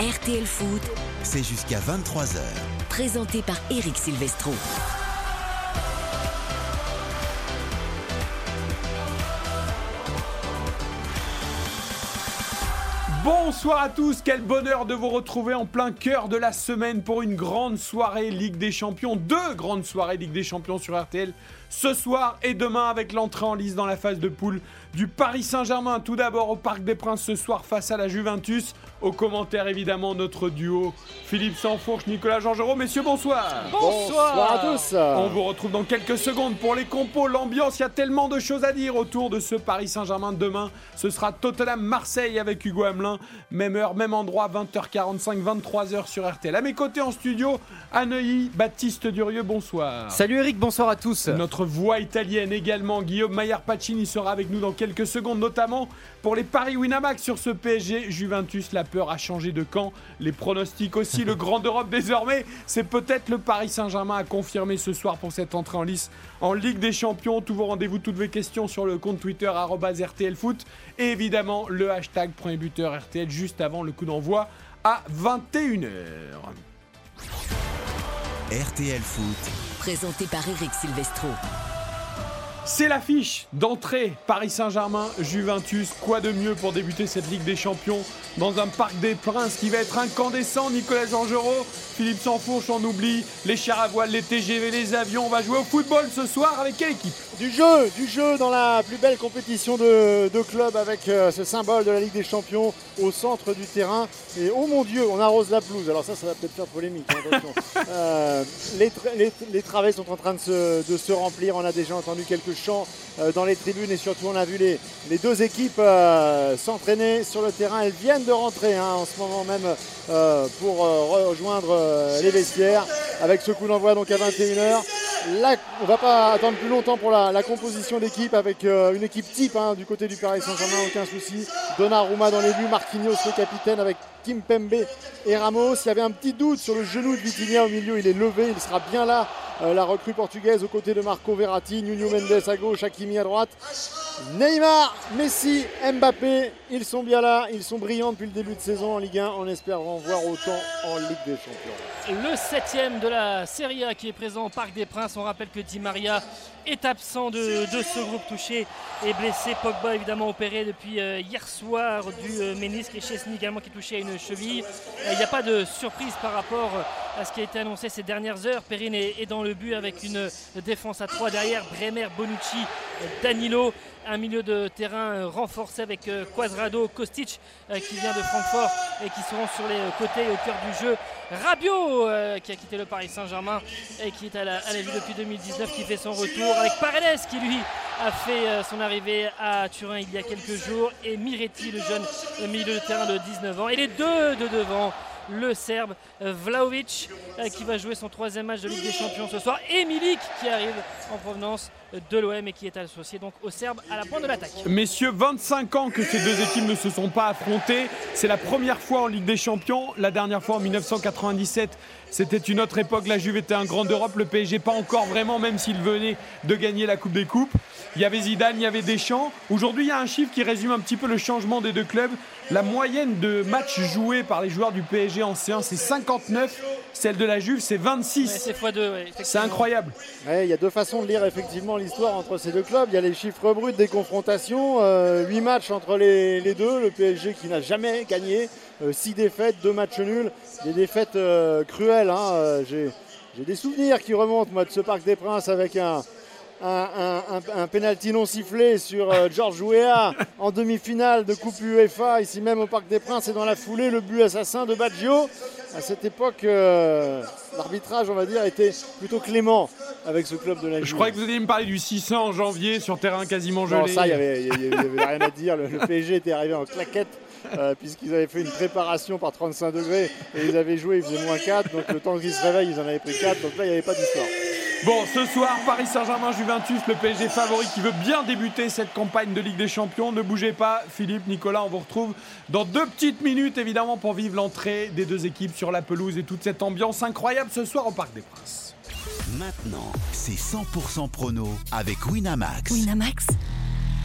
RTL Foot, c'est jusqu'à 23h. présenté par Eric Silvestro. Bonsoir à tous, quel bonheur de vous retrouver en plein cœur de la semaine pour une grande soirée Ligue des Champions, deux grandes soirées Ligue des Champions sur RTL, ce soir et demain avec l'entrée en lice dans la phase de poule du Paris Saint-Germain. Tout d'abord au Parc des Princes ce soir face à la Juventus. Au commentaire évidemment notre duo Philippe Sansfourche, Nicolas Jean-Geraud. Messieurs, bonsoir. Bonsoir à tous. On vous retrouve dans quelques secondes pour les compos, l'ambiance. Il y a tellement de choses à dire autour de ce Paris Saint-Germain demain. Ce sera Tottenham-Marseille avec Hugo Hamelin. Même heure, même endroit, 20h45, 23h sur RTL. À mes côtés en studio, à Neuilly, Baptiste Durieux, bonsoir. Salut Eric, bonsoir à tous. Notre voix italienne également, Guillaume Maillard Pacini sera avec nous dans quelques secondes, notamment pour les paris Winamax sur ce PSG Juventus. La peur a changé de camp, les pronostics aussi. le Grand Europe désormais, c'est peut-être le Paris Saint-Germain à confirmer ce soir pour cette entrée en lice en Ligue des Champions. Tous vos rendez-vous, toutes vos questions sur le compte Twitter arobase RTL Foot et évidemment le hashtag premier buteur RTL juste avant le coup d'envoi à 21h. RTL Foot, Présenté par Eric Silvestro. C'est l'affiche d'entrée Paris Saint-Germain, Juventus. Quoi de mieux pour débuter cette Ligue des Champions dans un Parc des Princes qui va être incandescent. Nicolas Jean-Geraud, Philippe Sansfourche, on oublie les chars à voile, les TGV, les avions. On va jouer au football ce soir avec quelle équipe? Du jeu, du jeu dans la plus belle compétition de, de club avec euh, ce symbole de la Ligue des Champions au centre du terrain. Et oh mon Dieu, on arrose la pelouse. Alors ça, ça va peut-être faire polémique. hein, attention. Euh, les, tra- les- les travées sont en train de se, de se remplir. On a déjà entendu quelques chants euh, dans les tribunes et surtout on a vu les, deux équipes euh, s'entraîner sur le terrain. Elles viennent de rentrer hein, en ce moment même euh, pour rejoindre les vestiaires avec ce coup d'envoi donc à 21h. Là, on va pas attendre plus longtemps pour la, composition d'équipe avec une équipe type hein, du côté du Paris Saint-Germain, aucun souci. Donnarumma dans les buts, Marquinhos le capitaine avec Kim Pembe et Ramos. Il y avait un petit doute sur le genou de Vitinha au milieu, il est levé, il sera bien là. Euh, la recrue portugaise aux côtés de Marco Verratti, Nuno Mendes à gauche, Hakimi à droite. Neymar, Messi, Mbappé, ils sont bien là, ils sont brillants depuis le début de saison en Ligue 1. On espère en voir autant en Ligue des Champions. Le septième de la Serie A qui est présent au Parc des Princes. On rappelle que Di Maria est absent de, de ce groupe touché et blessé. Pogba évidemment opéré depuis euh, hier soir du euh, ménisque et Chesney également qui est touché à une cheville. Euh, Il n'y a pas de surprise par rapport à ce qui a été annoncé ces dernières heures. Perrine est, est dans le but avec une défense à 3 derrière. Bremer, Bonucci, Danilo. Un milieu de terrain euh, renforcé avec euh, Quadrado, Kostic euh, qui vient de Francfort et qui seront sur les côtés au cœur du jeu. Rabiot qui a quitté le Paris Saint-Germain et qui est à la, à la vue depuis 2019 qui fait son retour avec Paredes qui lui a fait son arrivée à Turin il y a quelques jours et Miretti le jeune milieu de terrain de 19 ans et les deux de devant le Serbe euh, Vlaovic euh, qui va jouer son troisième match de Ligue des Champions ce soir et qui arrive en provenance de l'OM et qui est associé donc au Serbe à la pointe de l'attaque. Messieurs, 25 ans que ces deux équipes ne se sont pas affrontées. C'est la première fois en Ligue des Champions. La dernière fois en 1997, c'était une autre époque. La Juve était un grand d'Europe. Le PSG pas encore vraiment, même s'il venait de gagner la Coupe des Coupes. Il y avait Zidane, il y avait Deschamps. Aujourd'hui, il y a un chiffre qui résume un petit peu le changement des deux clubs. La moyenne de matchs joués par les joueurs du PSG en séance, c'est 59. Celle de la Juve, c'est 26. Ouais, c'est x2, ouais, c'est effectivement. incroyable. Ouais, il y a deux façons de lire effectivement l'histoire entre ces deux clubs. Il y a les chiffres bruts des confrontations. 8 matchs entre les, les deux. Le PSG qui n'a jamais gagné. 6 défaites, 2 matchs nuls. Des défaites euh, cruelles. hein. Euh, J'ai j'ai des souvenirs qui remontent moi, de ce Parc des Princes avec un, un, un, penalty non sifflé sur euh, George Weah en demi-finale de Coupe UEFA, ici même au Parc des Princes, et dans la foulée, le but assassin de Baggio. À cette époque, euh, l'arbitrage, on va dire, était plutôt clément avec ce club de la Je Juve. croyais que vous alliez me parler du 600 en janvier sur terrain quasiment gelé. Non, ça, il n'y avait, y avait- il y avait rien à dire. Le, le PSG était arrivé en claquette. euh, puisqu'ils avaient fait une préparation par 35 degrés et ils avaient joué, il faisait moins 4, donc le temps qu'ils se réveillent, ils en avaient pris 4, donc là il n'y avait pas d'histoire. Bon, ce soir, Paris Saint-Germain, Juventus, le PSG favori qui veut bien débuter cette campagne de Ligue des Champions. Ne bougez pas, Philippe, Nicolas, on vous retrouve dans deux petites minutes, évidemment, pour vivre l'entrée des deux équipes sur la pelouse et toute cette ambiance incroyable ce soir au Parc des Princes. Maintenant, c'est 100% prono avec Winamax. Winamax,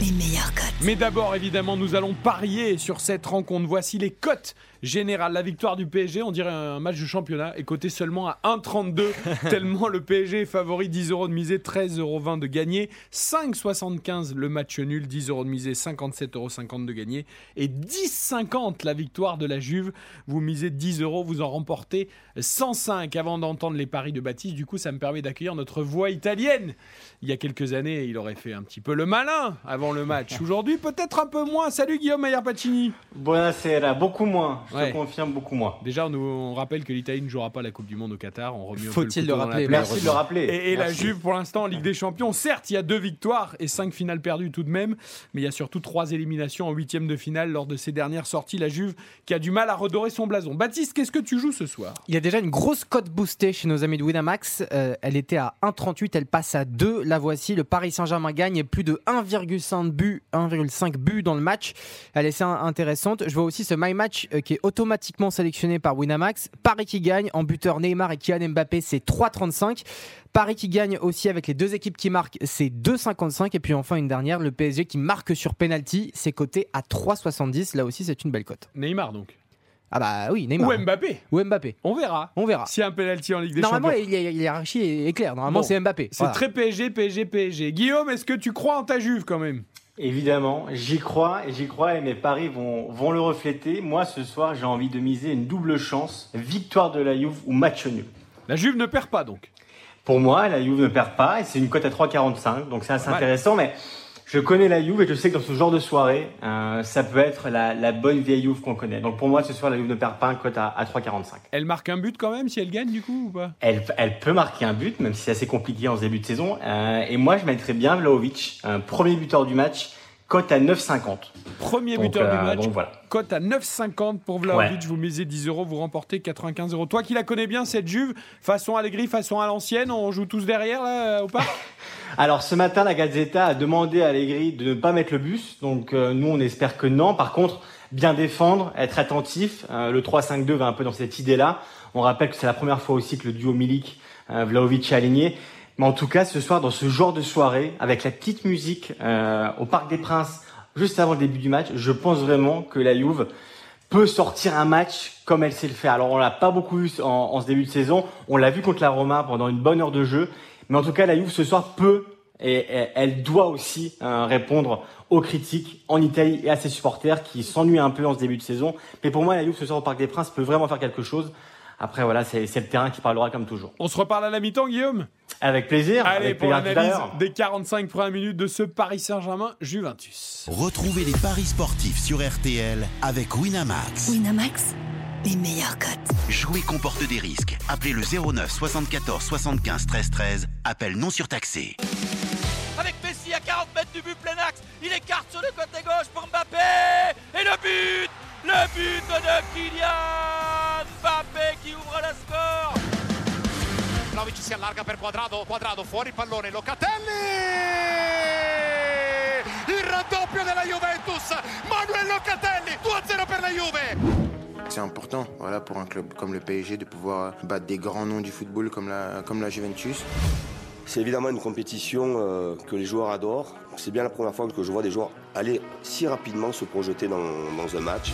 les meilleurs cotes. Mais d'abord, évidemment, nous allons parier sur cette rencontre. Voici les cotes générale. La victoire du PSG, on dirait un match de championnat, est coté seulement à 1,32 tellement le PSG est favori. 10 euros de misée, 13,20 euros de gagné, 5,75 le match nul, 10 euros de misée, 57,50 euros de gagné et 10,50 la victoire de la Juve. Vous misez 10 euros, vous en remportez 105 avant d'entendre les paris de Baptiste. Du coup, ça me permet d'accueillir notre voix italienne. Il y a quelques années, il aurait fait un petit peu le malin avant le match. Aujourd'hui, peut-être un peu moins. Salut Guillaume Maillard Pacini. Buonasera, beaucoup moins. Je Ouais. te confirme beaucoup moins. Déjà, on, nous, on rappelle que l'Italie ne jouera pas la Coupe du Monde au Qatar. On remet Faut-il le rappeler. Merci de le rappeler. Et, et la. Juve, pour l'instant, en Ligue des Champions, certes, il y a deux victoires et cinq finales perdues tout de même, mais il y a surtout trois éliminations en huitième de finale lors de ces dernières sorties. La Juve qui a du mal à redorer son blason. Baptiste, qu'est-ce que tu joues ce soir? Il y a déjà une grosse cote boostée chez nos amis de Winamax. Euh, elle était à 1,38, elle passe à 2. La voici. Le Paris Saint-Germain gagne plus de 1,5 but, 1,5 but dans le match. Elle est assez in- intéressante. Je vois aussi ce My Match euh, qui est automatiquement sélectionné par Winamax. Paris qui gagne en buteur Neymar et Kylian Mbappé, c'est 3,35. Paris qui gagne aussi avec les deux équipes qui marquent, c'est 2,55. Et puis enfin une dernière, le PSG qui marque sur penalty, c'est coté à 3,70. Là aussi, c'est une belle cote. Neymar donc. Ah bah oui, Neymar. Ou Mbappé. Ou Mbappé. On verra. On verra. S'il y a un penalty en Ligue des Normalement, Champions. il y a- il y a- hiérarchie est, est claire. Normalement, Bon. c'est Mbappé. C'est Voilà. très PSG, PSG, PSG. Guillaume, est-ce que tu crois en ta Juve quand même? Évidemment, j'y crois et j'y crois et mes paris vont, vont le refléter. Moi, ce soir, j'ai envie de miser une double chance. Victoire de la Juve ou match nul. La Juve ne perd pas donc. Pour moi, la Juve ne perd pas et c'est une cote à 3,45. Donc c'est assez mal. intéressant. Mais je connais la Juve et je sais que dans ce genre de soirée, euh, ça peut être la, la bonne vieille Juve qu'on connaît. Donc pour moi, ce soir, la Juve ne perd pas. Une cote à, à 3,45. Elle marque un but quand même si elle gagne du coup ou pas? Elle, elle peut marquer un but, même si c'est assez compliqué en ce début de saison. Euh, et moi, je mettrais bien Vlaovic, un premier buteur du match, cote à 9,50. Premier Donc, buteur euh, du match. donc voilà. Cote à 9,50 pour Vlaovic. Ouais. Vous misez 10 euros, vous remportez 95 euros. Toi qui la connais bien, cette Juve, façon Allegri, façon à l'ancienne, on joue tous derrière là au parc? Alors ce matin, la Gazzetta a demandé à Allegri de ne pas mettre le bus. Donc euh, nous, on espère que non. Par contre, bien défendre, être attentif. Euh, le 3-5-2 va un peu dans cette idée-là. On rappelle que c'est la première fois aussi que le duo Milik euh, Vlaovic est aligné. Mais en tout cas, ce soir, dans ce genre de soirée, avec la petite musique euh, au Parc des Princes, juste avant le début du match, je pense vraiment que la Juve peut sortir un match comme elle sait le faire. Alors on l'a pas beaucoup eu en, ce début de saison. On l'a vu contre la Roma pendant une bonne heure de jeu. Mais en tout cas, la Juve ce soir peut et, elle doit aussi euh, répondre aux critiques en Italie et à ses supporters qui s'ennuient un peu en ce début de saison. Mais pour moi, la Juve ce soir au Parc des Princes peut vraiment faire quelque chose. Après voilà, c'est le terrain qui parlera comme toujours. On se reparle à la mi-temps, Guillaume? Avec plaisir. Allez, avec pour l'analyse des 45 premières minutes de ce Paris Saint-Germain-Juventus. Retrouvez les paris sportifs sur RTL avec Winamax. Winamax, les meilleurs cotes. Jouer comporte des risques. Appelez le 09 74 75 13 13. Appel non surtaxé. avec Messi à 40 mètres du but plein axe. Il écarte sur le côté gauche pour Mbappé. Et le but Le but de Kylian Mbappé qui ouvre le score Vlaovic si allarga per Quadrado, Quadrado fuori pallone, Locatelli! Il raddoppio della Juventus, Manuel Locatelli, 2-0 per la Juve! C'est important voilà, pour un club comme le PSG de pouvoir battre des grands noms du football comme la, comme la Juventus. C'est évidemment une compétition euh, que les joueurs adorent. C'est bien la première fois que je vois des joueurs aller si rapidement se projeter dans, dans un match.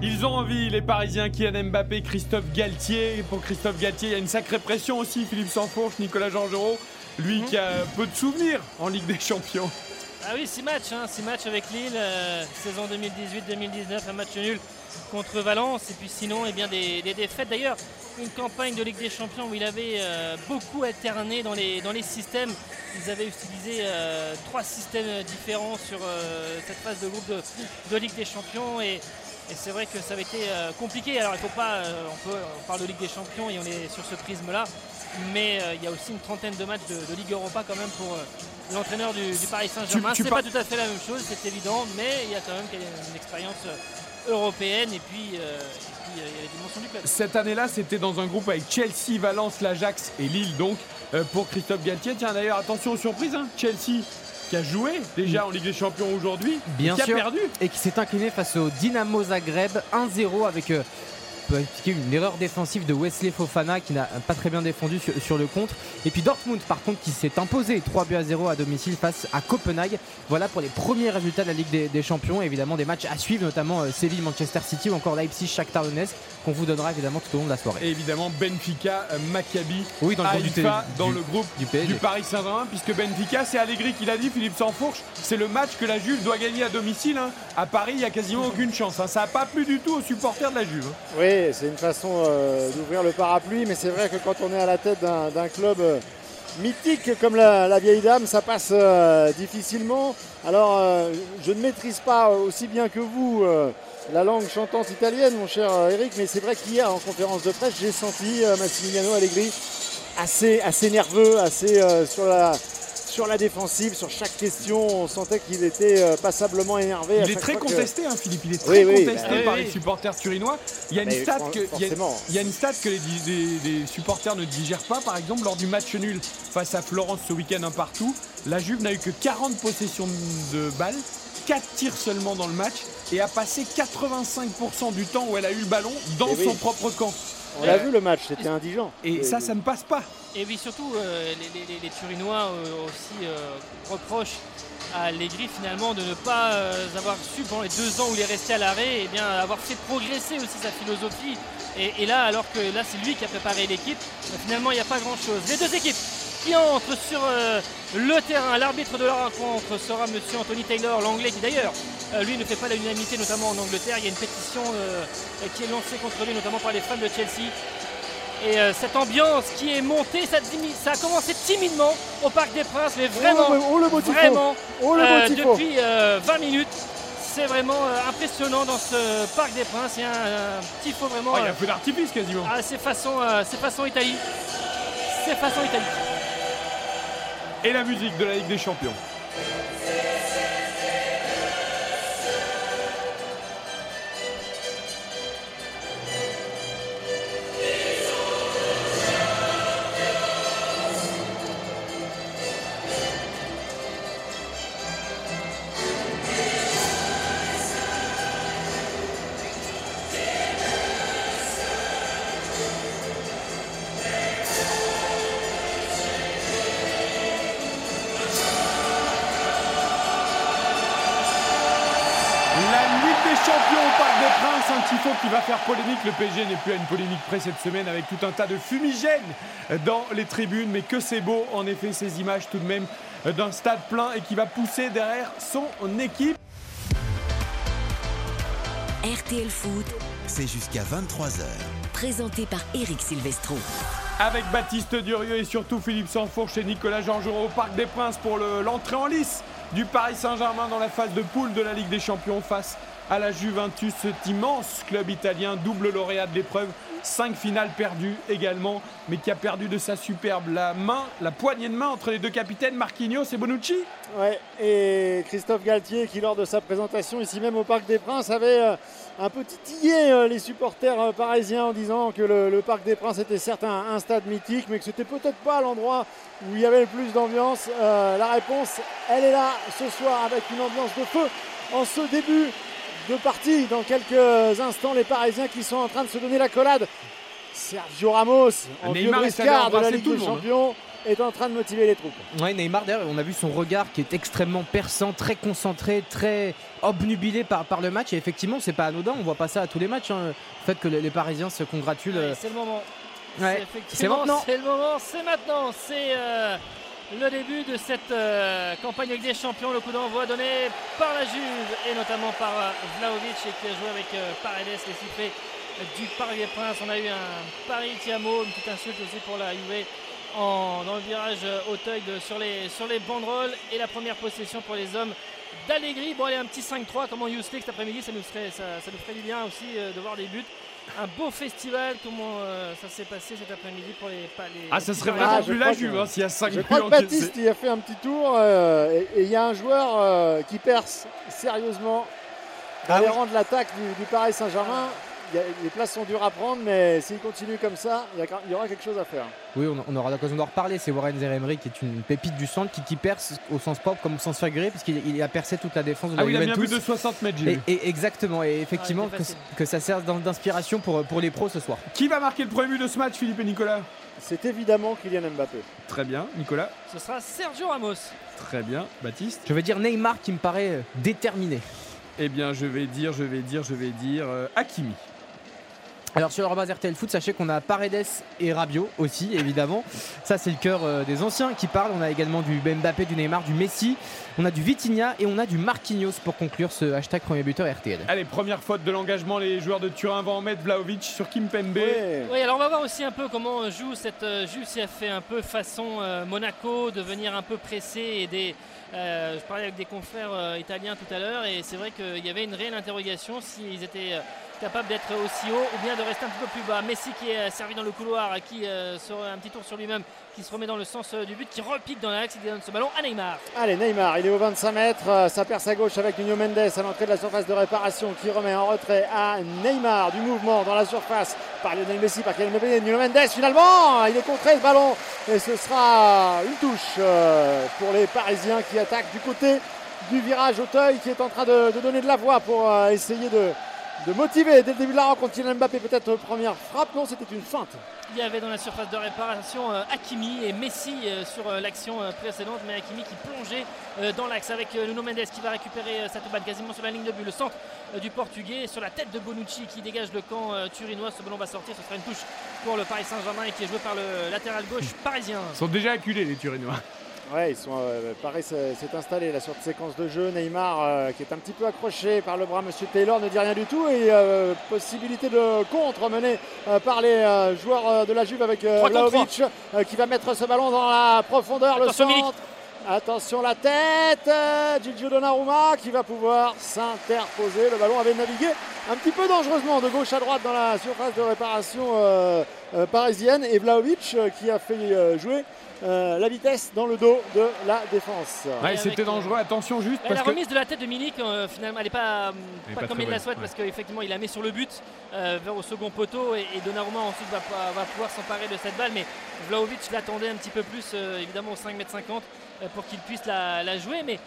Ils ont envie, les Parisiens, Kylian Mbappé, Christophe Galtier. Pour Christophe Galtier, il y a une sacrée pression aussi. Philippe Sansfourche, Nicolas Georgerot, lui qui a peu de souvenirs en Ligue des Champions. Ah oui, 6 matchs, 6 matchs avec Lille, euh, saison 2018-2019, un match nul contre Valence, et puis sinon, eh bien, des, des défaites. D'ailleurs, une campagne de Ligue des Champions où il avait euh, beaucoup alterné dans les, dans les systèmes. Ils avaient utilisé euh, trois systèmes différents sur cette phase de groupe de, de Ligue des Champions, et, et c'est vrai que ça avait été euh, compliqué. Alors, il faut pas, euh, on, peut, on parle de Ligue des Champions et on est sur ce prisme-là, mais euh, il y a aussi une trentaine de matchs de, de Ligue Europa quand même pour l'entraîneur du, du Paris Saint-Germain. C'est pas tout à fait la même chose, c'est évident, mais il y a quand même une expérience européenne et puis, euh, et puis, euh, il y a les dimensions du club. Cette année-là, c'était dans un groupe avec Chelsea, Valence, l'Ajax et Lille, donc, euh, pour Christophe Galtier. Tiens, d'ailleurs, attention aux surprises, hein. Chelsea qui a joué déjà en Ligue des Champions aujourd'hui, Bien qui sûr. a perdu. Et qui s'est incliné face au Dynamo Zagreb 1-0 avec euh, peut expliquer une erreur défensive de Wesley Fofana qui n'a pas très bien défendu sur, sur le contre. Et puis Dortmund, par contre, qui s'est imposé 3 buts à 0 à domicile face à Copenhague. Voilà pour les premiers résultats de la Ligue des, des Champions. Évidemment, des matchs à suivre, notamment euh, Séville, Manchester City ou encore Leipzig, Shakhtar Donetsk, qu'on vous donnera évidemment tout au long de la soirée. Et évidemment, Benfica, euh, Maccabi, Oui, dans le groupe du dans du- le groupe du PSG. du Paris Saint-Germain, puisque Benfica, c'est Allegri qui l'a dit, Philippe Sansfourche, c'est le match que la Juve doit gagner à domicile. hein. À Paris, il n'y a quasiment aucune chance. hein. Ça n'a pas plu du tout aux supporters de la Juve. hein. Oui, c'est une façon euh, d'ouvrir le parapluie, mais c'est vrai que quand on est à la tête d'un d'un club euh, mythique comme la, la vieille dame, ça passe euh, difficilement. Alors, euh, je ne maîtrise pas aussi bien que vous euh, la langue chantante italienne, mon cher euh, Eric, mais c'est vrai qu'hier, en conférence de presse, j'ai senti euh, Massimiliano Allegri assez, assez nerveux, assez euh, sur la. Sur la défensive, sur chaque question, on sentait qu'il était euh, passablement énervé. Il est très que- contesté, hein, Philippe. Il est très oui, contesté bah par oui. les supporters turinois. Il y a une Mais stat que, il y a- forcément. il y a une stat que les, les- les supporters ne digèrent pas. Par exemple, lors du match nul face à Florence ce week-end un partout, la Juve n'a eu que 40 possessions de balles, 4 tirs seulement dans le match et a passé 85% du temps où elle a eu le ballon dans Eh oui. son propre camp. On l'a vu le match, c'était indigent. Et ça, ça ne passe pas. Et oui, surtout, euh, les, les- les- les Turinois euh, aussi euh, reprochent à Allegri finalement de ne pas euh, avoir su pendant les deux ans où il est resté à l'arrêt, et bien avoir fait progresser aussi sa philosophie. Et, et là, alors que là c'est lui qui a préparé l'équipe, euh, finalement il n'y a pas grand-chose. Les deux équipes qui entrent sur euh, le terrain, l'arbitre de la rencontre sera Monsieur Anthony Taylor, l'anglais qui d'ailleurs euh, lui ne fait pas l'unanimité, notamment en Angleterre. Il y a une pétition euh, qui est lancée contre lui, notamment par les fans de Chelsea. Et euh, cette ambiance qui est montée, ça, a commencé timidement au Parc des Princes, mais vraiment, Oh, le- oh, le vraiment, Oh, le euh, depuis euh, 20 minutes, c'est vraiment euh, impressionnant dans ce Parc des Princes. Il y a un, un tifo vraiment. Oh, il y a un feu d'artifice quasiment. ah, c'est façon, euh, c'est façon Italie. C'est façon Italie. Et la musique de la Ligue des Champions. Faire polémique. Le PSG n'est plus à une polémique près cette semaine avec tout un tas de fumigènes dans les tribunes. Mais que c'est beau, en effet, ces images tout de même d'un stade plein et qui va pousser derrière son équipe. RTL Foot, C'est jusqu'à 23h. présenté par Eric Silvestro. Avec Baptiste Durieux et surtout Philippe Sansfourche et Nicolas Georgerot au Parc des Princes pour le- l'entrée en lice du Paris Saint-Germain dans la phase de poule de la Ligue des Champions face à la Juventus, cet immense club italien, double lauréat de l'épreuve, cinq finales perdues également, mais qui a perdu de sa superbe la main, la poignée de main entre les deux capitaines Marquinhos et Bonucci. Ouais, et Christophe Galtier qui lors de sa présentation ici même au Parc des Princes avait euh, un peu titillé euh, les supporters euh, parisiens en disant que le, Parc des Princes était certes un, un stade mythique mais que c'était peut-être pas l'endroit où il y avait le plus d'ambiance. La réponse, elle est là ce soir avec une ambiance de feu en ce début de partie. Dans quelques instants, les Parisiens qui sont en train de se donner l'accolade. Sergio Ramos, en vieux Neymar est allé briscard de la Ligue des monde, hein. Champions, est en train de motiver les troupes. Ouais, Neymar, d'ailleurs, on a vu son regard qui est extrêmement perçant, très concentré, très obnubilé par, par le match. Et effectivement, c'est pas anodin, on voit pas ça à tous les matchs. hein. Le fait que les, les Parisiens se congratulent. Ouais, euh, c'est le moment. Ouais, C'est maintenant. C'est le moment, c'est maintenant. C'est euh, le début de cette euh, campagne avec des champions. Le coup d'envoi donné par la Juve et notamment par euh, Vlahovic et qui a joué avec euh, Paredes, les sifflets du Parc des Princes. On a eu un Paris Tiamo, une petite insulte aussi pour la Juve en, dans le virage Auteuil de- sur, les, sur les banderoles et la première possession pour les hommes d'Allegri. Bon, allez, un petit 5-3 comme en Youth League cet après-midi, ça nous, ferait, ça, nous ferait du bien aussi de voir des buts. Un beau festival, comment euh, ça s'est passé cet après-midi pour les, pas les Ah, ça serait vraiment Ah, plus la Juve hein, s'il y a 5 Je crois que. Baptiste il a fait un petit tour euh, et il y a un joueur euh, qui perce sérieusement dans Ah les oui. rangs de l'attaque du, du Paris Saint-Germain. Y a- les places sont dures à prendre, mais s'il continue comme ça, il y, aura quelque chose à faire. Oui, on, on aura l'occasion d'en reparler. C'est Warren Zeremri qui est une pépite du centre qui, qui perce au sens propre comme au sens figuré, puisqu'il il a percé toute la défense de la Ah oui, il a bien Juventus. plus de 60 mètres, Et, exactement, et effectivement, Ah, que, ça sert d'in- d'inspiration pour, pour les pros ce soir. Qui va marquer le premier but de ce match, Philippe et Nicolas? C'est évidemment Kylian Mbappé. Très bien, Nicolas? Ce sera Sergio Ramos. Très bien, Baptiste? Je vais dire Neymar qui me paraît déterminé. Eh bien, je vais dire, je vais dire, je vais dire euh, Hakimi. Alors sur le base RTL Foot, sachez qu'on a Paredes et Rabiot aussi, évidemment. Ça, c'est le cœur euh, des anciens qui parlent. On a également du Mbappé, du Neymar, du Messi. On a du Vitinha et on a du Marquinhos pour conclure ce hashtag premier buteur RTL. Allez, première faute de l'engagement, les joueurs de Turin vont en mettre Vlaovic sur Kimpembe. Ouais. Oui, alors on va voir aussi un peu comment joue cette euh, Juve si elle fait un peu façon euh, Monaco, de venir un peu presser et des. euh, je parlais avec des confrères euh, italiens tout à l'heure et c'est vrai qu'il y avait une réelle interrogation s'ils étaient capables d'être aussi haut ou bien de rester un petit peu plus bas. Messi qui est euh, servi dans le couloir, qui euh, un petit tour sur lui-même, qui se remet dans le sens euh, du but, qui repique dans l'axe, il donne ce ballon à Neymar. Allez, Neymar, il est au 25 mètres. euh, Ça perce à gauche avec Nuno Mendes à l'entrée de la surface de réparation qui remet en retrait à Neymar du mouvement dans la surface par Lionel Messi, par Kylian Mbappé. Nuno Mendes, finalement, il est contré le ballon et ce sera une touche pour les Parisiens qui attaquent du côté du virage Auteuil qui est en train de, donner de la voix pour essayer de, de motiver dès le début de la rencontre. Kylian Mbappé, peut-être première frappe. Non, c'était une feinte. Il y avait dans la surface de réparation euh, Hakimi et Messi euh, sur euh, l'action précédente, mais Hakimi qui plongeait dans l'axe avec Nuno Mendes qui va récupérer cette balle quasiment sur la ligne de but. Le centre du Portugais sur la tête de Bonucci qui dégage le camp turinois. Ce ballon va sortir, ce sera une touche pour le Paris Saint-Germain et qui est joué par le latéral gauche parisien. Ils sont déjà acculés, les Turinois. Ouais, ils sont, euh, Paris s'est installé là sur cette séquence de jeu. Neymar euh, qui est un petit peu accroché par le bras. Monsieur Taylor ne dit rien du tout et euh, possibilité de contre menée par les joueurs de la Juve avec euh, qui va mettre ce ballon dans la profondeur. Attention, le centre. Attention la tête. Gigio Donnarumma qui va pouvoir s'interposer. Le ballon avait navigué un petit peu dangereusement de gauche à droite dans la surface de réparation parisienne et Vlahovic euh, qui a fait jouer euh, la vitesse dans le dos de la défense. Ouais, c'était euh, dangereux, attention juste parce la que. remise de la tête de Milik, euh, finalement, elle n'est pas, Elle est pas pas comme il la souhaite ouais. parce qu'effectivement, il la met sur le but euh, vers au second poteau et, et Donnarumma ensuite va, pouvoir s'emparer de cette balle. Mais Vlaovic l'attendait un petit peu plus, euh, évidemment, au 5m50 euh, pour qu'il puisse la, la jouer. Mais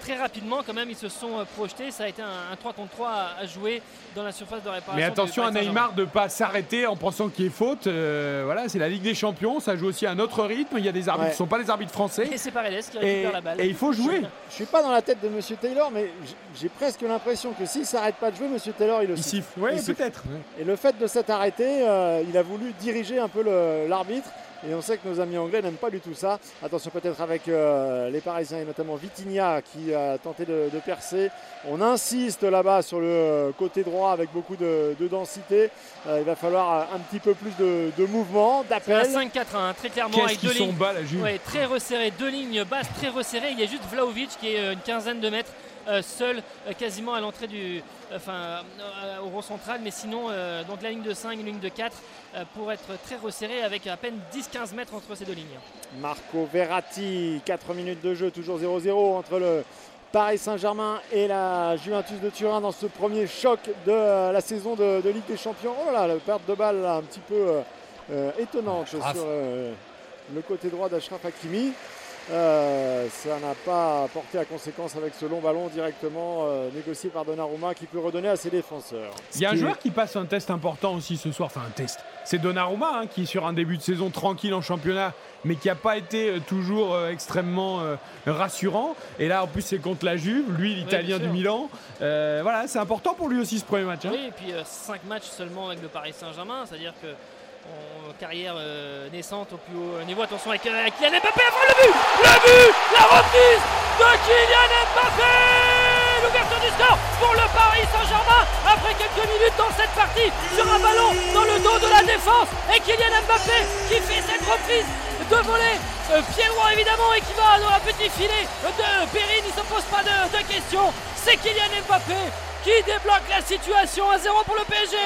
très rapidement, quand même, ils se sont euh, projetés. Ça a été un, un 3 contre 3 à, à jouer dans la surface de réparation. Mais attention à. Neymar de ne pas s'arrêter en pensant qu'il y ait faute. Euh, voilà, c'est la Ligue des Champions, ça joue aussi à un autre rythme. Il y a des arbitres Ouais. qui ne sont pas des arbitres français. Et c'est Paredes qui Et, récupère la balle. et il faut jouer. Je suis pas dans la tête de Monsieur Taylor, mais j'ai presque l'impression que s'il s'arrête pas de jouer, Monsieur Taylor, il le siffle. Oui, peut-être. Et le fait de s'être arrêté, euh, il a voulu diriger un peu l'arbitre. Et on sait que nos amis anglais n'aiment pas du tout ça. Attention peut-être avec euh, les Parisiens et notamment Vitinha qui a tenté de, de percer. On insiste là-bas sur le côté droit avec beaucoup de, de densité. Euh, il va falloir un petit peu plus de, de mouvement, d'appel. 5-4-1, hein, très clairement, avec deux lignes. bas Ouais, très resserré, deux lignes basses très resserrées. Il y a juste Vlaovic qui est euh, une quinzaine de mètres euh, seul, euh, quasiment à l'entrée du, enfin, euh, au rond central. Mais sinon, euh, donc la ligne de 5, une ligne de 4 euh, pour être très resserré avec à peine 10-15 mètres entre ces deux lignes. Marco Verratti, 4 minutes de jeu, toujours 0-0 entre le Paris Saint-Germain et la Juventus de Turin dans ce premier choc de euh, la saison de, de Ligue des Champions. Oh là la perte de balle là, un petit peu euh, étonnante sur Achraf. euh, le côté droit d'Ashraf Hakimi. Euh, ça n'a pas porté à conséquence avec ce long ballon directement euh, négocié par Donnarumma qui peut redonner à ses défenseurs. Il y a un joueur qui passe un test important aussi ce soir, enfin un test. C'est Donnarumma hein, qui est sur un début de saison tranquille en championnat, mais qui n'a pas été euh, toujours euh, extrêmement euh, rassurant. Et là, en plus, c'est contre la Juve, lui, l'Italien bien du. Milan. Euh, voilà, c'est important pour lui aussi ce premier match. hein. Oui, et puis 5 matchs seulement avec le Paris Saint-Germain, c'est-à-dire que en carrière euh, naissante au plus haut niveau. Attention avec, euh, Kylian Mbappé avant le but Le but La reprise de Kylian Mbappé. L'ouverture du score pour le Paris Saint-Germain. Après quelques minutes dans cette partie sur un ballon dans le dos de la défense. Et Kylian Mbappé qui fait cette reprise de volée. Euh, évidemment et qui va dans un petit filet de Perrine, il ne se pose pas de questions. C'est Kylian Mbappé qui débloque la situation à 0 pour le PSG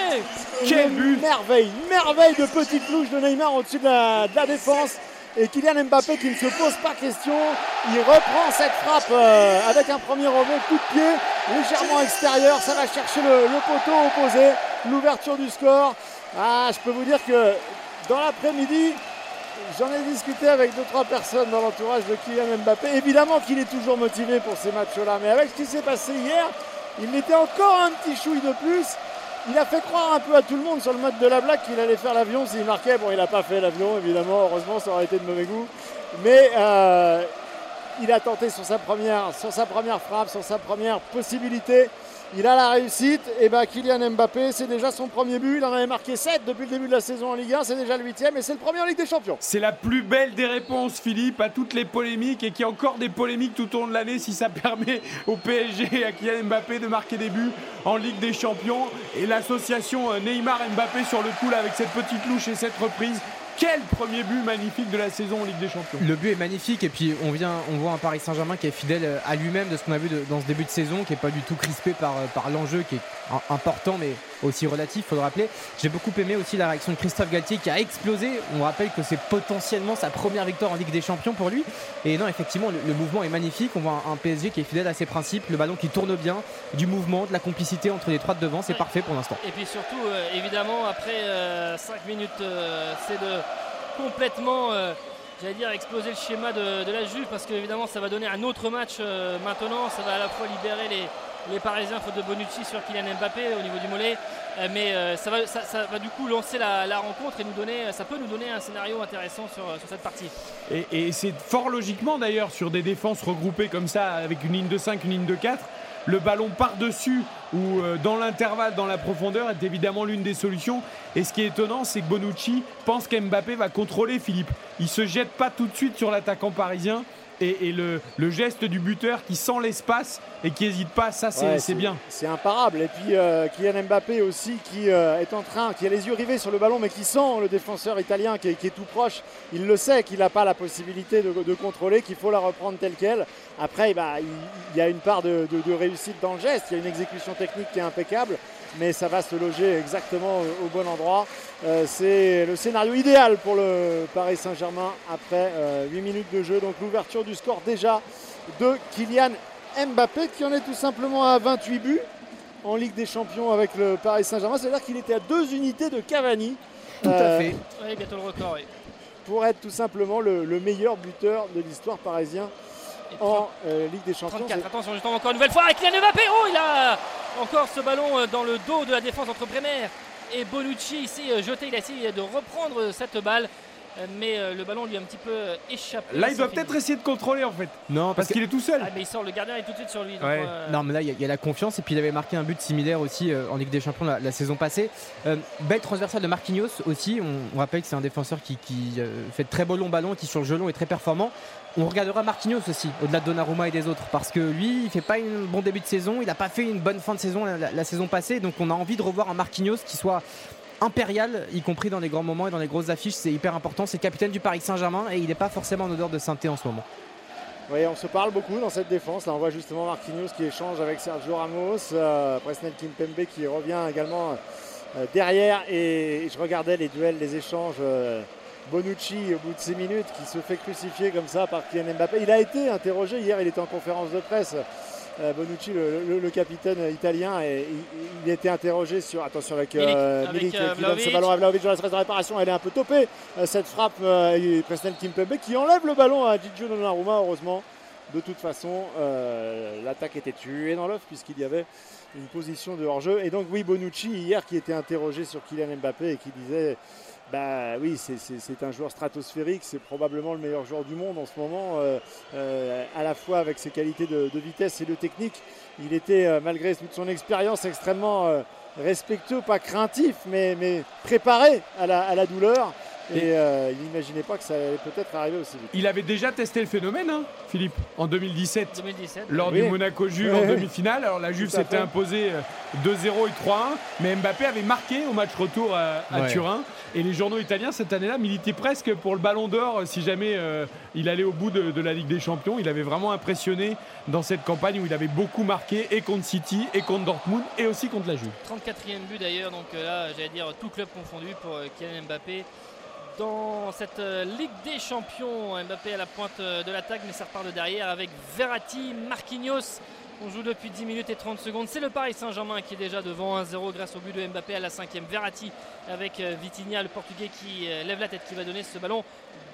Quel but merveille, merveille de petite louche de Neymar au-dessus de la, défense. Et Kylian Mbappé qui ne se pose pas question, il reprend cette frappe euh, avec un premier rebond, coup de pied, légèrement extérieur. Ça va chercher le, le poteau opposé. L'ouverture du score. Ah, je peux vous dire que dans l'après-midi, J'en ai discuté avec deux trois personnes dans l'entourage de Kylian Mbappé. Évidemment qu'il est toujours motivé pour ces matchs-là, mais avec ce qui s'est passé hier, il mettait encore un petit chouille de plus. Il a fait croire un peu à tout le monde sur le mode de la blague qu'il allait faire l'avion s'il marquait. Bon, il n'a pas fait l'avion, évidemment. Heureusement, ça aurait été de mauvais goût. Mais euh, il a tenté sur sa première, sur sa première frappe, sur sa première possibilité. Il a la réussite. Et bien, Kylian Mbappé, c'est déjà son premier but. Il en avait marqué 7 depuis le début de la saison en Ligue 1. C'est déjà le 8 et c'est le premier en Ligue des Champions. C'est la plus belle des réponses, Philippe, à toutes les polémiques et qui a encore des polémiques tout au long de l'année si ça permet au PSG et à Kylian Mbappé de marquer des buts en Ligue des Champions. Et l'association euh, Neymar-Mbappé sur le coup avec cette petite louche et cette reprise quel premier but magnifique de la saison en Ligue des Champions. Le but est magnifique et puis on vient, on voit un Paris Saint-Germain qui est fidèle à lui-même de ce qu'on a vu dans ce début de saison, qui est pas du tout crispé par, par l'enjeu qui est important mais aussi relatif, faut le rappeler. J'ai beaucoup aimé aussi la réaction de Christophe Galtier qui a explosé. On rappelle que c'est potentiellement sa première victoire en Ligue des Champions pour lui. Et non, effectivement, le, mouvement est magnifique. On voit un, PSG qui est fidèle à ses principes, le ballon qui tourne bien, du mouvement, de la complicité entre les trois de devant, c'est parfait pour l'instant. Et puis surtout, euh, évidemment, après 5 euh, minutes, euh, c'est de complètement, j'allais dire, exploser le schéma de, la Juve parce qu'évidemment ça va donner un autre match euh, maintenant. Ça va à la fois libérer les, les Parisiens faute de Bonucci sur Kylian Mbappé au niveau du mollet. Euh, mais ça va, ça, va, du coup lancer la, rencontre et nous donner, ça peut nous donner un scénario intéressant sur, cette partie. Et, c'est fort logiquement d'ailleurs sur des défenses regroupées comme ça avec une ligne de 5, une ligne de 4 le ballon par-dessus ou euh, dans l'intervalle, dans la profondeur, est évidemment l'une des solutions. Et ce qui est étonnant, c'est que Bonucci pense qu'Mbappé va contrôler Philippe. Il se jette pas tout de suite sur l'attaquant parisien et, le, geste du buteur qui sent l'espace et qui n'hésite pas, ça c'est bien. C'est imparable. Et puis euh, Kylian Mbappé aussi qui euh, est en train, qui a les yeux rivés sur le ballon, mais qui sent le défenseur italien qui est, tout proche. Il le sait qu'il n'a pas la possibilité de, contrôler, qu'il faut la reprendre telle qu'elle. Après, bah, il, y a une part de, de réussite dans le geste, il y a une exécution technique qui est impeccable mais ça va se loger exactement au bon endroit. Euh, c'est le scénario idéal pour le Paris Saint-Germain après 8 euh, minutes de jeu. Donc l'ouverture du score déjà de Kylian Mbappé qui en est tout simplement à 28 buts en Ligue des Champions avec le Paris Saint-Germain. C'est-à-dire qu'il était à deux unités de Cavani. Tout à euh, fait. Oui, bientôt le record. Pour être tout simplement le, meilleur buteur de l'histoire parisien en Ligue des Champions. 34, attention justement encore une nouvelle fois avec Kylian Mbappé. Oh, il a encore ce ballon dans le dos de la défense entre Bremer et Bonucci ici euh, jeté. Il a essayé de reprendre cette balle. Euh, mais euh, le ballon lui a un petit peu échappé. Là, il doit peut-être essayer de contrôler en fait. Non, parce, qu'il est tout seul. Ah, mais il sort, le gardien est tout de suite sur lui. Non, mais là, il y, a la confiance. Et puis, il avait marqué un but similaire aussi en Ligue des Champions la, saison passée. belle transversale de Marquinhos aussi. On, rappelle que c'est un défenseur qui, fait de très beaux longs ballons, qui sur le gelon est très performant. On regardera Marquinhos aussi, au-delà de Donnarumma et des autres, parce que lui, il fait pas un bon début de saison, il n'a pas fait une bonne fin de saison la, saison passée, donc on a envie de revoir un Marquinhos qui soit impérial, y compris dans les grands moments et dans les grosses affiches, c'est hyper important. C'est capitaine du Paris Saint-Germain et il n'est pas forcément en odeur de sainteté en ce moment. Oui, on se parle beaucoup dans cette défense. Là, on voit justement Marquinhos qui échange avec Sergio Ramos, euh, Presnel Kimpembe qui revient également euh, derrière. Et je regardais les duels, les échanges. Euh, Bonucci, au bout de 6 minutes, qui se fait crucifier comme ça par Kylian Mbappé. Il a été interrogé hier, il était en conférence de presse. Euh, Bonucci, le, capitaine italien, et il, était interrogé sur. Attention avec, euh, Milik, euh, qui donne ce ballon à Vlaovic dans la de réparation. Elle est un peu topée, cette frappe. et Presnel Kimpembe qui enlève le ballon à Gigio Donnarumma, heureusement. De toute façon, l'attaque était tuée dans l'œuf puisqu'il y avait une position de hors-jeu. Et donc, oui, Bonucci, hier, qui était interrogé sur Kylian Mbappé et qui disait bah oui, c'est un joueur stratosphérique, c'est probablement le meilleur joueur du monde en ce moment, euh, euh, à la fois avec ses qualités de, vitesse et de technique. Il était, euh, malgré toute son expérience, extrêmement respectueux, pas craintif, mais, mais préparé à la douleur. Et euh, il n'imaginait pas que ça allait peut-être arriver aussi vite. Il avait déjà testé le phénomène, hein, Philippe, en 2017, lors du Monaco-Juve en demi-finale. Alors la Juve s'était imposée 2-0 euh, et 3-1, mais Mbappé avait marqué au match retour à, Turin. Et les journaux italiens cette année-là militaient presque pour le Ballon d'Or si jamais euh, il allait au bout de, la Ligue des Champions. Il avait vraiment impressionné dans cette campagne où il avait beaucoup marqué et contre City et contre Dortmund et aussi contre la Juve. 34e but d'ailleurs, donc là j'allais dire tout club confondu pour Kylian Mbappé dans cette euh, Ligue des Champions. Mbappé à la pointe euh, de l'attaque, mais ça repart de derrière avec Verratti, Marquinhos On joue depuis 10 minutes et 30 secondes. C'est le Paris Saint-Germain qui est déjà devant 1-0 grâce au but de Mbappé à la cinquième. Verratti avec euh, Vitinha, le Portugais qui lève la tête, qui va donner ce ballon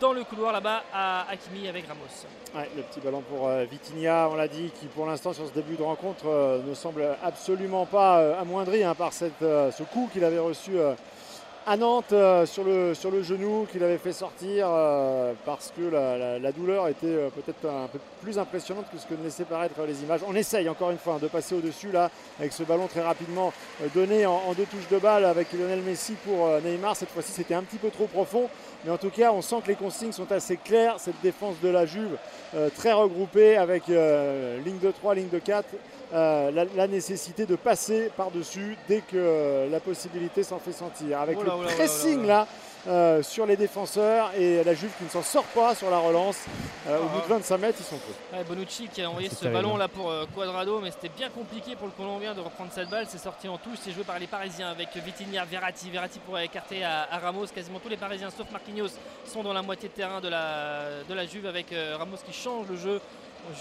dans le couloir là-bas à Hakimi avec Ramos. Le petit ballon pour Vitinha, on l'a dit, qui pour l'instant sur ce début de rencontre ne semble absolument pas amoindri hein, par ce coup qu'il avait reçu à Nantes euh, sur, le, genou, qu'il avait fait sortir euh, parce que la, douleur était euh, peut-être un peu plus impressionnante que ce que ne laissaient paraître les images. On essaye encore une fois hein, de passer au-dessus là avec ce ballon très rapidement donné en, en deux touches de balle avec Lionel Messi pour Neymar. Cette fois-ci c'était un petit peu trop profond. Mais en tout cas, on sent que les consignes sont assez claires. Cette défense de la Juve, très regroupée, avec ligne de 3, ligne de 4, euh, la, la nécessité de passer par-dessus dès que euh, la possibilité s'en fait sentir. Avec le pressing là. là, euh, sur les défenseurs et la Juve qui ne s'en sort pas sur la relance. Euh, au bout de 25 mètres, ils sont. Ouais, Bonucci qui a envoyé ce terrible. ballon là pour euh, Quadrado, mais c'était bien compliqué pour le Colombien de reprendre cette balle. C'est sorti en touche, c'est joué par les Parisiens avec Vitinha, Verratti. Verratti pourrait écarter à, à Ramos. Quasiment tous les Parisiens, sauf Marquinhos, sont dans la moitié de terrain de la, de la Juve avec euh, Ramos qui change le jeu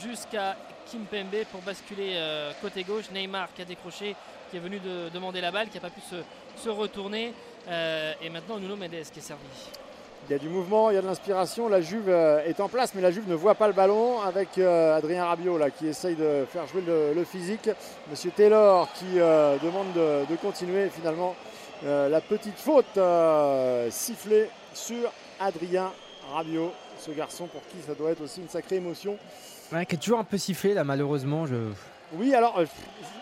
jusqu'à Kimpembe pour basculer euh, côté gauche. Neymar qui a décroché, qui est venu de demander la balle, qui n'a pas pu se, retourner. Euh, et maintenant Nuno Mendes qui est servi. Il y a du mouvement, il y a de l'inspiration. La Juve euh, est en place, mais la Juve ne voit pas le ballon avec Adrien Rabiot là, qui essaye de faire jouer le, physique. Monsieur Taylor qui demande de, de continuer. Finalement, la petite faute sifflée sur Adrien Rabiot. Ce garçon pour qui ça doit être aussi une sacrée émotion. Ouais, qui est toujours un peu sifflé là, malheureusement. Je... Oui, alors euh,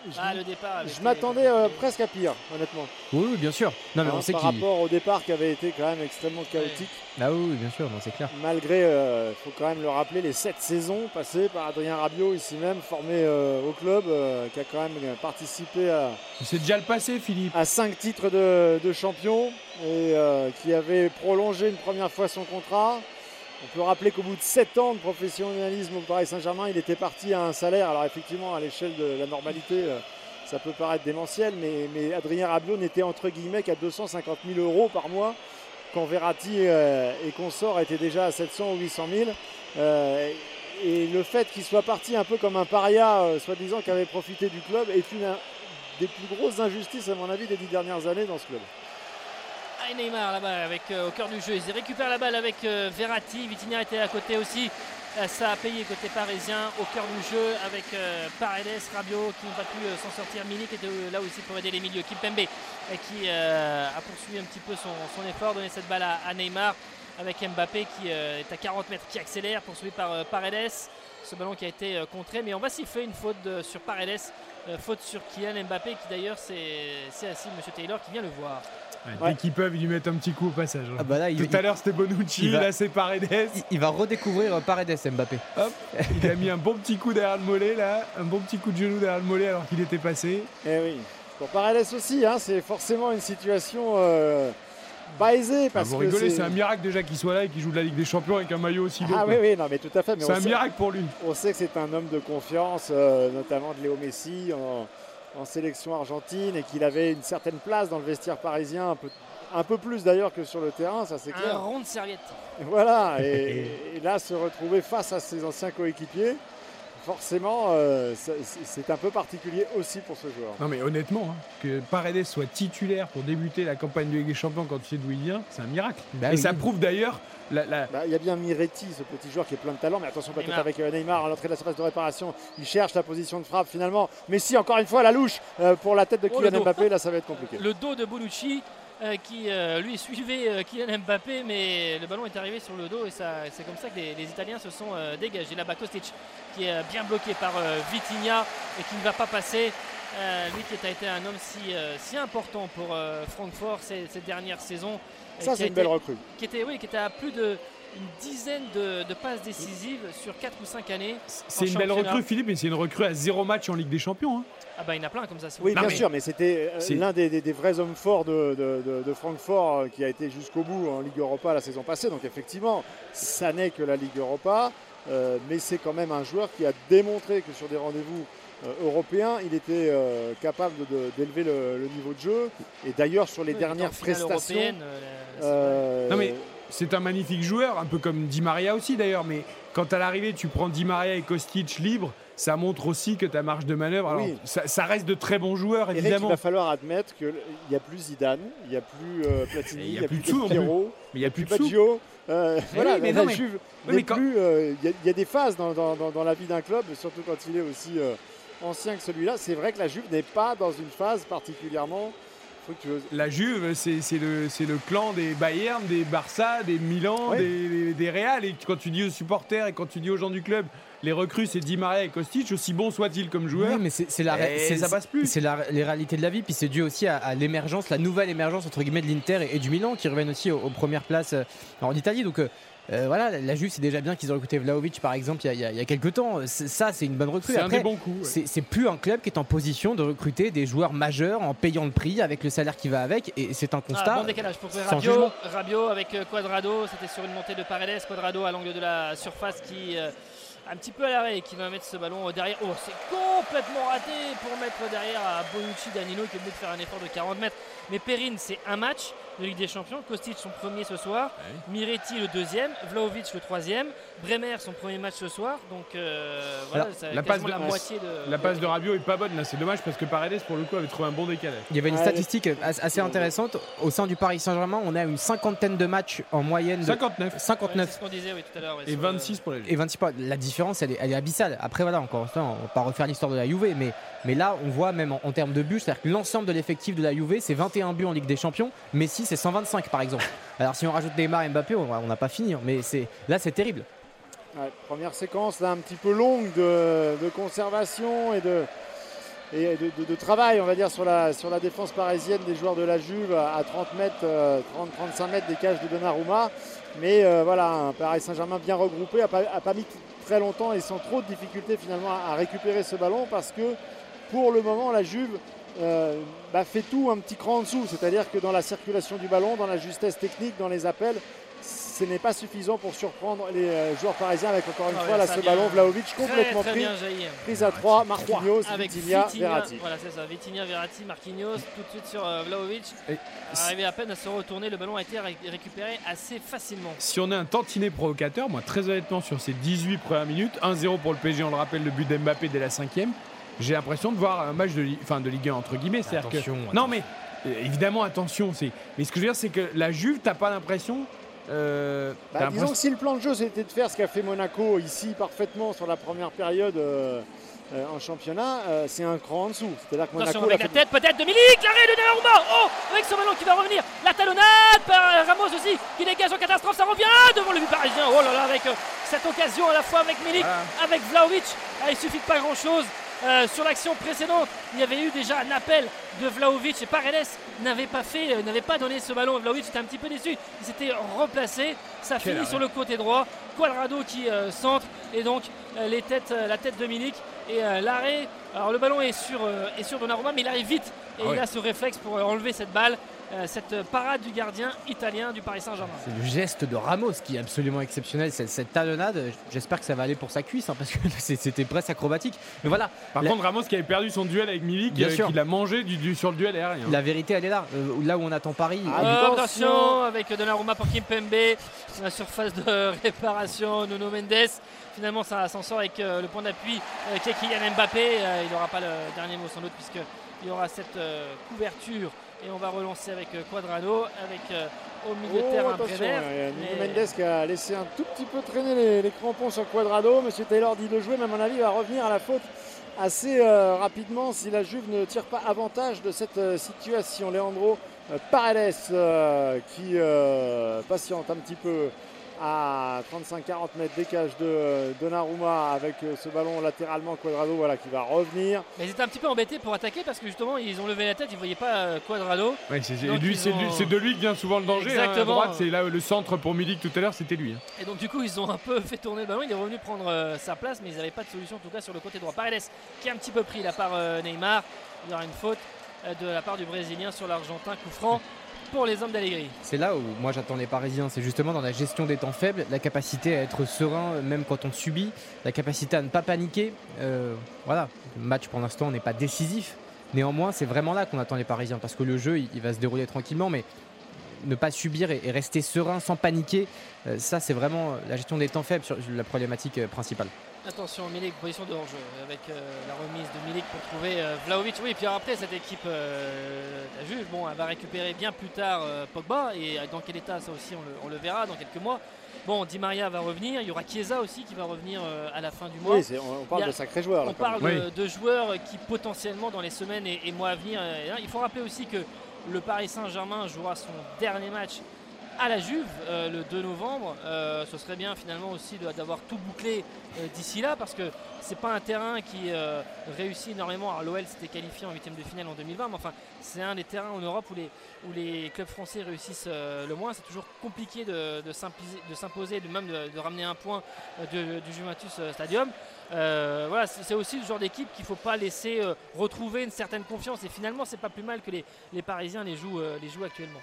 je, Ah, le départ. avait je m'attendais euh, presque à pire, honnêtement. Oui, oui, bien sûr. Non, mais Hein, on sait par rapport au départ qui avait été quand même extrêmement chaotique. Ah oui, oui, bien sûr, c'est clair. Malgré, il faut quand même le rappeler, les sept saisons passées par Adrien Rabiot ici même, formé euh, au club, euh, qui a quand même participé à, C'est déjà le passé, Philippe. à cinq titres de, de champion et euh, qui avait prolongé une première fois son contrat. On peut rappeler qu'au bout de sept ans de professionnalisme au Paris Saint-Germain, il était parti à un salaire. Alors effectivement, à l'échelle de la normalité, euh, ça peut paraître démentiel, mais, Adrien Rabiot n'était entre guillemets qu'à 250 000 euros par mois quand Verratti euh, et consorts étaient déjà à 700 ou 800 000. Euh, et le fait qu'il soit parti un peu comme un paria, soi-disant, qui avait profité du club, est une des plus grosses injustices, à mon avis, des dix dernières années dans ce club. Ah, et Neymar là-bas avec euh, au cœur du jeu. Il récupère la balle avec euh, Verratti. Vitinha était à côté aussi. Euh, ça a payé côté parisien au cœur du jeu avec euh, Paredes, Rabiot qui n'ont pas pu s'en sortir. Milik était euh, là aussi pour aider les milieux. Kimpembe qui a poursuivi un petit peu son, effort, donné cette balle à, Neymar avec Mbappé qui est à 40 mètres, qui accélère, poursuivi par Paredes. Ce ballon qui a été contré, mais on va siffler une faute sur Paredes, faute sur Kylian Mbappé qui d'ailleurs c'est c'est assis, Monsieur Taylor qui vient le voir. Ouais, Dès qu'ils peuvent, ils lui mettent un petit coup au passage. hein. Ah bah là, il- Tout à l'heure, c'était Bonucci, il va- là, c'est Paredes. Il, il va redécouvrir euh, Paredes Mbappé. Hop, il a mis un bon petit coup derrière le mollet, là. Un bon petit coup de genou derrière le mollet alors qu'il était passé. Eh oui. Pour Paredes aussi, hein, c'est forcément une situation euh, pas aisée. Ah, Parce vous que rigolez, c'est un miracle déjà qu'il soit là et qu'il joue de la Ligue des Champions avec un maillot aussi beau. Ah quoi. oui, oui, non, mais tout à fait. mais C'est un sait- miracle pour lui. On sait que c'est un homme de confiance, euh, notamment de Léo Messi en sélection argentine, et qu'il avait une certaine place dans le vestiaire parisien, un peu, un peu plus d'ailleurs que sur le terrain, ça c'est Un clair. rond de serviette. Voilà, et, et là se retrouver face à ses anciens coéquipiers, forcément, euh, c'est un peu particulier aussi pour ce joueur. Non mais honnêtement, hein, que Paredes soit titulaire pour débuter la campagne de Ligue des Champions quand tu sais d'où il vient, c'est un miracle. Bah et oui. ça prouve d'ailleurs la, la- Bah, Il y a bien Miretti, ce petit joueur qui est plein de talent, mais attention peut-être avec euh, Neymar à l'entrée de la surface de réparation. Il cherche la position de frappe finalement. Messi, encore une fois, la louche euh, pour la tête de Oh, Kylian. Mbappé. Là, ça va être compliqué. Le dos de Bonucci euh, qui euh, lui suivait euh, Kylian Mbappé, mais le ballon est arrivé sur le dos et ça, c'est comme ça que les, les Italiens se sont euh, dégagés. Là-bas, Kostic qui est bien bloqué par euh, Vitinha et qui ne va pas passer. Euh, lui qui a été un homme si, euh, si important pour euh, Francfort ces, ces dernières saisons. et Ça, c'est une belle recrue. Qui était, oui, qui était à plus de une dizaine de, de passes décisives sur 4 ou 5 années. c'est une belle recrue Philippe, mais c'est une recrue à zéro match en Ligue des Champions. hein. Ah bah il y en a plein comme ça. si Oui, bien sûr, mais c'était euh, c'est- l'un des, des- des vrais hommes forts de, de- de- de Francfort euh, qui a été jusqu'au bout en Ligue Europa la saison passée. Donc effectivement, ça n'est que la Ligue Europa, euh, mais c'est quand même un joueur qui a démontré que sur des rendez-vous euh, européens, il était euh, capable d'élever le, le niveau de jeu. Et d'ailleurs, sur les Oui, dernières prestations, euh, Non mais c'est un magnifique joueur, un peu comme Di Maria aussi d'ailleurs, mais quand à l'arrivée tu prends Di Maria et Kostic libre, ça montre aussi que ta marge de manœuvre. Alors, Oui. ça, ça reste de très bons joueurs, Eric, il évidemment. va falloir admettre qu'il n'y a plus Zidane, il n'y a plus euh, Platini, il n'y a, plus, Del plus. Piero, il y a plus. Baggio. Euh, voilà, oui, mais la non, mais- Juve Oui, quand- plus. euh, Il y, a- il y a des phases dans, dans- dans- dans la vie d'un club, surtout quand il est aussi euh, ancien que celui-là. C'est vrai que la Juve n'est pas dans une phase particulièrement. La Juve, c'est le, clan des Bayern, des Barça, des Milan, des, des, des Real. Et quand tu dis aux supporters et quand tu dis aux gens du club, les recrues, c'est Di Maria et Kostic, aussi bon soit-il comme joueur. Oui, mais c'est la, ça passe plus. C'est les réalités de la vie, puis c'est dû aussi à, à l'émergence, la nouvelle émergence entre guillemets de l'Inter et, et du Milan qui reviennent aussi aux, aux premières places euh, en Italie. Donc euh, euh, voilà, la- Juve, c'est déjà bien qu'ils ont recruté Vlaovic par exemple il y a, il y a- il y a quelques temps. C'est- Ça, c'est une bonne recrue. C'est un Après, des bons coups. ouais. c'est c'est plus un club qui est en position de recruter des joueurs majeurs en payant le prix avec le salaire qui va avec, et c'est un Ah, constat. bon décalage pour Rabiot. Rabiot avec euh, Quadrado, c'était sur une montée de Paredes, Quadrado à l'angle de la surface qui euh, un petit peu à l'arrêt et qui va mettre ce ballon euh, derrière. Oh c'est complètement raté pour mettre derrière à Bonucci Danilo qui est venu de faire un effort de 40 mètres. Mais Perrine c'est un match de Ligue des Champions, Kostic son premier ce soir, Miretti le deuxième, Vlaovic le troisième, Bremer son premier match ce soir. Donc euh, voilà, Alors, la passe de- la moitié de La passe de Rabiot est pas bonne là, c'est dommage parce que Paredes pour le coup avait trouvé un bon décalage. Il y avait une Ouais, statistique as- assez intéressante. Au sein du Paris Saint-Germain, on a une cinquantaine de matchs en moyenne. De 59 Ouais, 59 c'est ce qu'on disait oui, tout à l'heure. ouais, et sur le- 26 pour les et 26 points. La différence, elle est, elle est abyssale. Après, voilà, encore une fois, on va pas refaire l'histoire de la Juve, mais, mais là, on voit même en, en termes de buts, c'est-à-dire que l'ensemble de l'effectif de la Juve, c'est 21 buts en Ligue des Champions. Messi, c'est 125 par exemple. Alors, si on rajoute Neymar et Mbappé, on n'a pas fini. hein, Mais c'est là, c'est terrible. Première séquence là un petit peu longue de, conservation et de, travail, on va dire, sur la, sur la défense parisienne des joueurs de la Juve à à 30 mètres, euh, 30-35 mètres des cages de Donnarumma. Mais euh, voilà, Paris Saint-Germain bien regroupé, n'a pas, a pas mis très longtemps et sans trop de difficultés finalement à, à récupérer ce ballon parce que pour le moment, la Juve euh, bah, fait tout un petit cran en dessous. C'est-à-dire que dans la circulation du ballon, dans la justesse technique, dans les appels, ce n'est pas suffisant pour surprendre les euh, joueurs parisiens avec encore une Ah fois ouais, là ce ballon Vlaovic complètement très pris, prise à 3, Marquinhos, avec Vitinha, Vitinha, Verratti. Voilà, c'est ça. Vitinha, Verratti, Marquinhos, tout de suite sur euh, Vlahovic. Et- Arrivé à peine à se retourner, le ballon a été ré- récupéré assez facilement. Si on est un tantinet provocateur, moi très honnêtement sur ces 18 premières minutes, 1-0 pour le PSG, on le rappelle, le but d'Mbappé dès la cinquième, j'ai l'impression de voir un match de, Li- enfin, de Ligue 1 entre guillemets. C'est-à-dire que- Attention, Non mais euh, évidemment attention, c'est. Mais ce que je veux dire c'est que la Juve, t'as pas l'impression. euh, Bah, disons que si le plan de jeu c'était de faire ce qu'a fait Monaco ici parfaitement sur la première période euh, euh, en championnat, euh, c'est un cran en dessous. C'est-à-dire que Attention Monaco l'a avec la fait- tête peut-être de Milik, l'arrêt de Donnarumma. Oh, avec ce ballon qui va revenir. La talonnade par Ramos aussi qui dégage en catastrophe. Ça revient devant le but parisien. Oh là là, avec euh, cette occasion à la fois avec Milik, Voilà. avec Vlaovic. Ah, il suffit de pas grand-chose. Euh, sur l'action précédente, il y avait eu déjà un appel de Vlaovic et Paredes n'avait pas fait, euh, n'avait pas donné ce ballon. Vlaovic était un petit peu déçu. Il s'était replacé. Ça Quel finit arrêt. sur le côté droit. Quadrado qui euh, centre et donc les têtes, la tête de Milik et l'arrêt. Alors le ballon est sur, est sur Donnarumma, mais il arrive vite et Ah il a ce réflexe pour enlever cette balle, cette parade du gardien italien du Paris Saint-Germain. C'est le geste de Ramos qui est absolument exceptionnel. Cette, cette talonnade, j'espère que ça va aller pour sa cuisse, hein, parce que c'est- c'était presque acrobatique. Mais voilà, Par la- contre, Ramos qui avait perdu son duel avec Milik, Bien euh, sûr. qui l'a mangé du, du- sur le duel aérien. la vérité, elle est là. Euh, là où on attend Paris. Ah, il- Attention. attention avec Donnarumma pour Kimpembe, la surface de réparation, Nuno Mendes. Finalement, ça s'en sort avec euh, le point d'appui euh, qui est Kylian Mbappé. Euh, il n'aura pas le dernier mot sans doute puisqu'il y aura cette euh, couverture. Et on va relancer avec euh, Quadrado, avec euh, au milieu de Oh, terrain Nuno Mais- Mendes qui a laissé un tout petit peu traîner les, les crampons sur Quadrado. Monsieur Taylor dit de jouer, mais à mon avis, il va revenir à la faute assez euh, rapidement si la Juve ne tire pas avantage de cette euh, situation. Leandro euh, Paredes euh, qui euh, patiente un petit peu à 35-40 mètres décage de euh, Donnarumma avec euh, ce ballon latéralement Quadrado voilà, qui va revenir. Mais ils étaient un petit peu embêtés pour attaquer parce que justement ils ont levé la tête, ils ne voyaient pas euh, Quadrado. Ouais, c'est, c'est- Donc, lui, ils c'est, ont- lui- c'est de lui que vient souvent le danger. hein. Exactement. À droite, c'est là le centre pour Milik tout à l'heure, c'était lui. hein. Et donc du coup ils ont un peu fait tourner le ballon, il est revenu prendre euh, sa place mais ils n'avaient pas de solution en tout cas sur le côté droit. Paredes qui est un petit peu pris la part euh, Neymar, il y aura une faute euh, de la part du Brésilien sur l'Argentin, coup franc pour les hommes d'Allegri. C'est là où moi j'attends les Parisiens, c'est justement dans la gestion des temps faibles, la capacité à être serein euh, même quand on subit, la capacité à ne pas paniquer. Euh, voilà, le match pour l'instant n'est pas décisif. Néanmoins, c'est vraiment là qu'on attend les Parisiens parce que le jeu il, va se dérouler tranquillement, mais ne pas subir et, rester serein sans paniquer, euh, ça c'est vraiment la gestion des temps faibles sur la problématique principale. Attention, Milik, position de hors-jeu avec euh, la remise de Milik pour trouver euh, Vlaovic. Oui, puis après, cette équipe, euh, la Juve, bon, elle va récupérer bien plus tard euh, Pogba. Et dans quel état, ça aussi, on le, on le verra dans quelques mois. Bon, Di Maria va revenir. Il y aura Chiesa aussi qui va revenir euh, à la fin du mois. Oui, on, on parle a- de sacrés joueurs. Là, On parle de, de joueurs qui potentiellement dans les semaines et, et mois à venir. euh, il faut rappeler aussi que le Paris Saint-Germain jouera son dernier match à la Juve euh, le 2 novembre. Euh, ce serait bien finalement aussi d'avoir tout bouclé euh, d'ici là parce que c'est pas un terrain qui réussit énormément. Alors l'OL s'était qualifié en huitième de finale en 2020, mais enfin c'est un des terrains en Europe où les, clubs français réussissent le moins. C'est toujours compliqué de, s'imposer, de même de, ramener un point du Juventus Stadium. Euh, voilà, c'est aussi le genre d'équipe qu'il ne faut pas laisser euh, retrouver une certaine confiance. Et finalement, c'est pas plus mal que les, les Parisiens les jouent, euh, les jouent actuellement.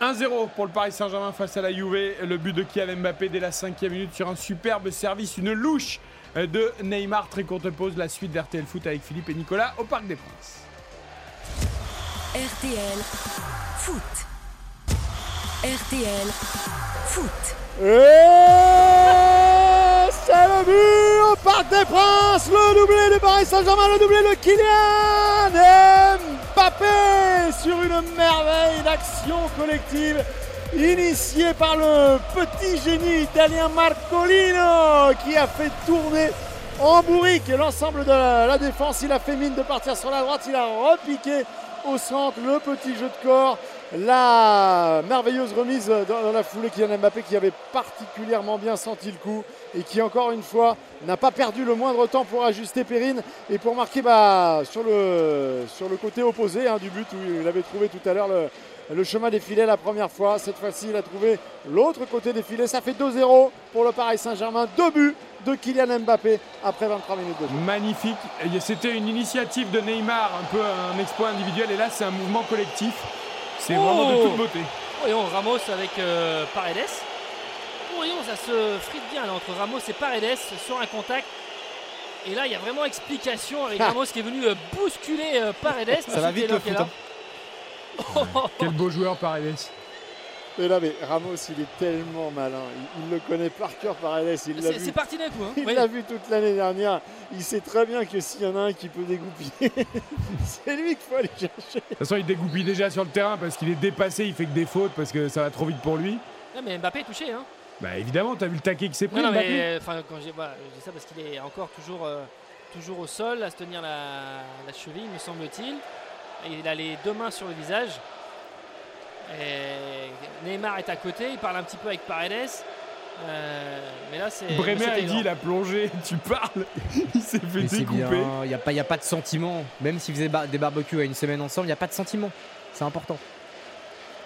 1-0 pour le Paris Saint-Germain face à la Juve. Le but de Kylian Mbappé dès la cinquième minute sur un superbe service, une louche de Neymar. Très courte pause, la suite d'RTL Foot avec Philippe et Nicolas au Parc des Princes. RTL Foot. RTL Foot. Et c'est le but au Parc des Princes, le doublé de Paris Saint-Germain, le doublé de Kylian Mbappé sur une merveille d'action collective initiée par le petit génie italien Marcolino qui a fait tourner en bourrique l'ensemble de la, la défense. Il a fait mine de partir sur la droite, il a repiqué au centre le petit jeu de corps. La merveilleuse remise dans, la foulée Kylian Mbappé qui avait particulièrement bien senti le coup et qui encore une fois n'a pas perdu le moindre temps pour ajuster Perrine et pour marquer bah, sur, le, côté opposé hein, du but où il avait trouvé tout à l'heure le, chemin des filets la première fois. Cette fois-ci, il a trouvé l'autre côté des filets. Ça fait 2-0 pour le Paris Saint-Germain. Deux buts de Kylian Mbappé après 23 minutes de jeu. Magnifique. C'était une initiative de Neymar, un peu un exploit individuel. Et là, c'est un mouvement collectif. C'est vraiment de Oh toute beauté. Voyons Ramos avec euh, Paredes. Voyons, ça se frite bien là, entre Ramos et Paredes sur un contact. Et là, il y a vraiment explication avec Ramos qui est venu euh, bousculer euh, Paredes. Ça va vite, le qui est foot, là. hein. Quel beau joueur Paredes. Et là, mais Ramos, il est tellement malin. Il, il le connaît par cœur, Paredes. Il l'a C'est vu. c'est parti d'un coup. hein. Il Oui. l'a vu toute l'année dernière. Il sait très bien que s'il y en a un qui peut dégoupiller, c'est lui qu'il faut aller chercher. De toute façon, il dégoupille déjà sur le terrain parce qu'il est dépassé, il fait que des fautes parce que ça va trop vite pour lui. Ouais, mais Mbappé est touché. Hein. Bah évidemment, t'as vu le taquet qui s'est pris Non, non, mais euh, enfin, quand j'ai voilà, je dis ça parce qu'il est encore toujours, euh, toujours au sol à se tenir la, la cheville, me semble-t-il. Et Il a les deux mains sur le visage. Et Neymar est à côté, il parle un petit peu avec Paredes. Euh, mais là, c'est. Bremer a dit, il a plongé, tu parles, il s'est fait Mais c'est découper. il n'y a, pas- y a pas de sentiment. Même s'ils faisaient bar- des barbecues à une semaine ensemble, il n'y a pas de sentiment. C'est important.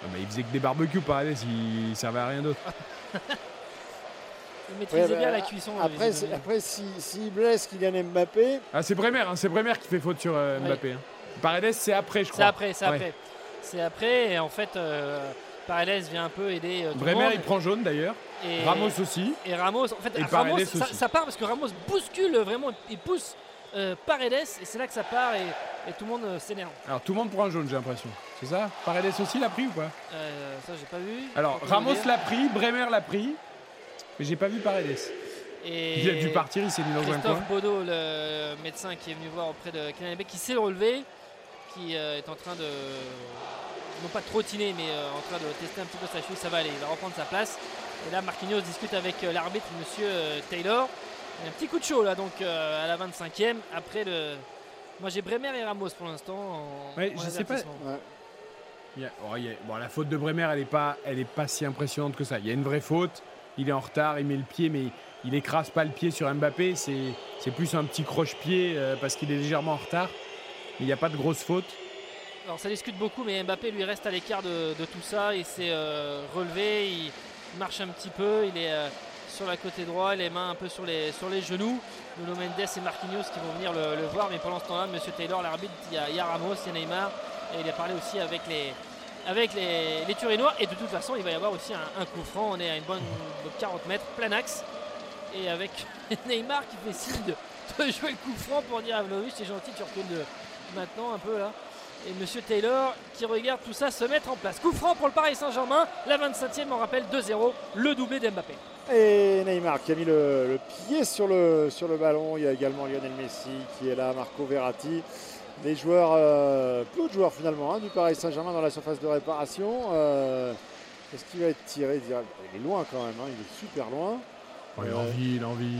Ah bah, il faisait que des barbecues, Paredes, il servait à rien d'autre. Il maîtrisait Ouais, bien bah, la cuisson. Après, c'est- après s'il si, s'il blesse Kylian Mbappé, Ah, c'est Bremer, hein, c'est Bremer qui fait faute sur euh. Mbappé. hein. Paredes, c'est après, je C'est crois. après, c'est Ouais. après. C'est après, et en fait, euh, Paredes vient un peu aider. euh, tout le Bremer, monde. il prend jaune d'ailleurs. Et- Ramos aussi. Et Ramos, en fait, Et Ramos, Paredes ça, aussi. ça part parce que Ramos bouscule vraiment, il pousse euh, Paredes et c'est là que ça part et, et tout le monde euh, s'énerve. Alors tout le monde prend un jaune, j'ai l'impression. C'est ça? Paredes aussi l'a pris ou pas? Euh, ça, j'ai pas vu. Alors Faut Ramos dire. l'a pris, Bremer l'a pris, mais j'ai pas vu Paredes. Et Il a dû partir, il s'est mis dans un Christophe coin. Baudot, le médecin qui est venu voir auprès de Kylian Mbappé, qui s'est relevé, qui euh, est en train de non pas de trottiner, mais euh, en train de tester un petit peu sa cheville, ça va aller, il va reprendre sa place. Et là, Marquinhos discute avec euh, l'arbitre, Monsieur euh, Taylor. Il y a un petit coup de chaud là, donc euh, à la 25e. Après le, moi j'ai Bremer et Ramos pour l'instant. en- Ouais, en je sais pas. avertissement. Il y a- oh, il y a- bon, la faute de Bremer, elle est pas, elle est pas si impressionnante que ça. Il y a une vraie faute. Il est en retard, il met le pied, mais il écrase pas le pied sur Mbappé. C'est, c'est plus un petit croche-pied euh, parce qu'il est légèrement en retard. Il n'y a pas de grosse faute. Alors ça discute beaucoup, mais Mbappé lui reste à l'écart de, tout ça. Il s'est euh, relevé, il marche un petit peu, il est euh, sur la côté droit, les mains un peu sur les, genoux. Nuno Mendes et Marquinhos qui vont venir le, voir, mais pendant ce temps-là, Monsieur Taylor, l'arbitre, il y, a, Ramos, il Neymar, et il a parlé aussi avec les, avec Turinois. Et de toute façon, il va y avoir aussi un, coup franc. On est à une bonne 40 mètres, plein axe, et avec Neymar qui signe de, jouer le coup franc pour dire à Vlahovic, c'est gentil, tu recules de, maintenant un peu là. Et Monsieur Taylor qui regarde tout ça se mettre en place. Coup franc pour le Paris Saint-Germain. La 27e, on rappelle 2-0, le doublé d'Mbappé. Et Neymar qui a mis le, le pied sur le, sur le ballon. Il y a également Lionel Messi qui est là, Marco Verratti. Des joueurs, euh, peu de joueurs finalement, hein, du Paris Saint-Germain dans la surface de réparation. Euh, Est-ce qu'il va être tiré direct? Il est loin quand même, hein, il est super loin. Oh, il a envie, il a envie.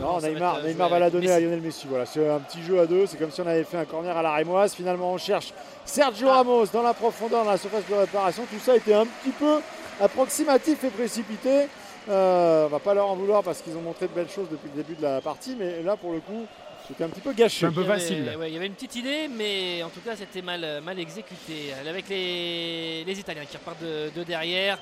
Non, Neymar, être, euh, Neymar va la donner Messi. à Lionel Messi. Voilà, c'est un petit jeu à deux. C'est comme si on avait fait un corner à la rémoise. Finalement, on cherche Sergio Ramos dans la profondeur, dans la surface de réparation. Tout ça était un petit peu approximatif et précipité. Euh, on va pas leur en vouloir parce qu'ils ont montré de belles choses depuis le début de la partie, mais là, pour le coup, c'était un petit peu gâché. Un peu Il y avait- facile. ouais, il y avait une petite idée, mais en tout cas, c'était mal, mal exécuté. Avec les, les Italiens qui repartent de, de derrière.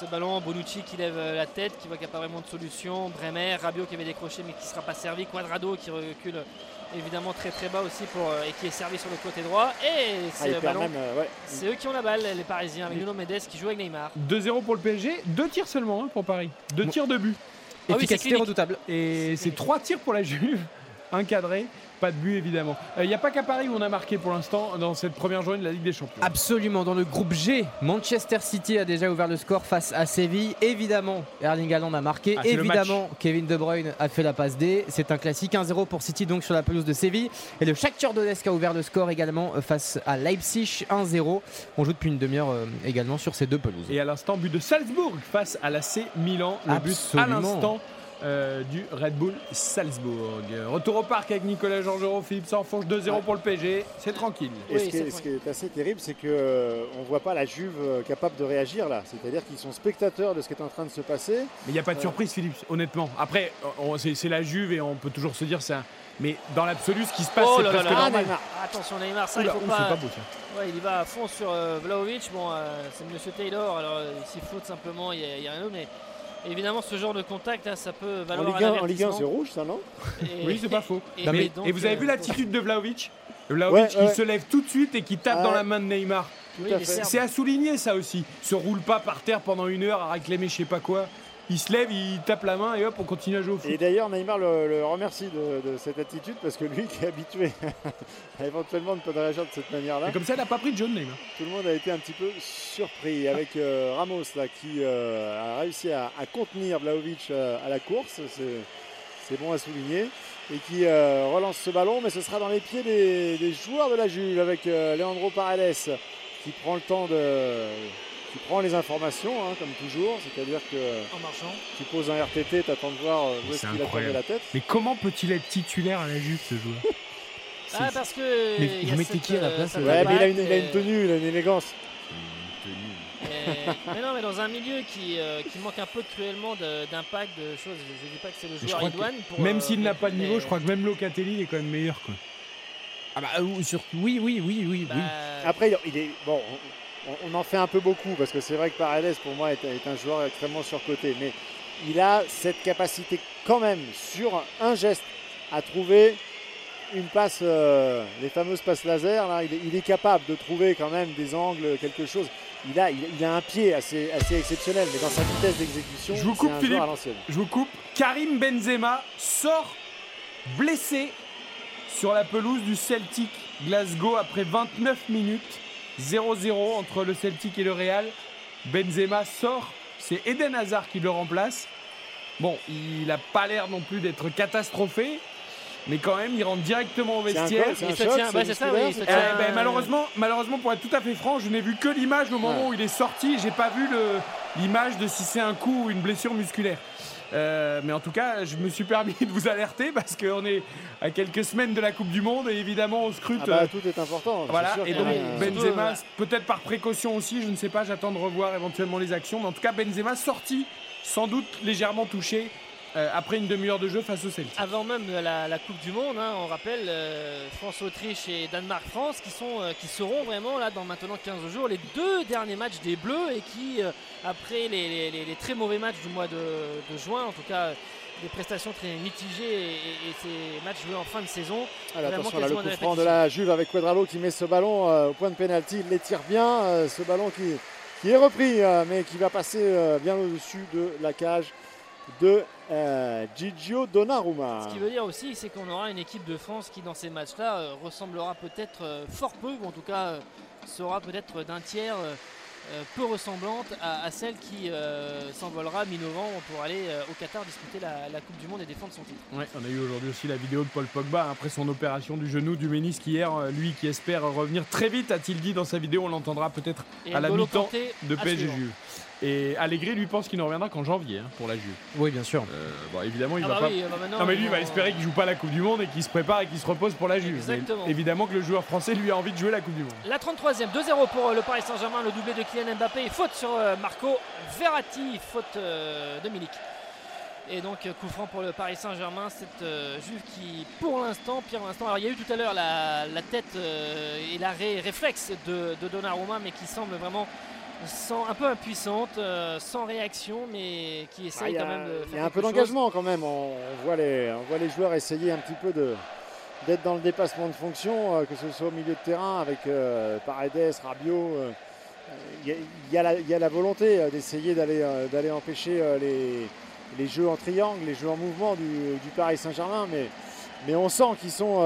Ce ballon, Bonucci qui lève euh, la tête, qui voit qu'il n'y a pas vraiment de solution. Bremer, Rabiot qui avait décroché mais qui ne sera pas servi. Quadrado qui recule évidemment très très bas aussi pour, euh, et qui est servi sur le côté droit. Et Ah, c'est le ballon. même, euh, ouais. C'est eux qui ont la balle, les Parisiens, avec Nuno Mendes qui joue avec Neymar. 2-0 pour le PSG, deux tirs seulement hein, pour Paris. Deux tirs de but. Ah oui, Efficacité redoutable. Et c'est trois tirs pour la Juve, un cadré, pas de but évidemment. Il n'y a pas qu'à Paris où on a marqué pour l'instant dans cette première journée de la Ligue des Champions. Absolument. Dans le groupe G, Manchester City a déjà ouvert le score face à Séville. Évidemment, Erling Haaland a marqué. Ah, Évidemment, Kevin De Bruyne a fait la passe D. C'est un classique 1-0 pour City donc sur la pelouse de Séville. Et le Shakhtar Donetsk a ouvert le score également euh, face à Leipzig 1-0. On joue depuis une demi-heure euh, également sur ces deux pelouses. Et à l'instant, but de Salzbourg face à l'AC Milan. Le but à l'instant euh, du Red Bull Salzbourg. Retour au parc avec Nicolas Georgerot, Philippe Sanfonche, 2-0 pour le PSG. C'est tranquille. Et ce, qui est, ce qui est assez terrible, c'est qu'on ne voit pas la Juve euh, capable de réagir là. C'est-à-dire qu'ils sont spectateurs de ce qui est en train de se passer. Mais il n'y a pas de Euh, surprise, Philippe, honnêtement. Après, c'est la Juve et on peut toujours se dire ça. Mais dans l'absolu, ce qui se passe, Oh c'est là là presque là. normal. Attention Neymar, ça Oula, il faut ouh, pas. c'est pas beau, ça. Ouais, il y va à fond sur euh, Vlahovic. Bon, euh, c'est Monsieur Taylor, alors euh, s'il faute simplement, il y a, il y a rien d'autre. Mais évidemment, ce genre de contact, là, ça peut En valoir Ligue un 1, en Ligue 1, avertissement. c'est rouge, ça, non Et- Oui, c'est pas faux. Et, Mais- et donc, et vous avez euh, vu l'attitude de Vlaovic Vlaovic Ouais, qui ouais. se lève tout de suite et qui tape dans la main de Neymar. Oui. C'est à souligner ça aussi. Se roule pas par terre pendant une heure à réclamer je sais pas quoi. Il se lève, il tape la main et hop, on continue à jouer au foot. Et d'ailleurs, Neymar le, le remercie de, de cette attitude parce que lui qui est habitué à éventuellement ne pas réagir de cette manière-là, Et comme ça, il n'a pas pris de jaune, Neymar. tout le monde a été un petit peu surpris avec euh, Ramos là, qui euh, a réussi à, à contenir Vlaovic euh, à la course. C'est, c'est bon à souligner. Et qui euh, relance ce ballon, mais ce sera dans les pieds des, des joueurs de la Juve avec euh, Leandro Paredes qui prend le temps de. Qui prend les informations, hein, comme toujours. C'est-à-dire que En marchant. tu poses un RTT, tu attends de voir euh, où est-ce qu'il a tourné la tête. Mais comment peut-il être titulaire à la Juve, ce joueur Ah, parce que. Mais il y a vous mettez qui à la euh, place, euh, Ouais, mais il a, une, il a une tenue, il a une élégance. et- mais non, mais dans un milieu qui, euh, qui manque un peu cruellement d'impact, de choses. Je ne dis pas que c'est le joueur idoine. Pour, Même euh, s'il n'a pas de niveau, mais- je crois que même Locatelli il est quand même meilleur. Quoi. Ah bah, euh, sur... Oui, oui, oui, oui. bah, oui. Après, il- il est bon. On, on en fait un peu beaucoup parce que c'est vrai que Paredes pour moi est, est un joueur extrêmement surcoté, mais il a cette capacité quand même sur un geste à trouver une passe, euh, les fameuses passes laser. Là, il, est, il est capable de trouver quand même des angles, quelque chose. Il a, il, il a un pied assez, assez exceptionnel, mais dans sa vitesse d'exécution, Je vous coupe, un Philippe. à l'ancienne. Je vous coupe. Karim Benzema sort blessé sur la pelouse du Celtic Glasgow après 29 minutes. 0-0 entre le Celtic et le Real. Benzema sort. C'est Eden Hazard qui le remplace. Bon, il n'a pas l'air non plus d'être catastrophé. Mais quand même, il rentre directement au vestiaire. malheureusement, malheureusement, pour être tout à fait franc, je n'ai vu que l'image au moment Ouais. où il est sorti. J'ai pas vu l'image de si c'est un coup ou une blessure musculaire. Euh, mais en tout cas, je me suis permis de vous alerter parce qu'on est à quelques semaines de la Coupe du Monde et évidemment on scrute. Ah bah, euh, tout est important. voilà, et donc Benzema, peut-être par précaution aussi, je ne sais pas, j'attends de revoir éventuellement les actions. Mais en tout cas, Benzema sorti, sans doute légèrement touché euh, après une demi-heure de jeu face au Celtic. Avant même la, la Coupe du Monde, hein, on rappelle euh, France-Autriche et Danemark-France qui, sont, euh, qui seront vraiment là dans maintenant 15 jours les deux derniers matchs des Bleus et qui, euh, après les, les- les- les très mauvais matchs du mois de, de juin, en tout cas des prestations très mitigées et, ces matchs joués en fin de saison, Vraiment attention, là, le coup de franc de répétition. la Juve avec Quadralo qui met ce ballon euh, au point de pénalty. Il les tire bien. euh, ce ballon qui, qui est repris, euh, mais qui va passer euh, bien au-dessus de la cage de euh, Gigio Donnarumma. Ce qui veut dire aussi, c'est qu'on aura une équipe de France qui, dans ces matchs-là, euh, ressemblera peut-être euh, fort peu, ou en tout cas euh, sera peut-être d'un tiers peu ressemblante à, à celle qui euh, s'envolera mi-novembre pour aller euh, au Qatar disputer la, la Coupe du Monde et défendre son titre. Ouais, on a eu aujourd'hui aussi la vidéo de Paul Pogba après son opération du genou du ménisque hier. Lui qui espère revenir très vite, a-t-il dit dans sa vidéo. On l'entendra peut-être à la mi-temps de PSG. Et Allegri lui pense qu'il ne reviendra qu'en janvier hein, pour la Juve. Oui, bien sûr. Euh, bon, évidemment, il Ah va bah pas. oui, bah non, mais lui, il va espérer qu'il joue pas la Coupe du Monde et qu'il se prépare et qu'il se repose pour la Juve. Mais Exactement. évidemment que le joueur français lui a envie de jouer la Coupe du Monde. La 33e, 2-0 pour euh, le Paris Saint-Germain, le doublé de Kylian Mbappé et faute sur euh, Marco Verratti, faute euh, de Milik. Et donc euh, coup franc pour le Paris Saint-Germain, cette euh, Juve qui pour l'instant, pire l'instant, alors il y a eu tout à l'heure la, la tête euh, et l'arrêt réflexe de, de Donnarumma mais qui semble vraiment sans, un peu impuissante, euh, sans réaction mais qui Ah, essaye Il quand même de il faire y a un peu d'engagement quand même. On, on voit les, on voit les joueurs essayer un petit peu de d'être dans le dépassement de fonction, euh, que ce soit au milieu de terrain avec euh, Paredes, Rabiot. Il y, a- il y la- il y a la volonté d'essayer d'aller d'aller empêcher les, les jeux en triangle, les jeux en mouvement du, du Paris Saint-Germain, mais, mais on sent qu'ils sont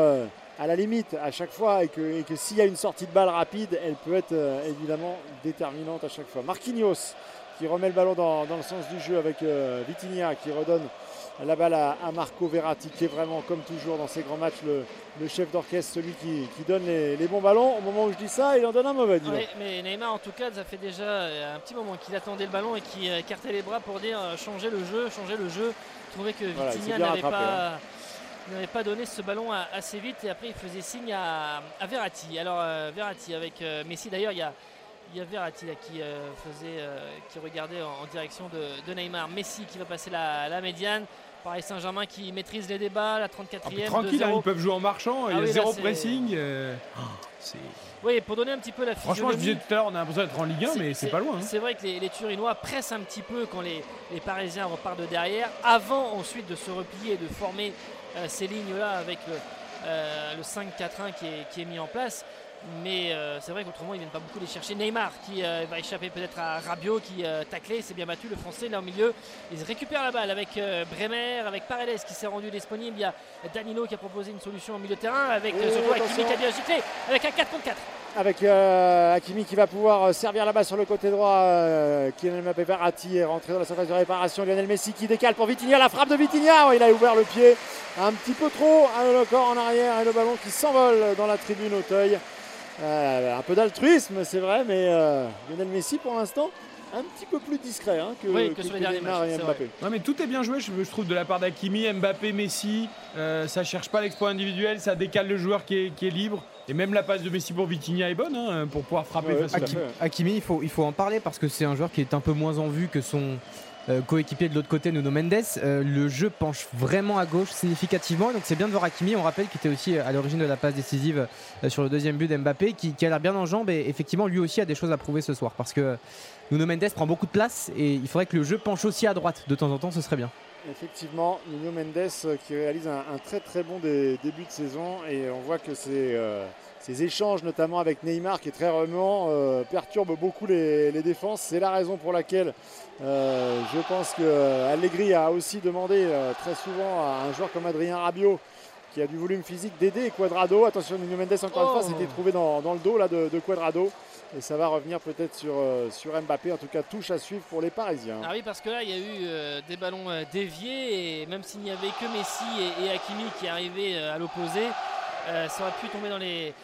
à la limite à chaque fois et que, et que s'il y a une sortie de balle rapide, elle peut être euh, évidemment déterminante à chaque fois. Marquinhos qui remet le ballon dans, dans le sens du jeu avec euh, Vitinha qui redonne la balle à, à Marco Verratti qui est vraiment comme toujours dans ces grands matchs le, le chef d'orchestre, celui qui, qui donne les, les bons ballons. Au moment où je dis ça, il en donne un mauvais. Oui, mais Neymar, en tout cas, ça fait déjà euh, un petit moment qu'il attendait le ballon et qui euh, écartait les bras pour dire changer le jeu, changer le jeu. Je trouvais que Vitinha n'avait pas, hein. N'avait pas donné ce ballon assez vite et après il faisait signe à, à Verratti. Alors euh, Verratti avec euh, Messi d'ailleurs, il y a, il y a Verratti là, qui euh, faisait, euh, qui regardait en, en direction de, de Neymar. Messi qui va passer la, la médiane. Paris Saint-Germain qui maîtrise les débats, la 34e. Ah, tranquille, hein, 2-0. ils peuvent jouer en marchant, Ah il y a oui, zéro pressing. oh, Oui, pour donner un petit peu la Franchement, je disais tout à l'heure, on a l'impression d'être en Ligue 1, mais c'est pas loin. hein. C'est vrai que les, les Turinois pressent un petit peu quand les, les Parisiens repartent de derrière, avant ensuite de se replier et de former ces lignes-là avec le, euh, le 5-4-1 qui est, qui est mis en place. Mais euh, c'est vrai qu'autrement, ils viennent pas beaucoup les chercher. Neymar qui euh, va échapper peut-être à Rabiot qui euh, taclé, c'est bien battu. Le français là au milieu, ils récupèrent la balle avec euh, Bremer, avec Paredes qui s'est rendu disponible. Il y a Danilo qui a proposé une solution au milieu de terrain, avec Et surtout Hakimi qui a bien giclé, avec un 4 contre 4. Avec Hakimi qui va pouvoir servir là-bas sur le côté droit. Kylian Mbappé Verratti est rentré dans la surface de réparation. Lionel Messi qui décale pour Vitinha. La frappe de Vitinha. Oh, il a ouvert le pied un petit peu trop. hein, le corps en arrière et le ballon qui s'envole dans la tribune Auteuil. Euh, un peu d'altruisme, c'est vrai, mais euh, Lionel Messi pour l'instant un petit peu plus discret hein, que, Oui, que sur les derniers matchs, et Mbappé. Non mais tout est bien joué, je, je trouve, de la part d'Akimi, Mbappé, Messi. Euh, ça cherche pas l'exploit individuel, ça décale le joueur qui est, qui est libre. Et même la passe de Messi pour Vitinha est bonne hein, pour pouvoir frapper Ouais, à fait. Hakimi, il faut, il faut en parler parce que c'est un joueur qui est un peu moins en vue que son euh, coéquipier de l'autre côté, Nuno Mendes. Euh, le jeu penche vraiment à gauche significativement. Donc c'est bien de voir Hakimi, on rappelle, qui était aussi à l'origine de la passe décisive euh, sur le deuxième but d'Mbappé, qui, a l'air bien en jambes et effectivement lui aussi a des choses à prouver ce soir parce que Nuno Mendes prend beaucoup de place et il faudrait que le jeu penche aussi à droite de temps en temps, ce serait bien. Effectivement, Nuno Mendes qui réalise un, très très bon dé- début de saison et on voit que ces, euh, ces échanges, notamment avec Neymar qui est très remuant, euh, perturbent beaucoup les, les défenses. C'est la raison pour laquelle euh, je pense que euh, Allegri a aussi demandé très souvent à un joueur comme Adrien Rabiot qui a du volume physique d'aider Quadrado. Attention, Nuno Mendes encore une Oh. fois s'était trouvé dans, dans le dos là, de, de Quadrado et ça va revenir peut-être sur, euh, sur Mbappé. En tout cas, touche à suivre pour les Parisiens. Ah oui, parce que là, il y a eu euh, des ballons déviés et même s'il n'y avait que Messi et, et Hakimi qui arrivaient euh, à l'opposé, ça aurait pu tomber dans les,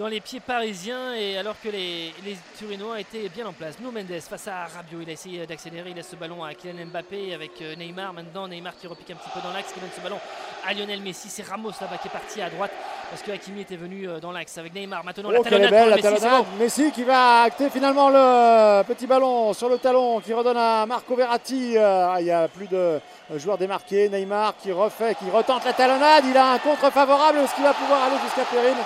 dans les pieds parisiens et alors que les, les Turinois étaient bien en place. Nuno Mendes face à Rabiot, il a essayé d'accélérer, il laisse ce ballon à Kylian Mbappé avec euh, Neymar. Maintenant, Neymar qui repique un petit peu dans l'axe, qui donne ce ballon à Lionel Messi. C'est Ramos là-bas qui est parti à droite parce que Hakimi était venu euh, dans l'axe avec Neymar. Maintenant, la Oh, est talonnade belle pour la Messi, talonnade. bon. Messi qui va acter finalement le petit ballon sur le talon qui redonne à Marco Verratti. Euh, il y a plus de joueurs démarqués. Neymar qui refait, qui retente la talonnade. Il a un contre favorable. Est-ce qu'il va pouvoir aller jusqu'à Perrine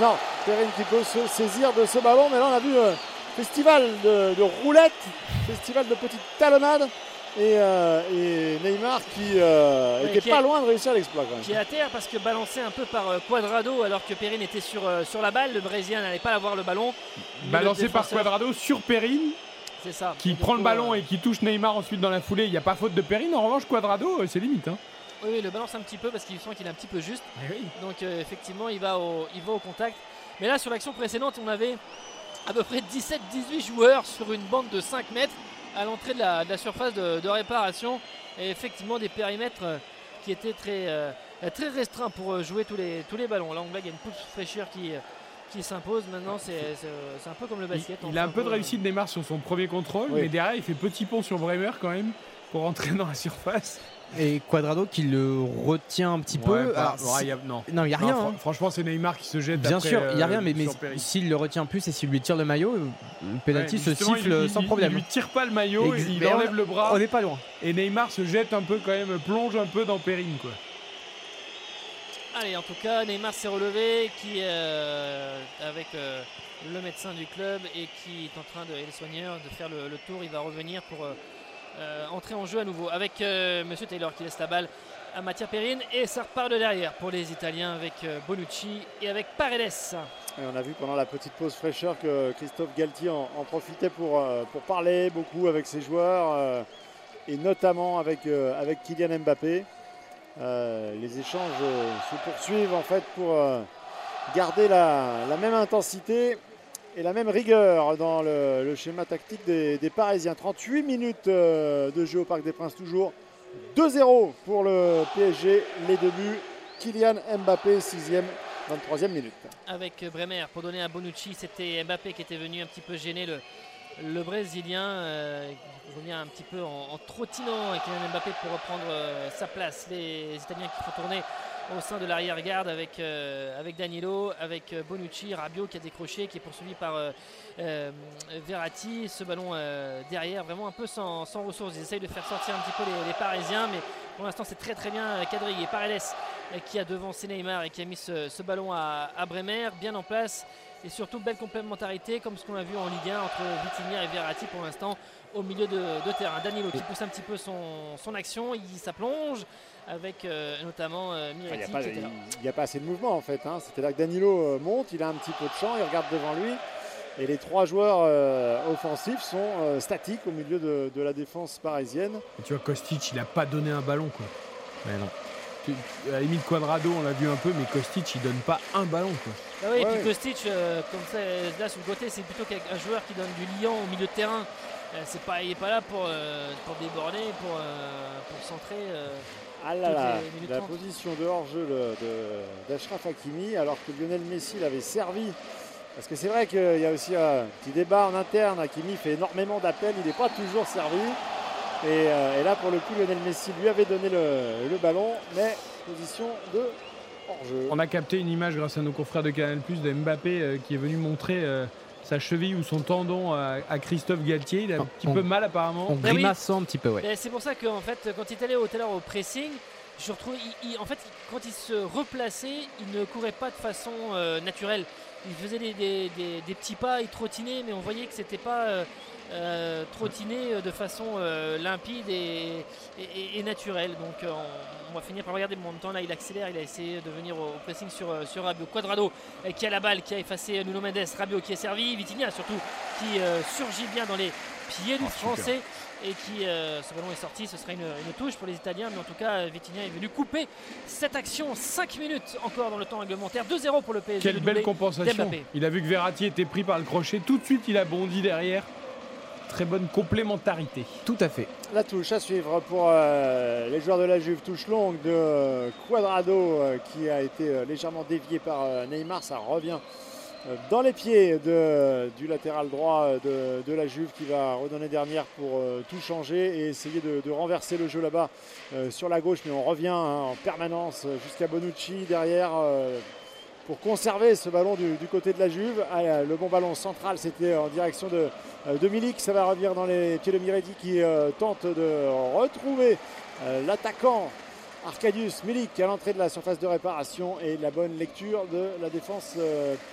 Non, Perrine qui peut se saisir de ce ballon. Mais là, on a vu euh, festival de, de roulettes, festival de petites talonnades. Et, euh, et Neymar qui euh, Ouais, était qui pas loin de réussir l'exploit. quand même. qui est à terre parce que balancé un peu par euh, Quadrado alors que Perrine était sur, sur la balle, le Brésilien n'allait pas avoir le ballon. Balancé le par Quadrado sur Perrine, C'est ça. qui prend le ballon euh, et qui touche Neymar ensuite dans la foulée. Il n'y a pas faute de Perrine. En revanche, Quadrado, c'est limite. hein. Oui, oui, il le balance un petit peu parce qu'il sent qu'il est un petit peu juste. Eh Donc euh, effectivement, il va, au, il va au contact. Mais là, sur l'action précédente, on avait à peu près 17-18 joueurs sur une bande de 5 mètres à l'entrée de la, de la surface de, de réparation. Et effectivement des périmètres euh, qui étaient très, euh, très restreints pour jouer tous les, tous les ballons. Là, on voit qu'il y a une pousse fraîcheur qui, qui s'impose. Maintenant, c'est un peu comme le Il, basket. il a un peu de réussite Neymar sur son premier contrôle, Oui. mais derrière il fait petit pont sur Bremer quand même pour rentrer dans la surface. Et Quadrado qui le retient un petit Ouais, peu. pas- Alors, ouais, si- y a- non. Il n'y a Non, rien. hein. Franchement, c'est Neymar qui se jette. Bien après, sûr, il n'y a euh, rien, mais, mais s'il le retient plus et s'il lui tire le maillot, euh, le penalty Ouais, se siffle il- sans il- problème. Il lui tire pas le maillot, Ex- il on- enlève le bras. On n'est pas loin. Et Neymar se jette un peu quand même, plonge un peu dans Perrine quoi. Allez, en tout cas, Neymar s'est relevé, qui euh, avec euh, le médecin du club et qui est en train de, et le soigneur de faire le, le tour. Il va revenir pour euh, euh, entrer en jeu à nouveau avec euh, Monsieur Taylor qui laisse la balle à Mattia Perrine et ça repart de derrière pour les Italiens avec euh, Bonucci et avec Paredes. On a vu pendant la petite pause fraîcheur que Christophe Galtier en, profitait pour, euh, pour parler beaucoup avec ses joueurs euh, et notamment avec, avec Kylian Mbappé. Les échanges se poursuivent en fait pour garder la même intensité et la même rigueur dans le, schéma tactique des, Parisiens. 38 minutes euh, de jeu au Parc des Princes toujours. 2-0 pour le PSG, les deux buts. Kylian Mbappé, 6e, 23e minute. avec Bremer pour donner à Bonucci. C'était Mbappé qui était venu un petit peu gêner le, le Brésilien. euh, revient un petit peu en, en trottinant Kylian Mbappé pour reprendre euh, sa place. Les Italiens qui font tourner au sein de l'arrière-garde avec, euh, avec Danilo, avec euh, Bonucci, Rabiot qui a décroché, qui est poursuivi par euh, euh, Verratti. Ce ballon euh, derrière, vraiment un peu sans, sans ressources. Ils essayent de faire sortir un petit peu les, les Parisiens, mais pour l'instant c'est très très bien quadrillé. Paredes qui a devancé Neymar et qui a mis ce, ce ballon à, à Bremer, bien en place. Et surtout belle complémentarité comme ce qu'on a vu en Ligue 1 entre Vitinha et Verratti pour l'instant au milieu de, de terrain. Danilo qui pousse un petit peu son, son action, il s'aplonge avec euh, notamment euh, Il n'y Miretti a, pas- là. il- a assez de mouvement en fait. hein. C'est-à-dire que Danilo euh, monte, il a un petit peu de champ, il regarde devant lui. Et les trois joueurs euh, offensifs sont euh, statiques au milieu de, de la défense parisienne. Et tu vois, Kostic, il a pas donné un ballon quoi. Mais non. Tu- À la limite, Quadrado, on l'a vu un peu, mais Kostic, il donne pas un ballon quoi. Ah oui, et puis ouais. Kostic, euh, comme ça, là sur le côté, c'est plutôt qu'un joueur qui donne du liant au milieu de terrain. Euh, c'est pas, il n'est pas là pour, euh, pour déborder, pour, euh, pour centrer. Ah là là, la 30. position de hors-jeu d'Ashraf Hakimi, alors que Lionel Messi l'avait servi. Parce que c'est vrai qu'il y a aussi un petit débat en interne. Hakimi fait énormément d'appels, il n'est pas toujours servi. Et, euh, et là, pour le coup, Lionel Messi lui avait donné le, le ballon, mais position de hors-jeu. On a capté une image grâce à nos confrères de Canal Plus de Mbappé euh, qui est venu montrer euh, sa cheville ou son tendon à, à Christophe Galtier. Il a un petit on- peu mal apparemment. En oui. grimaçant un petit peu, ouais. Et C'est pour ça qu'en fait, quand il est allé au- tout à l'heure au pressing, je retrouve, il- il- en fait, quand il se replaçait, il ne courait pas de façon euh, naturelle. Il faisait des, des- des- des petits pas, il trottinait, mais on voyait que c'était pas euh, euh, trottiner de façon euh, limpide et, et- et naturelle. Donc euh, on, on va finir par regarder. Même temps, là, il accélère, il a essayé de venir au, pressing sur, euh, sur Rabiot. Quadrado euh, qui a la balle, qui a effacé Nuno Mendes. Rabiot qui est servi. Vitinha surtout qui euh, surgit bien dans les pieds du Oh. Français et qui, euh, ce ballon est sorti, ce sera une, une touche pour les Italiens, mais en tout cas, Vitinha est venu couper cette action. 5 minutes encore dans le temps réglementaire, 2-0 pour le PSG. Quelle le belle compensation. Il a vu que Verratti était pris par le crochet. Tout de suite, il a bondi derrière. Très bonne complémentarité. Tout à fait. La touche à suivre pour euh, les joueurs de la Juve. Touche longue de euh, Quadrado euh, qui a été euh, légèrement dévié par euh, Neymar. Ça revient euh, dans les pieds de- du latéral droit euh, de, de la Juve qui va redonner dernière pour euh, tout changer et essayer de, de renverser le jeu là-bas euh, sur la gauche. Mais on revient hein, en permanence euh, jusqu'à Bonucci derrière. euh, pour conserver ce ballon du, côté de la Juve. Le bon ballon central, c'était en direction de, euh, de Milik. Ça va revenir dans les pieds de Miretti qui euh, tente de retrouver euh, l'attaquant Arcadius Milik à l'entrée de la surface de réparation et la bonne lecture de la défense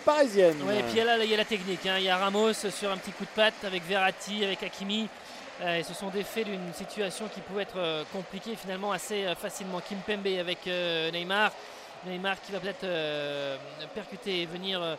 parisienne. Ouais, et puis là, il y a la technique. hein. Il y a Ramos sur un petit coup de patte avec Verratti, avec Hakimi. Ils se sont défaits d'une situation qui pouvait être compliquée finalement assez facilement. Kimpembe avec euh, Neymar. Neymar qui va peut-être euh, percuter et venir euh,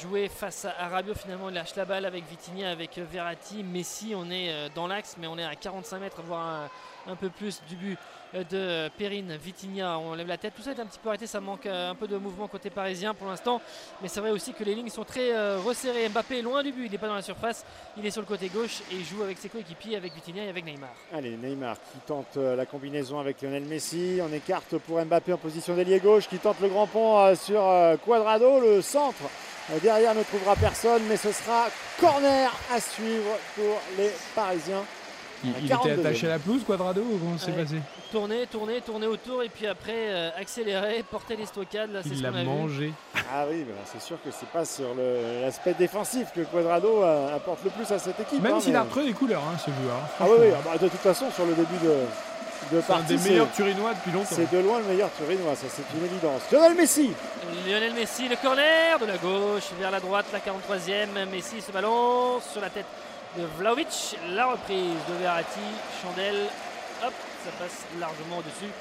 jouer face à Rabiot. Finalement, il lâche la balle avec Vitinha, avec euh, Verratti. Messi, on est dans l'axe, mais on est à 45 mètres, voire un, peu plus du but de Perrine. Vitinha, on lève la tête. Tout ça est un petit peu arrêté. Ça manque euh, un peu de mouvement côté parisien pour l'instant. Mais c'est vrai aussi que les lignes sont très euh, resserrées. Mbappé est loin du but. Il n'est pas dans la surface. Il est sur le côté gauche et il joue avec ses coéquipiers, avec Vitinha et avec Neymar. Allez, Neymar qui tente euh, la combinaison avec Lionel Messi. On écarte pour Mbappé en position d'ailier gauche qui tente le grand pont euh, sur euh, Quadrado. Le centre euh, derrière ne trouvera personne, mais ce sera corner à suivre pour les Parisiens. Il, était 42e. attaché à la pelouse, Quadrado, ou comment c'est passé? Tourner, tourner, tourner autour et puis après euh, accélérer, porter les stockades. Là, c'est Il ce l'a qu'on a vu. mangé. Ah oui, mais c'est sûr que c'est pas sur le- l'aspect défensif que Quadrado euh, apporte le plus à cette équipe. Même hein, s'il mais- a retrouvé des couleurs, hein, ce joueur. Ah oui, oui, ah bah, de toute façon, sur le début de, de C'est un partie, des c'est- meilleurs Turinois depuis longtemps. c'est de loin le meilleur Turinois, ça c'est une évidence. Lionel Messi Lionel Messi, le corner de la gauche vers la droite, la 43e. Messi se balance sur la tête de Vlaovic. La reprise de Verratti, Chandelle. Hop, ça passe largement au-dessus.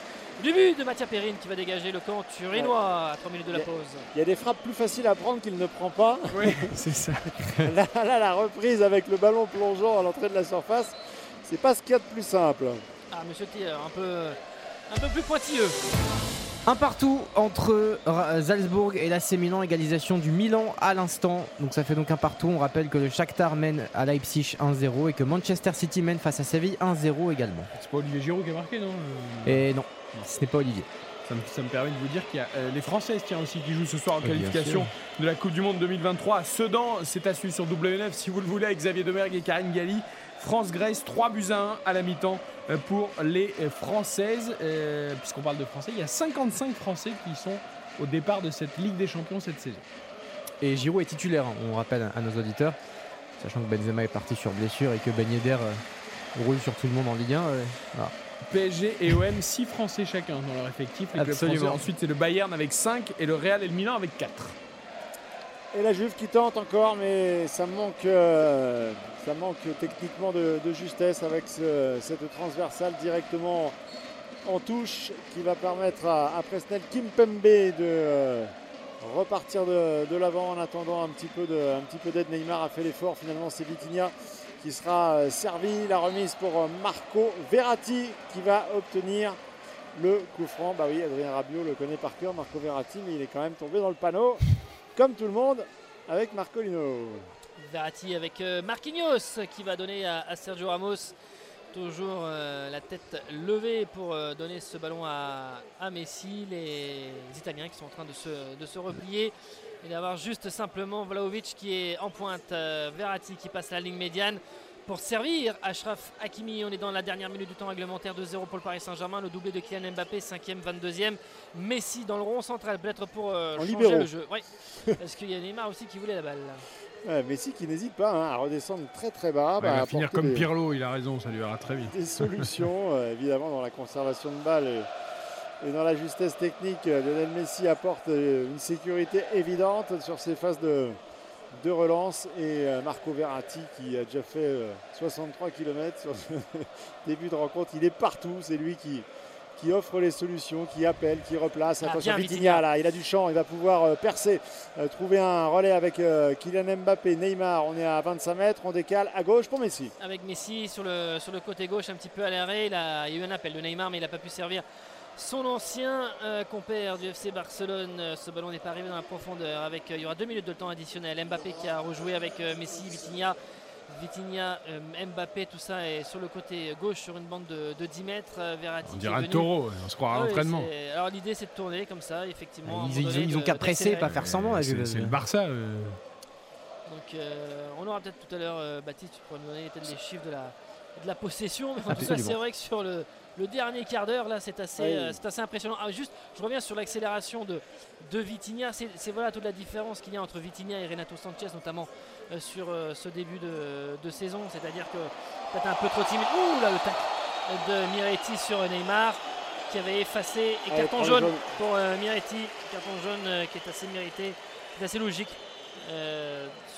Du but de Mathia Perrine qui va dégager le camp turinois à 3 minutes de la pause. Il y a des frappes plus faciles à prendre qu'il ne prend pas. Oui, c'est ça. là, là, la reprise avec le ballon plongeant à l'entrée de la surface, c'est pas ce qu'il y a de plus simple. Ah, monsieur Thier, un peu, un peu plus pointilleux. Un partout entre Salzbourg et l'AC Milan, égalisation du Milan à l'instant. Donc ça fait donc un partout. On rappelle que le Shakhtar mène à Leipzig 1-0 et que Manchester City mène face à Séville 1-0 également. C'est pas Olivier Giroud qui a marqué, non? Et non, ce n'est pas Olivier. Ça me, ça me permet de vous dire qu'il y a euh, les Françaises tiens, aussi qui jouent ce soir en qualification de la Coupe du Monde 2023 à Sedan. C'est à suivre sur W9 si vous le voulez avec Xavier Domergue et Karine Galli. France-Grèce, 3 buts à 1 à la mi-temps euh, pour les euh, Françaises. Euh, Puisqu'on parle de Français, il y a 55 Français qui sont au départ de cette Ligue des Champions cette saison. Et Giroud est titulaire, hein, on rappelle à nos auditeurs. Sachant que Benzema est parti sur blessure et que Ben Yedder euh, roule sur tout le monde en Ligue 1. euh, voilà. PSG et OM, 6 Français chacun dans leur effectif. Les clubs Absolument. français. Ensuite, c'est le Bayern avec 5 et le Real et le Milan avec 4. Et la Juve qui tente encore, mais ça manque, euh, ça manque techniquement de, justesse avec ce- cette transversale directement en touche qui va permettre à, à Presnel Kimpembe de euh, repartir de, l'avant en attendant un petit peu de- un petit peu d'aide. Neymar a fait l'effort. Finalement, c'est Vitinha qui sera euh, servi. La remise pour euh, Marco Verratti qui va obtenir le coup franc. Bah oui, Adrien Rabiot le connaît par cœur, Marco Verratti, mais il est quand même tombé dans le panneau comme tout le monde, avec Marcolino. Verratti avec euh, Marquinhos qui va donner à, à Sergio Ramos. Toujours euh, la tête levée pour euh, donner ce ballon à, à Messi. Les Italiens qui sont en train de se, de se replier et d'avoir juste simplement Vlaovic qui est en pointe. euh, Verratti qui passe la ligne médiane pour servir Ashraf Hakimi. On est dans la dernière minute du temps réglementaire 2-0 pour le Paris Saint-Germain. Le doublé de Kylian Mbappé, 5e, 22e. Messi dans le rond central, peut-être pour euh, changer libéraux. le jeu. Oui, parce qu'il y a Neymar aussi qui voulait la balle. Messi qui n'hésite pas hein, à redescendre très très bas. il bah, va à finir comme des- Pirlo, il a raison, ça lui ira très vite. des solutions, euh, évidemment, dans la conservation de balles et, et dans la justesse technique. euh, Lionel Messi apporte euh, une sécurité évidente sur ses phases de, de relance. Et Marco Verratti, qui a déjà fait euh, 63 km sur ce début de rencontre, il est partout. C'est lui qui, qui offre les solutions, qui appelle, qui replace. Ah, Attention, Vitinha, là, il a du champ, il va pouvoir euh, percer, euh, trouver un relais avec euh, Kylian Mbappé, Neymar. On est à 25 mètres, on décale à gauche pour Messi. avec Messi sur le, sur le côté gauche un petit peu à l'arrêt. Il, a- il y a eu un appel de Neymar mais il n'a pas pu servir son ancien euh, compère du FC Barcelone. Ce ballon n'est pas arrivé dans la profondeur. Avec, euh, il y aura deux minutes de temps additionnel. Mbappé qui a rejoué avec euh, Messi, Vitinha. Vitinha, euh, Mbappé, tout ça est sur le côté gauche sur une bande de, de 10 mètres. Euh, Verratti On dirait un taureau, on se croira à Ah l'entraînement. Alors l'idée c'est de tourner comme ça, effectivement. Ils, ont qu'à presser, pas faire semblant. la C'est le Barça. euh. Donc euh, on aura peut-être tout à l'heure, euh, Baptiste, tu pourras nous donner peut-être les chiffres de la, de la possession. Mais en tout cas, Absolument. c'est vrai que sur le, le dernier quart d'heure, là, c'est assez, Oui. euh, c'est assez impressionnant. Ah, juste, je reviens sur l'accélération de, de Vitinha. C'est voilà toute la différence qu'il y a entre Vitinha et Renato Sanchez, notamment euh, sur euh, ce début de, de saison. C'est-à-dire que peut-être un peu trop timide. Ouh là, le tac de Miretti sur Neymar qui avait effacé et Allez, carton jaune pour Miretti, carton jaune qui est assez mérité, qui est assez logique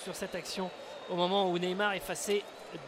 sur cette action au moment où Neymar effaçait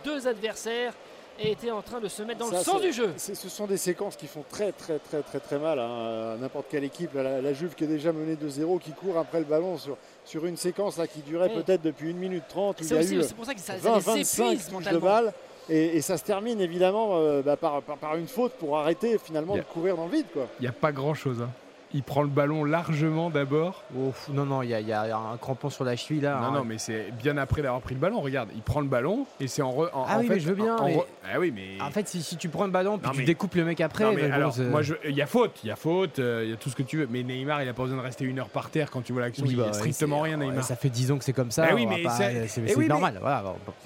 deux adversaires était en train de se mettre dans Ça, le sens du jeu. Ce sont des séquences qui font très très très très très mal hein, à n'importe quelle équipe. La, la Juve qui est déjà menée 2-0, qui court après le ballon sur, sur une séquence là, qui durait Oui. peut-être depuis 1 minute 30. où C'est pour ça que ça- ça 20, les 25 épuise touches de mentalement. balle. Et, et ça se termine évidemment euh, bah, par, par- par une faute pour arrêter finalement de courir dans le vide. Quoi. Il n'y a pas grand chose. Il prend le ballon largement d'abord. Ouf, non, non, il y, a- il y a un crampon sur la cheville là. Non, hein. non, mais c'est bien après d'avoir pris le ballon. Regarde, il prend le ballon et c'est en, re- en- Ah en oui, fait, mais je veux bien, en- en mais- re- Ah oui, mais. En fait, si, si tu prends le ballon puis Non, tu mais- découpes le mec après, Non, mais ben bon, alors, moi, je- il y a faute, il y a faute, euh, il y a tout ce que tu veux. Mais Neymar, il a pas besoin de rester une heure par terre quand tu vois l'action. Oui, il y a bah, strictement rien, ouais, Neymar. Ça fait 10 ans que c'est comme ça. Eh oui, mais c'est- normal.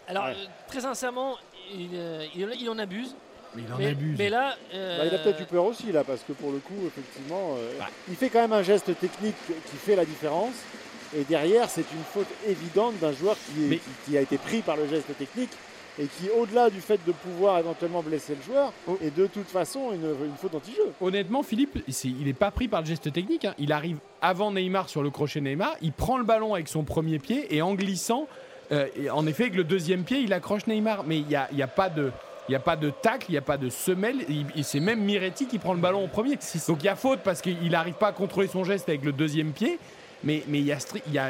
Alors, euh, très sincèrement, il, euh, il en abuse. Mais il en mais, abuse. mais là, Bah, il a euh, peut-être eu peur aussi là, parce que pour le coup, effectivement, euh, il fait quand même un geste technique qui fait la différence. Et derrière, c'est une faute évidente d'un joueur qui, est- Mais- qui- qui a été pris par le geste technique et qui, au-delà du fait de pouvoir éventuellement blesser le joueur, Oh. est de toute façon une, une faute d'anti-jeu. Honnêtement, Philippe, il n'est pas pris par le geste technique. hein. Il arrive avant Neymar sur le crochet Neymar. Il prend le ballon avec son premier pied et en glissant, euh, et en effet, avec le deuxième pied, il accroche Neymar. Mais il n'y a, il y a pas de. Il n'y a pas de tacle, il n'y a pas de semelle, il- c'est même Miretti qui prend le ballon en premier. Donc il y a faute parce qu'il n'arrive pas à contrôler son geste avec le deuxième pied, mais mais il y a stri- il y a,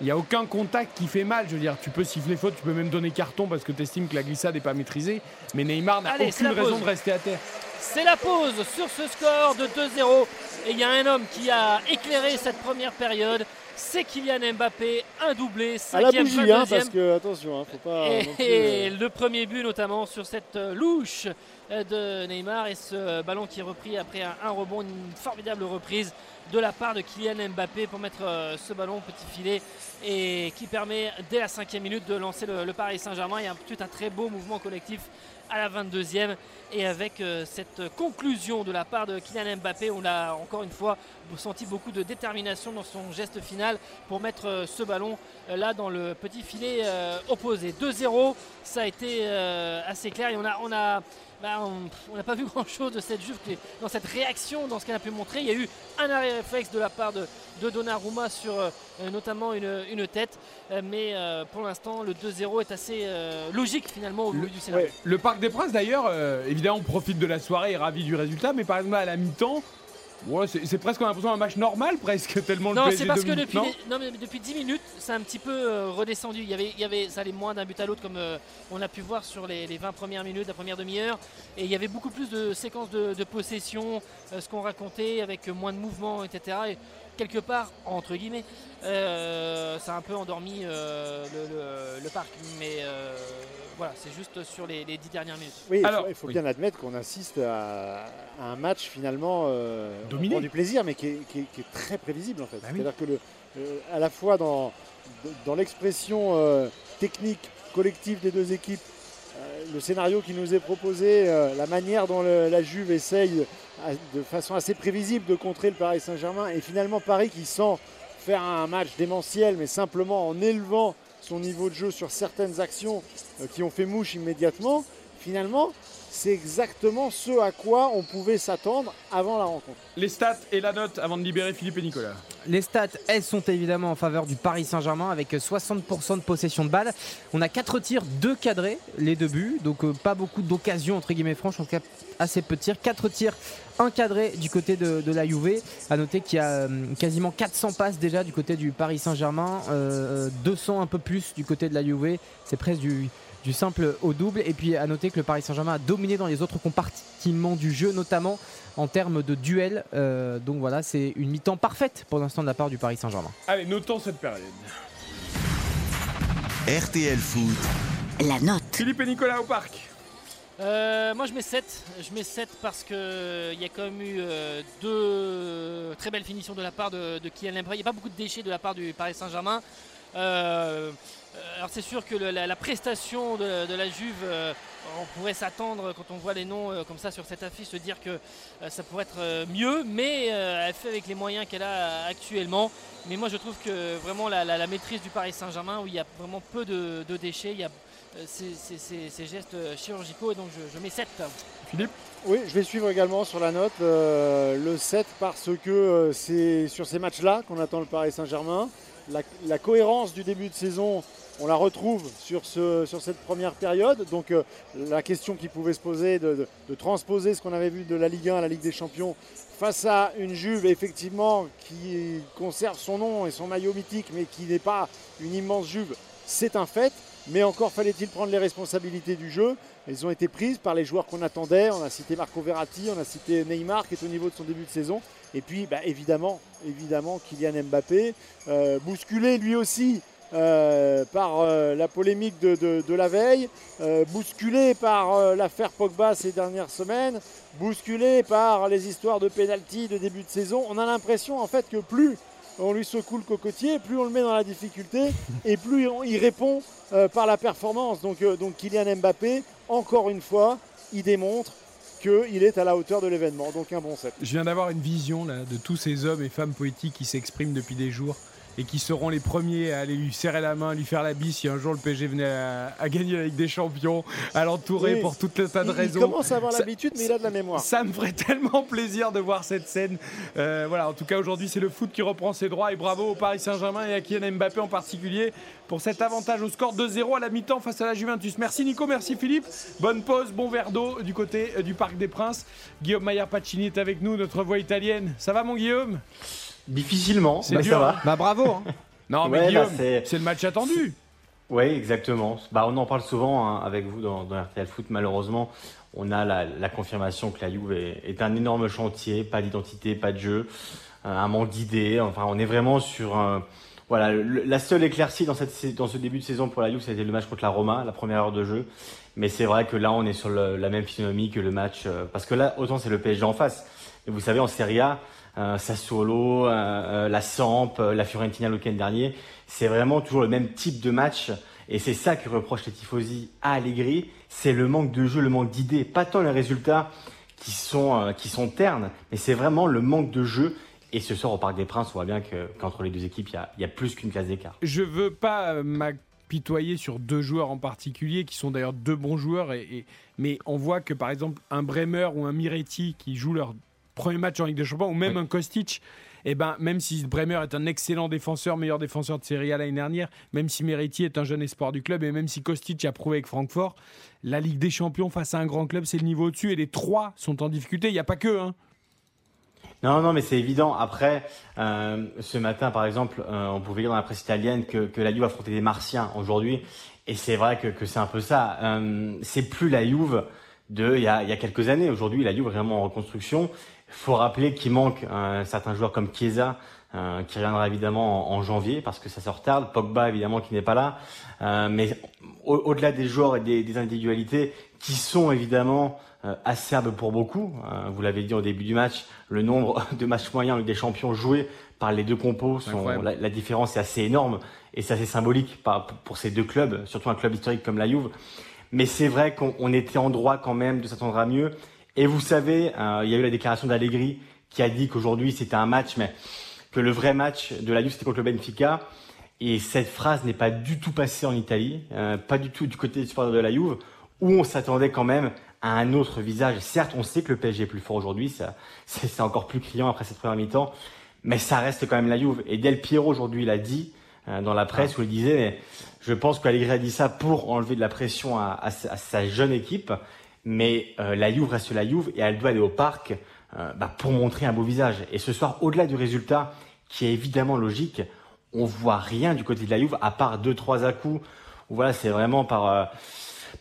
il y a aucun contact qui fait mal. Je veux dire, tu peux siffler faute, tu peux même donner carton parce que tu estimes que la glissade n'est pas maîtrisée, mais Neymar n'a aucune raison pause. de rester à terre. c'est la pause sur ce score de 2-0. Et il y a un homme qui a éclairé cette première période. C'est Kylian Mbappé, un doublé, À la cinquième, bougie, pas hein, deuxième. parce que attention, hein, faut pas. Et, non plus, et euh, le premier but notamment sur cette euh, louche euh, de Neymar et ce ballon qui est repris après un, un rebond, une formidable reprise de la part de Kylian Mbappé pour mettre ce ballon au petit filet et qui permet dès la cinquième minute de lancer le, le Paris Saint-Germain. Il y a tout un très beau mouvement collectif à la 22e et avec euh, cette conclusion de la part de Kylian Mbappé, on a encore une fois senti beaucoup de détermination dans son geste final pour mettre euh, ce ballon euh, là dans le petit filet opposé. 2-0, ça a été assez clair et on a, on a bah, on n'a pas vu grand chose de cette Juve dans cette réaction, dans ce qu'elle a pu montrer. Il y a eu un arrêt réflexe de la part de, de Donnarumma sur euh, notamment une, une tête, Euh, mais euh, pour l'instant le 2-0 est assez euh, logique finalement au vu du scénario. ouais. Le Parc des Princes, d'ailleurs, euh, évidemment, on profite de la soirée et ravi du résultat, mais par exemple, à la mi-temps, ouais, c'est presque l'impression d'un match normal, presque, tellement le Non, c'est parce que depuis, Non les- non, mais depuis 10 minutes, c'est un petit peu euh, redescendu. Il y, avait, il y avait, ça allait moins d'un but à l'autre, comme euh, on a pu voir sur les, les 20 premières minutes, la première demi-heure. Et il y avait beaucoup plus de séquences de, de possession, euh, ce qu'on racontait, avec moins de mouvements, etc. Et quelque part, entre guillemets, euh, ça a un peu endormi euh, le, le- le parc. Mais euh, voilà, c'est juste sur les, les 10 dernières minutes. Oui, il faut- Alors, il faut, oui. bien admettre qu'on assiste à, à un match finalement euh, Dominé. du plaisir, mais qui est, qui est- qui est très prévisible en fait. Bah oui. C'est-à-dire que le, euh, à la fois dans, dans l'expression euh, technique collective des deux équipes, euh, le scénario qui nous est proposé, euh, la manière dont le- la Juve essaye de façon assez prévisible de contrer le Paris Saint-Germain, et finalement Paris qui sent faire un match démentiel, mais simplement en élevant son niveau de jeu sur certaines actions euh, qui ont fait mouche immédiatement, finalement, c'est exactement ce à quoi on pouvait s'attendre avant la rencontre. Les stats et la note avant de libérer Philippe et Nicolas. Les stats, elles sont évidemment en faveur du Paris Saint-Germain avec 60% de possession de balle. On a 4 tirs, 2 cadrés, les deux buts. Donc euh, pas beaucoup d'occasions entre guillemets franches, en tout cas assez peu de tirs. 4 tirs, 1 cadré du côté de, de la Juve. À noter qu'il y a euh, quasiment 400 passes déjà du côté du Paris Saint-Germain, euh, 200 un peu plus du côté de la Juve. C'est presque du, du simple au double. Et puis à noter que le Paris Saint-Germain a dominé dans les autres compartiments du jeu, notamment en termes de duel. Euh, donc voilà, c'est une mi-temps parfaite pour l'instant de la part du Paris Saint-Germain. Allez, notons cette période. RTL Foot, La note. Philippe et Nicolas au parc. Euh, moi je mets 7. Je mets 7 parce qu'il y a quand même eu euh, deux très belles finitions de la part de, de Kylian Mbappé. Il n'y a pas beaucoup de déchets de la part du Paris Saint-Germain. Euh, euh, alors c'est sûr que la, prestation de, la Juve, euh, on pourrait s'attendre quand on voit les noms euh, comme ça sur cette affiche, se dire que euh, ça pourrait être euh, mieux, mais euh, elle fait avec les moyens qu'elle a actuellement. Mais moi je trouve que vraiment la, maîtrise du Paris Saint-Germain, où il y a vraiment peu de, déchets, il y a euh, ces, gestes chirurgicaux, et donc je, mets 7. Philippe? Oui, je vais suivre également sur la note euh, le 7 parce que euh, c'est sur ces matchs-là qu'on attend le Paris Saint-Germain. La cohérence du début de saison on la retrouve sur, ce, sur cette première période. Donc euh, la question qui pouvait se poser de transposer ce qu'on avait vu de la Ligue 1 à la Ligue des Champions face à une Juve effectivement qui conserve son nom et son maillot mythique mais qui n'est pas une immense Juve, c'est un fait. Mais encore fallait-il prendre les responsabilités du jeu. Elles ont été prises par les joueurs qu'on attendait. On a cité Marco Verratti, on a cité Neymar qui est au niveau de son début de saison. Et puis bah, évidemment, évidemment Kylian Mbappé, euh, bousculé lui aussi euh, par euh, la polémique de, de- de la veille, euh, bousculé par l'affaire Pogba ces dernières semaines, bousculé par les histoires de pénalty de début de saison. On a l'impression en fait que plus on lui secoue le cocotier, plus on le met dans la difficulté et plus on- il répond par la performance. Donc, donc Kylian Mbappé, encore une fois, il démontre qu'il est à la hauteur de l'événement. Donc un bon set. Je viens d'avoir une vision là, de tous ces hommes et femmes politiques qui s'expriment depuis des jours et qui seront les premiers à aller lui serrer la main, lui faire la bise si un jour le PSG venait à, à gagner Ligue des Champions, à l'entourer Oui, pour tout un tas de il- raisons. Il commence à avoir l'habitude, mais il a de la mémoire. Ça me ferait tellement plaisir de voir cette scène. Euh, voilà, en tout cas aujourd'hui c'est le foot qui reprend ses droits et bravo au Paris Saint-Germain et à Kylian Mbappé en particulier pour cet avantage au score 2-0 à la mi-temps face à la Juventus. Merci Nico, merci Philippe. Bonne pause, bon verre d'eau du côté euh, du Parc des Princes. Guillaume Maillard Pacini est avec nous, notre voix italienne. Ça va mon Guillaume? Difficilement, C'est bah, ça va. Bah bravo. hein. Non mais Ouais, Guillaume, bah, c'est- le match attendu. Oui, exactement. Bah, on en parle souvent hein, avec vous dans, dans RTL Foot. Malheureusement, on a la, la confirmation que la Juve est, est un énorme chantier, pas d'identité, pas de jeu, euh, un manque d'idées. Enfin, on est vraiment sur un- voilà, le- la seule éclaircie dans, cette, dans ce début de saison pour la Juve, c'était le match contre la Roma, la première heure de jeu. Mais c'est vrai que là, on est sur le- la même physionomie que le match, euh, parce que là, autant c'est le PSG en face. Et vous savez, en Serie A, Sassuolo, euh, euh, la Samp, euh, la Fiorentina le dernier, c'est vraiment toujours le même type de match. Et c'est ça que reprochent les tifosi à Allegri, c'est le manque de jeu, le manque d'idées, pas tant les résultats qui sont, euh, ternes, mais c'est vraiment le manque de jeu. Et ce soir au Parc des Princes, on voit bien que- qu'entre les deux équipes, il y a, plus qu'une classe d'écart. Je veux pas euh, m'apitoyer sur deux joueurs en particulier, qui sont d'ailleurs deux bons joueurs, mais on voit que par exemple un Bremer ou un Miretti qui jouent leur premier match en Ligue des Champions, ou même un Kostic, et ben, même si Bremer est un excellent défenseur, meilleur défenseur de Serie A l'année dernière, même si Miretti est un jeune espoir du club, et même si Kostic a prouvé avec Francfort, la Ligue des Champions face à un grand club, c'est le niveau au-dessus, et les trois sont en difficulté. Il n'y a pas que. Hein. Non, non, mais c'est évident. Après, euh, ce matin, par exemple, euh, on pouvait lire dans la presse italienne que, que la Juve affrontait des Martiens aujourd'hui. Et c'est vrai que, que c'est un peu ça. Euh, c'est plus la Juve de il y a, il y a quelques années. Aujourd'hui, la Juve est vraiment en reconstruction. Il faut rappeler qu'il manque euh, certains joueurs comme Chiesa, euh, qui reviendra évidemment en, en janvier parce que ça se retarde. Pogba, évidemment, qui n'est pas là. Euh, mais au- au-delà des joueurs et des, des individualités qui sont évidemment euh, acerbes pour beaucoup, euh, vous l'avez dit au début du match, le nombre de matchs moyens en Ligue des Champions joués par les deux compos, sont, la, la différence est assez énorme et c'est assez symbolique par- pour ces deux clubs, surtout un club historique comme la Juve. Mais c'est vrai qu'on on était en droit quand même de s'attendre à mieux. Et vous savez, euh, il y a eu la déclaration d'Allegri qui a dit qu'aujourd'hui c'était un match, mais que le vrai match de la Juve c'était contre le Benfica. Et cette phrase n'est pas du tout passée en Italie, euh, pas du tout du côté des supporters de la Juve, où on s'attendait quand même à un autre visage. Certes, on sait que le PSG est plus fort aujourd'hui, ça, c'est encore plus criant après cette première mi-temps, mais ça reste quand même la Juve. Et Del Piero aujourd'hui l'a dit euh, dans la presse où il disait, mais je pense qu'Allegri a dit ça pour enlever de la pression à, à sa- à sa jeune équipe, mais euh, la Juve reste la Juve et elle doit aller au parc euh, bah, pour montrer un beau visage. Et ce soir, au-delà du résultat, qui est évidemment logique, on voit rien du côté de la Juve à part deux trois à coups. Voilà, c'est vraiment par euh,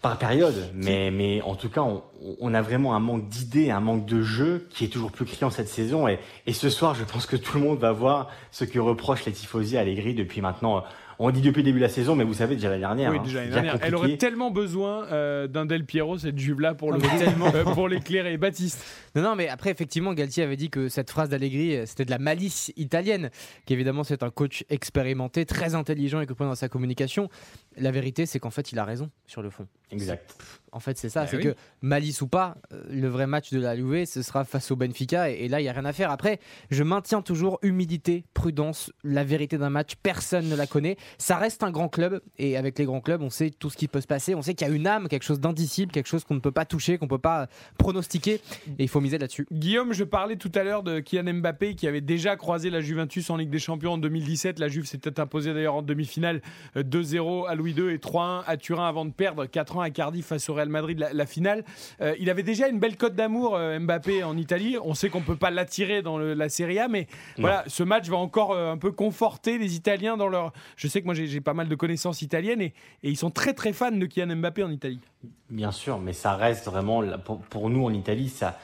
par période. Mais mais en tout cas, on, on a vraiment un manque d'idées, un manque de jeu qui est toujours plus criant cette saison. Et et ce soir, je pense que tout le monde va voir ce que reprochent les tifosi à Allegri depuis maintenant. On dit depuis le début de la saison, mais vous savez déjà l'année dernière. Oui, hein, déjà l'année dernière. Elle aurait tellement besoin euh, d'un Del Piero, cette Juve-là, pour, le Ah, euh, pour l'éclairer. Baptiste. Non, non, mais après, effectivement, Galtier avait dit que cette phrase d'Allegri, euh, c'était de la malice italienne, qu'évidemment, c'est un coach expérimenté, très intelligent et compris dans sa communication. La vérité, c'est qu'en fait, il a raison sur le fond. Exact. En fait, c'est ça, Bah c'est oui. que malice ou pas, le vrai match de la Juve, ce sera face au Benfica, et, et là, il n'y a rien à faire. Après, je maintiens toujours humilité, prudence, la vérité d'un match, personne ne la connaît. Ça reste un grand club et avec les grands clubs, on sait tout ce qui peut se passer. On sait qu'il y a une âme, quelque chose d'indicible, quelque chose qu'on ne peut pas toucher, qu'on ne peut pas pronostiquer et il faut miser là-dessus. Guillaume, je parlais tout à l'heure de Kylian Mbappé qui avait déjà croisé la Juventus en Ligue des Champions en 2017. La Juve s'était imposée d'ailleurs en demi-finale 2-0 à Louis II et 3-1 à Turin avant de perdre 4-1 à Cardiff face au Real Madrid la, la finale. Euh, il avait déjà une belle cote d'amour euh, Mbappé en Italie. On sait qu'on peut pas l'attirer dans le- la Serie A, mais voilà, ce match va encore euh, un peu conforter les Italiens dans leur. Je sais moi j'ai pas mal de connaissances italiennes et, ils sont très très fans de Kylian Mbappé en Italie. Bien sûr, mais ça reste vraiment, pour, nous en Italie, ça,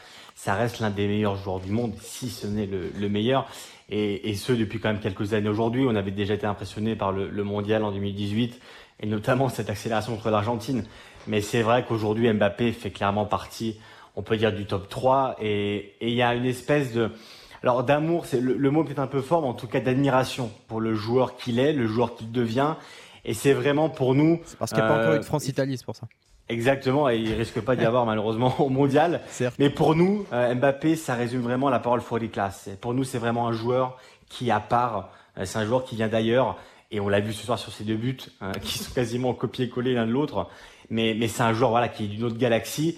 reste l'un des meilleurs joueurs du monde, si ce n'est le, le meilleur. Et, et ce, depuis quand même quelques années aujourd'hui. On avait déjà été impressionné par le, mondial en 2018, et notamment cette accélération contre l'Argentine. Mais c'est vrai qu'aujourd'hui, Mbappé fait clairement partie, on peut dire, du top 3. Et et il y a une espèce de... Alors d'amour, c'est le, le mot est peut-être un peu fort, mais en tout cas d'admiration pour le joueur qu'il est, le joueur qu'il devient. Et c'est vraiment pour nous... Parce qu'il n'y a pas encore euh, eu de France-Italie, c'est pour ça. Exactement, et il risque pas d'y avoir malheureusement au mondial. Mais pour nous, euh, Mbappé, ça résume vraiment la parole for the class. Pour nous, c'est vraiment un joueur qui, à part, euh, c'est un joueur qui vient d'ailleurs, et on l'a vu ce soir sur ses deux buts, hein, qui sont quasiment copiés-collés l'un de l'autre. Mais, mais c'est un joueur voilà, qui est d'une autre galaxie.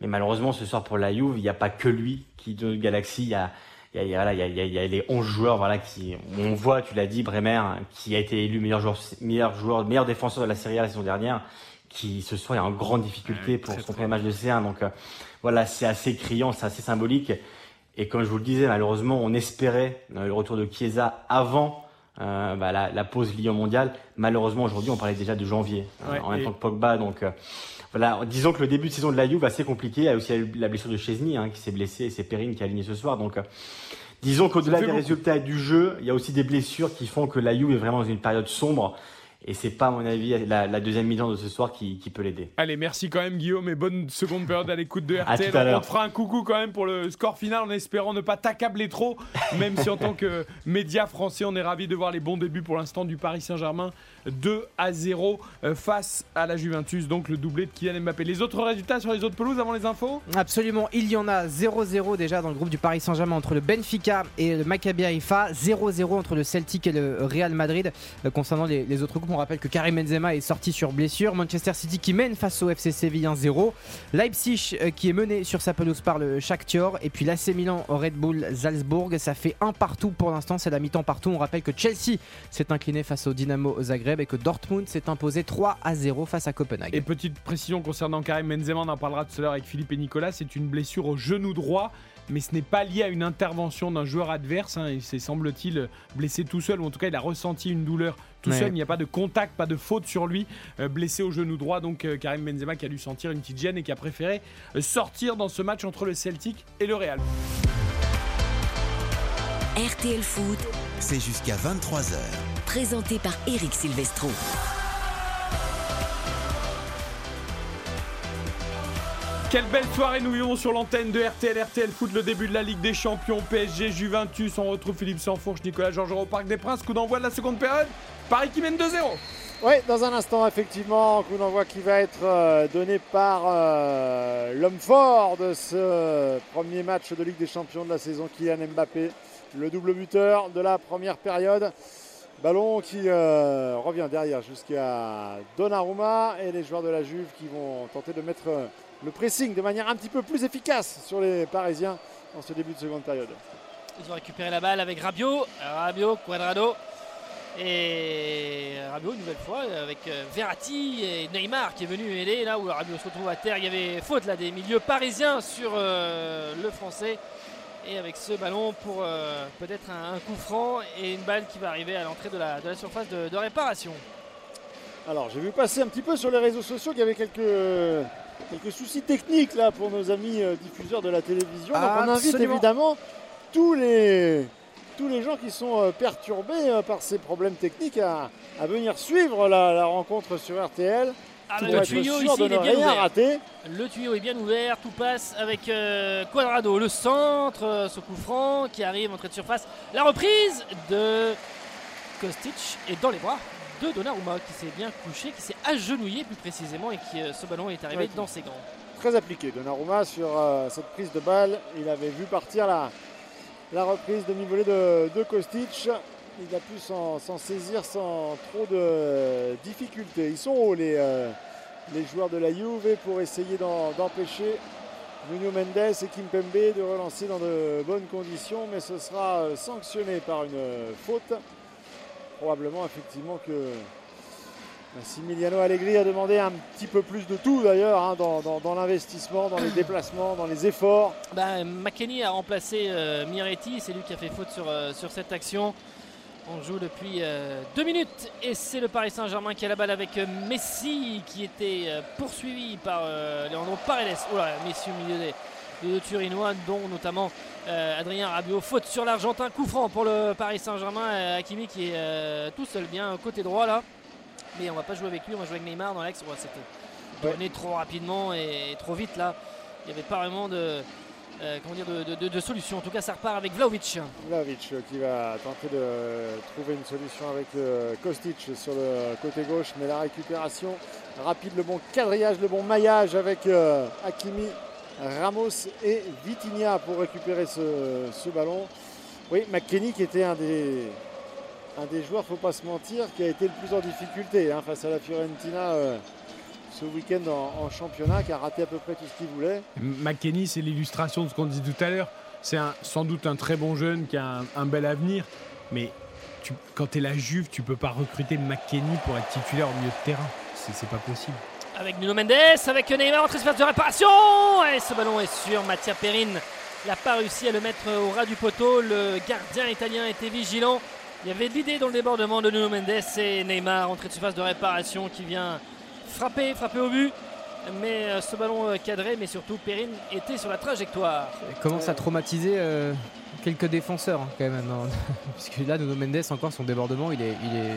Mais malheureusement, ce soir pour la Juve, il n'y a pas que lui qui est d'une autre galaxie. Il y a, il y a, il y a, voilà, il y a, il y a- les 11 joueurs voilà, qui, on voit, tu l'as dit, Bremer, hein, qui a été élu meilleur joueur, meilleur joueur, meilleur défenseur de la Serie A la saison dernière, qui ce soir est en grande difficulté pour son premier match de C1. Donc euh, voilà, c'est assez criant, c'est assez symbolique. Et comme je vous le disais, malheureusement, on espérait euh, le retour de Chiesa avant euh, bah, la, la pause Lyon mondiale. Malheureusement, aujourd'hui, on parlait déjà de janvier, Ouais, en même et- temps que Pogba. Donc voilà, disons que le début de saison de la Juve assez compliqué. Il y a aussi la blessure de Chesney hein, qui s'est blessé et c'est Perrine qui a aligné ce soir. Donc euh, disons qu'au-delà des beaucoup. résultats du jeu, il y a aussi des blessures qui font que la Juve est vraiment dans une période sombre. Et c'est pas, à mon avis, la, la deuxième mi-temps de ce soir qui, qui peut l'aider. Allez, merci quand même Guillaume et bonne seconde période à l'écoute de À RTL. tout à l'heure. On te fera un coucou quand même pour le score final en espérant ne pas t'accabler trop, même si en tant que média français, on est ravi de voir les bons débuts pour l'instant du Paris Saint-Germain 2 à 0 euh, face à la Juventus, donc le doublé de Kylian Mbappé. Les autres résultats sur les autres pelouses avant les infos? Absolument, il y en a 0-0 déjà dans le groupe du Paris Saint-Germain entre le Benfica et le Maccabi Haifa, 0-0 entre le Celtic et le Real Madrid. Euh, concernant les, les autres groupes, on rappelle que Karim Benzema est sorti sur blessure, Manchester City qui mène face au FC Séville 1-0, Leipzig euh, qui est mené sur sa pelouse par le Shakhtar et puis l'AC Milan au Red Bull Salzbourg, ça fait un partout pour l'instant, c'est la mi-temps partout. On rappelle que Chelsea s'est incliné face au Dynamo Zagreb et que Dortmund s'est imposé 3 à 0 face à Copenhague. Et petite précision concernant Karim Benzema, on en parlera tout à l'heure avec Philippe et Nicolas, c'est une blessure au genou droit. Mais ce n'est pas lié à une intervention d'un joueur adverse. hein, il s'est, semble-t-il, blessé tout seul, ou en tout cas, il a ressenti une douleur tout Ouais. seul. Il n'y a pas de contact, pas de faute sur lui. euh, blessé au genou droit, donc euh, Karim Benzema qui a dû sentir une petite gêne et qui a préféré euh, sortir dans ce match entre le Celtic et le Real. RTL Foot, C'est jusqu'à 23h. présenté par Eric Silvestro. Quelle belle soirée nous vivons sur l'antenne de RTL, RTL Foot, le début de la Ligue des Champions, PSG, Juventus. On retrouve Philippe Sansfourche, Nicolas Georgerot au Parc des Princes. Coup d'envoi de la seconde période. Paris qui mène 2-0. Oui, dans un instant, effectivement, coup d'envoi qui va être euh, donné par euh, l'homme fort de ce premier match de Ligue des Champions de la saison, Kylian Mbappé, le double buteur de la première période. Ballon qui euh, revient derrière jusqu'à Donnarumma et les joueurs de la Juve qui vont tenter de mettre le pressing de manière un petit peu plus efficace sur les Parisiens dans ce début de seconde période. Ils ont récupéré la balle avec Rabiot, Rabiot, Quadrado. Et Rabiot, une nouvelle fois, avec euh, Verratti et Neymar qui est venu aider. Là où Rabiot se retrouve à terre, il y avait faute là des milieux parisiens sur euh, le français. Et avec ce ballon pour euh, peut-être un, un coup franc et une balle qui va arriver à l'entrée de la, de la surface de, de réparation. Alors, j'ai vu passer un petit peu sur les réseaux sociaux qu'il y avait quelques, quelques soucis techniques là pour nos amis euh, diffuseurs de la télévision. Donc, on invite Absolument. évidemment tous les, tous les gens qui sont euh, perturbés euh, par ces problèmes techniques à, à venir suivre la, la rencontre sur RTL. Ah, le tuyau ici, il est bien rien ouvert. Le tuyau est bien ouvert, tout passe avec euh, Quadrado, le centre, euh, ce coup franc qui arrive entrée de surface. La reprise de Kostic est dans les bras de Donnarumma qui s'est bien couché, qui s'est agenouillé plus précisément et qui euh, ce ballon est arrivé Ouais. dans ses gants. Très appliqué Donnarumma sur euh, cette prise de balle. Il avait vu partir la, la reprise demi-volée de, de Kostic. il a pu s'en saisir sans trop de difficultés. Ils sont hauts les, euh, les joueurs de la Juve pour essayer d'empêcher Nuno Mendes et Kimpembe de relancer dans de bonnes conditions, mais ce sera sanctionné par une faute. Probablement effectivement que Massimiliano Allegri a demandé un petit peu plus de tout d'ailleurs hein, dans, dans- dans l'investissement, dans les déplacements, dans les efforts. Bah, McKenny a remplacé euh, Miretti, c'est lui qui a fait faute sur, euh, sur cette action. On joue depuis euh, deux minutes et c'est le Paris Saint-Germain qui a la balle avec euh, Messi qui était euh, poursuivi par euh, Leandro Paredes. Oh là, Messi au milieu des, des deux Turinois, dont notamment euh, Adrien Rabiot. Faute sur l'Argentin, coup franc pour le Paris Saint-Germain. Euh, Hakimi qui est euh, tout seul bien côté droit là. Mais on va pas jouer avec lui, on va jouer avec Neymar dans l'axe. Ouais, C'était donné trop rapidement et trop vite là. Il n'y avait pas vraiment de, euh, comment dire, de, de- de- de solution. En tout cas, ça repart avec Vlaovic. Vlahovic euh, qui va tenter de trouver une solution avec Kostic sur le côté gauche, mais la récupération rapide, le bon quadrillage, le bon maillage avec Hakimi, Ramos et Vitinha pour récupérer ce, ballon. Oui, McKenny qui était un des, un des joueurs, faut pas se mentir, qui a été le plus en difficulté hein, face à la Fiorentina euh, ce week-end en, championnat, qui a raté à peu près tout ce qu'il voulait. McKenny, c'est l'illustration de ce qu'on dit tout à l'heure. C'est sans doute un très bon jeune qui a un, bel avenir, mais quand tu es la Juve, tu peux pas recruter McKenny pour être titulaire au milieu de terrain. C'est pas possible. Avec Nuno Mendes, avec Neymar en espace de réparation. Et ce ballon est sur Mattia Perrin. Il n'a pas réussi à le mettre au ras du poteau. Le gardien italien était vigilant. Il y avait de l'idée dans le débordement de Nuno Mendes et Neymar entrée de surface de réparation qui vient frapper, frapper au but. Mais euh, ce ballon euh, cadré, mais surtout Perrin était sur la trajectoire. Il commence à traumatiser euh, quelques défenseurs hein, quand même. hein. Puisque là, Nuno Mendes, encore son débordement, il est, il est,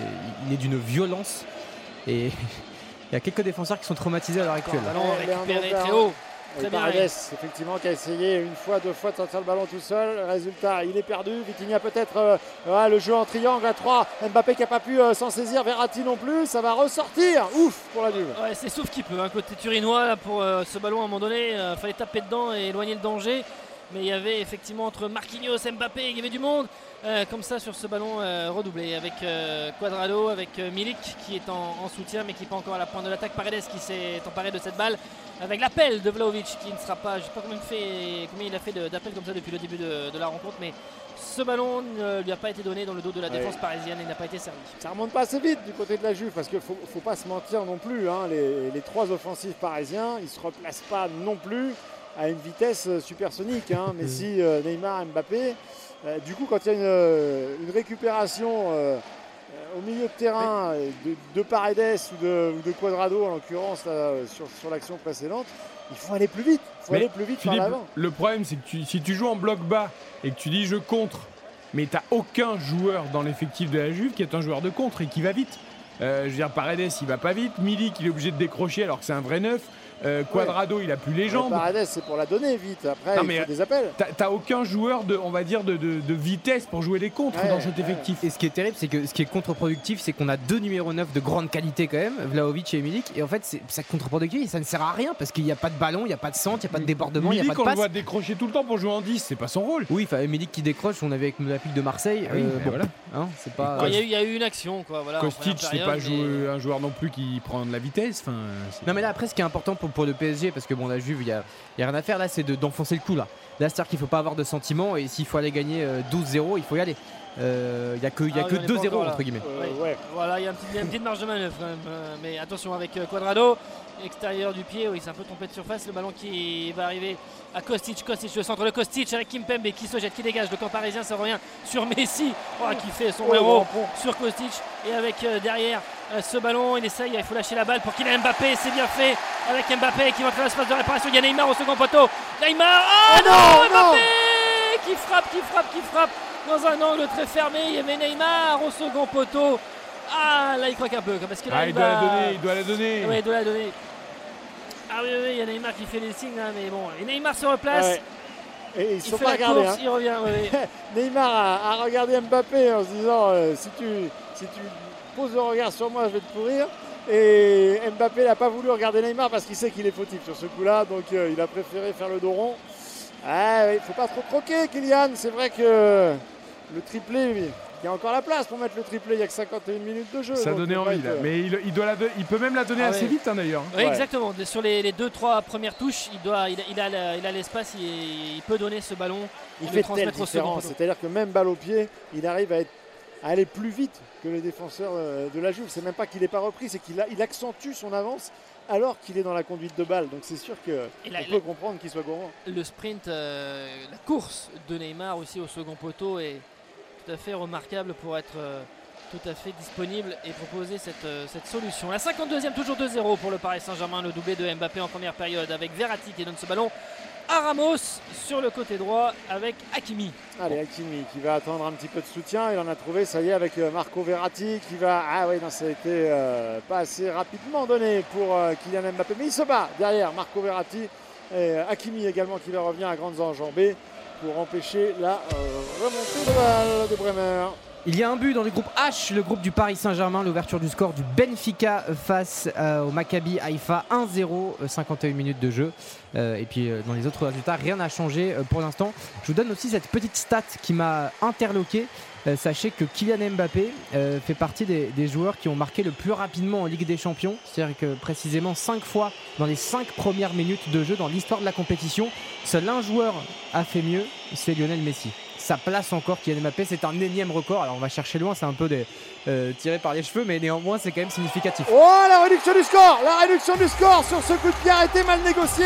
il est d'une violence. Et il y a quelques défenseurs qui sont traumatisés à l'heure actuelle. Ballon Ouais, récupéré très haut. Et Très bien. Effectivement, qui a essayé une fois, deux fois de sortir le ballon tout seul. Résultat, il est perdu. Vitinha peut-être euh, le jeu en triangle à 3. Mbappé qui n'a pas pu euh, s'en saisir. Verratti non plus. Ça va ressortir. Ouf pour la Juve. Ouais, c'est sauf qu'il peut. Un côté turinois là, pour euh, ce ballon à un moment donné, il fallait taper dedans et éloigner le danger. Mais il y avait effectivement entre Marquinhos et Mbappé, il y avait du monde euh, comme ça sur ce ballon euh, redoublé avec euh, Quadrado, avec euh, Milik qui est en, en soutien mais qui n'est pas encore à la pointe de l'attaque. Paredes qui s'est emparé de cette balle avec l'appel de Vlaovic qui ne sera pas, je ne sais pas combien, il fait, combien il a fait d'appels comme ça depuis le début de, de la rencontre, mais ce ballon ne lui a pas été donné dans le dos de la Ouais. défense parisienne et n'a pas été servi. Ça remonte pas assez vite du côté de la Juve parce qu'il faut, faut pas se mentir non plus. hein. Les, les trois offensifs parisiens, ils se replacent pas non plus à une vitesse euh, supersonique. Hein. Messi, euh, Neymar, Mbappé. Euh, du coup, quand il y a une, une récupération au milieu de terrain de, de Paredes ou de, ou de Quadrado, en l'occurrence sur, sur l'action précédente, il faut aller plus vite. Il faut Mais aller plus vite par l'avant. le problème, c'est que tu- si tu joues en bloc bas et que tu dis je contre, mais t'as aucun joueur dans l'effectif de la Juve qui est un joueur de contre et qui va vite. Euh, je veux dire, Paredes, il va pas vite. Milik, il est obligé de décrocher alors que c'est un vrai neuf. Euh, Quadrado, il a plus les Mais jambes. Paredes, c'est pour la donner vite. Après, Non, il mais, faut des appels. T'as aucun joueur de, on va dire, de, de- de vitesse pour jouer les contres Ouais, dans cet ouais. effectif. Et ce qui est terrible, c'est que ce qui est contre-productif, c'est qu'on a deux numéros 9 de grande qualité quand même, Vlaovic et Milik. Et en fait, c'est contre-productif et ça ne sert à rien parce qu'il n'y a pas de ballon, il n'y a pas de centre, il n'y a pas de débordement, il n'y a pas de on le passe. voit décrocher tout le temps pour jouer en 10, c'est pas son rôle. Oui, enfin, Milik qui décroche, on avait avec l'Olympique de Marseille. Ah oui, euh, bon, voilà. hein, c'est pas. Il y, a eu- il y a eu une action quoi. Voilà, Kostic, c'est pas mais- un joueur non plus qui prend de la vitesse. Enfin, Non mais là après ce qui est important pour, pour le PSG parce que bon la Juve il y a, il y a rien à faire là c'est de- d'enfoncer le clou là. Là c'est-à-dire qu'il faut pas avoir de sentiments et s'il faut aller gagner euh, 12-0 il faut y aller. Euh, Il y a que, il y a Ah que oui, on est pas 2-0 encore là. entre guillemets. Euh, Oui. ouais. Voilà, il y a une petite marge de manœuvre quand même. euh, mais attention avec euh, Quadrado, extérieur du pied, oui, il s'est un peu trompé de surface. Le ballon qui va arriver à Kostic. Kostic, le centre de Kostic avec Kimpembe qui se jette, qui dégage. Le camp parisien, ça revient sur Messi oh, qui fait son Oh, héros sur Kostic. Et avec euh, derrière euh, ce ballon, il essaye, il faut lâcher la balle pour qu'il ait Mbappé. C'est bien fait avec Mbappé qui va faire l'espace de réparation. Il y a Neymar au second poteau. Neymar, oh, Oh non, non, Mbappé qui frappe, qui frappe, qui frappe dans un angle très fermé. Il y avait Neymar au second poteau. Ah, là, il croque un peu. Parce que là, Ah, il, il doit la donner, il doit la donner. Ouais, il doit la donner. Ah oui, oui, oui, il y a Neymar qui fait des signes là, mais bon. Et Neymar se replace. Ouais. Et ils Il sont fait pas la regardés. course, hein. il revient. ouais. Neymar a, a regardé Mbappé en se disant euh, si, tu, si tu poses le regard sur moi, je vais te pourrir. Et Mbappé n'a pas voulu regarder Neymar parce qu'il sait qu'il est fautif sur ce coup-là, donc euh, il a préféré faire le dos rond. Ah, il ne faut pas trop croquer, Kylian. C'est vrai que le triplé, il y a encore la place pour mettre le triplé. Il n'y a que 51 minutes de jeu. Ça donnait envie être, là. euh, Mais il, il doit la il peut même la donner Ah assez ouais. vite hein, d'ailleurs. Oui, Ouais. exactement. Sur les, les deux, trois premières touches, il, doit, il, a- il l'espace, il, il peut donner ce ballon. il et le fait telle transmettre second différence. C'est-à-dire que même balle au pied, il arrive à, être- à aller plus vite que les défenseurs euh, de la Juve. C'est même pas qu'il n'est pas repris, c'est qu'il il accentue son avance alors qu'il est dans la conduite de balle. Donc c'est sûr qu'on peut comprendre qu'il soit gourmand. Le sprint, euh, la course de Neymar aussi au second poteau est tout à fait remarquable pour être euh, tout à fait disponible et proposer cette, euh, cette solution. La 52e, toujours 2-0 pour le Paris Saint-Germain, le doublé de Mbappé en première période avec Verratti qui donne ce ballon à Ramos sur le côté droit avec Hakimi. Allez, Hakimi qui va attendre un petit peu de soutien. Il en a trouvé, ça y est, avec euh, Marco Verratti qui va. Ah oui, non, ça a été euh, pas assez rapidement donné pour euh, Kylian Mbappé. Mais il se bat derrière Marco Verratti. Et euh, Hakimi également qui va revenir à grandes enjambées pour empêcher la remontée de balle de Bremer. Il y a un but dans le groupe H, le groupe du Paris Saint-Germain, l'ouverture du score du Benfica face euh, au Maccabi Haïfa 1-0, euh, 51 minutes de jeu. Euh, et puis euh, dans les autres résultats, rien n'a changé euh, pour l'instant. Je vous donne aussi cette petite stat qui m'a interloqué. Euh, sachez que Kylian Mbappé euh, fait partie des, des joueurs qui ont marqué le plus rapidement en Ligue des Champions. C'est-à-dire que précisément 5 fois dans les 5 premières minutes de jeu dans l'histoire de la compétition, seul un joueur a fait mieux, c'est Lionel Messi. Place encore Kylian Mbappé, c'est un énième record. Alors on va chercher loin, c'est un peu des, euh, tiré par les cheveux, mais néanmoins c'est quand même significatif. Oh, la réduction du score La réduction du score sur ce coup de pied a été mal négocié.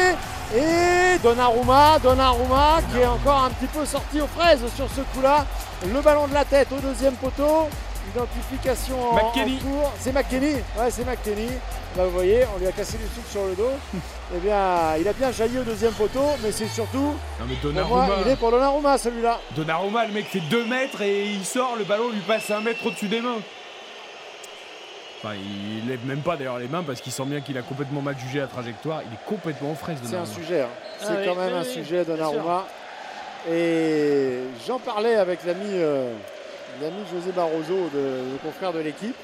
Et Donnarumma, Donnarumma qui est encore un petit peu sorti aux fraises sur ce coup-là. Le ballon de la tête au deuxième poteau. Identification en, cours. C'est McKenny. Ouais, c'est McKenny. Là, vous voyez, on lui a cassé du sucre sur le dos. eh bien, il a bien jailli au deuxième poteau, mais c'est surtout, Non mais pour Donnarumma, moi, il est pour Donnarumma celui-là. Donnarumma, le mec fait 2 mètres et il sort, le ballon lui passe un mètre au-dessus des mains. Enfin, il lève même pas d'ailleurs les mains parce qu'il sent bien qu'il a complètement mal jugé la trajectoire. Il est complètement aux fraises. C'est un sujet, hein. c'est Ah oui, quand même oui, un oui, sujet Donnarumma. Et j'en parlais avec l'ami euh, l'ami José Barroso, de- le confrère de l'équipe.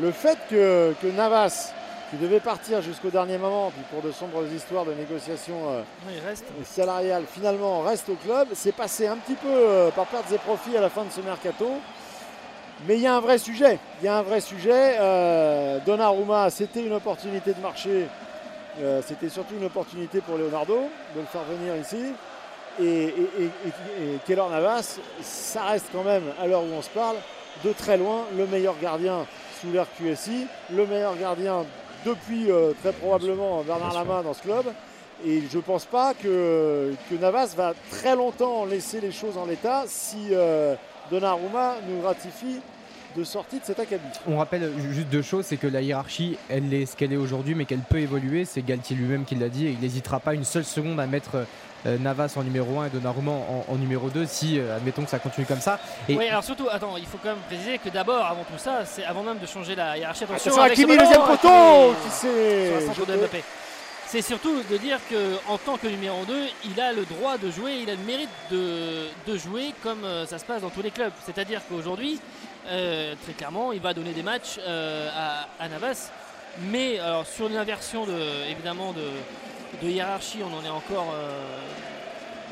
Le fait que, que Navas, qui devait partir jusqu'au dernier moment, puis pour de sombres histoires de négociations euh, reste. salariales, finalement reste au club, c'est passé un petit peu euh, par pertes et profits à la fin de ce mercato. Mais il y a un vrai sujet. Il y a un vrai sujet. Euh, Donnarumma, c'était une opportunité de marché. C'était surtout une opportunité pour Leonardo de le faire venir ici. Et, et, et, et- et Keylor Navas, ça reste quand même, à l'heure où on se parle, de très loin le meilleur gardien sous l'ère QSI, le meilleur gardien depuis euh, très probablement Bernard. Lama dans ce club. Et je ne pense pas que, que Navas va très longtemps laisser les choses en l'état si euh, Donnarumma nous ratifie de sortie de cet acabit. On rappelle ju- juste deux choses, c'est que la hiérarchie, elle est ce qu'elle est aujourd'hui, mais qu'elle peut évoluer. C'est Galtier lui-même qui l'a dit, et il n'hésitera pas une seule seconde à mettre Navas en numéro 1 et Donnarumma en, en numéro 2 si, euh, admettons que ça continue comme ça. Et Oui, alors surtout, attends, il faut quand même préciser que d'abord, avant tout ça, c'est avant même de changer la hiérarchie. Attention, ce Hakimi, deuxième poteau qui. Mbappé. C'est surtout de dire qu'en tant que numéro 2, il a le droit de jouer, il a le mérite de, de jouer comme euh, ça se passe dans tous les clubs. C'est-à-dire qu'aujourd'hui, euh, très clairement, il va donner des matchs euh, à, à Navas. Mais alors, sur une inversion de, évidemment de, de hiérarchie, on en est encore. euh,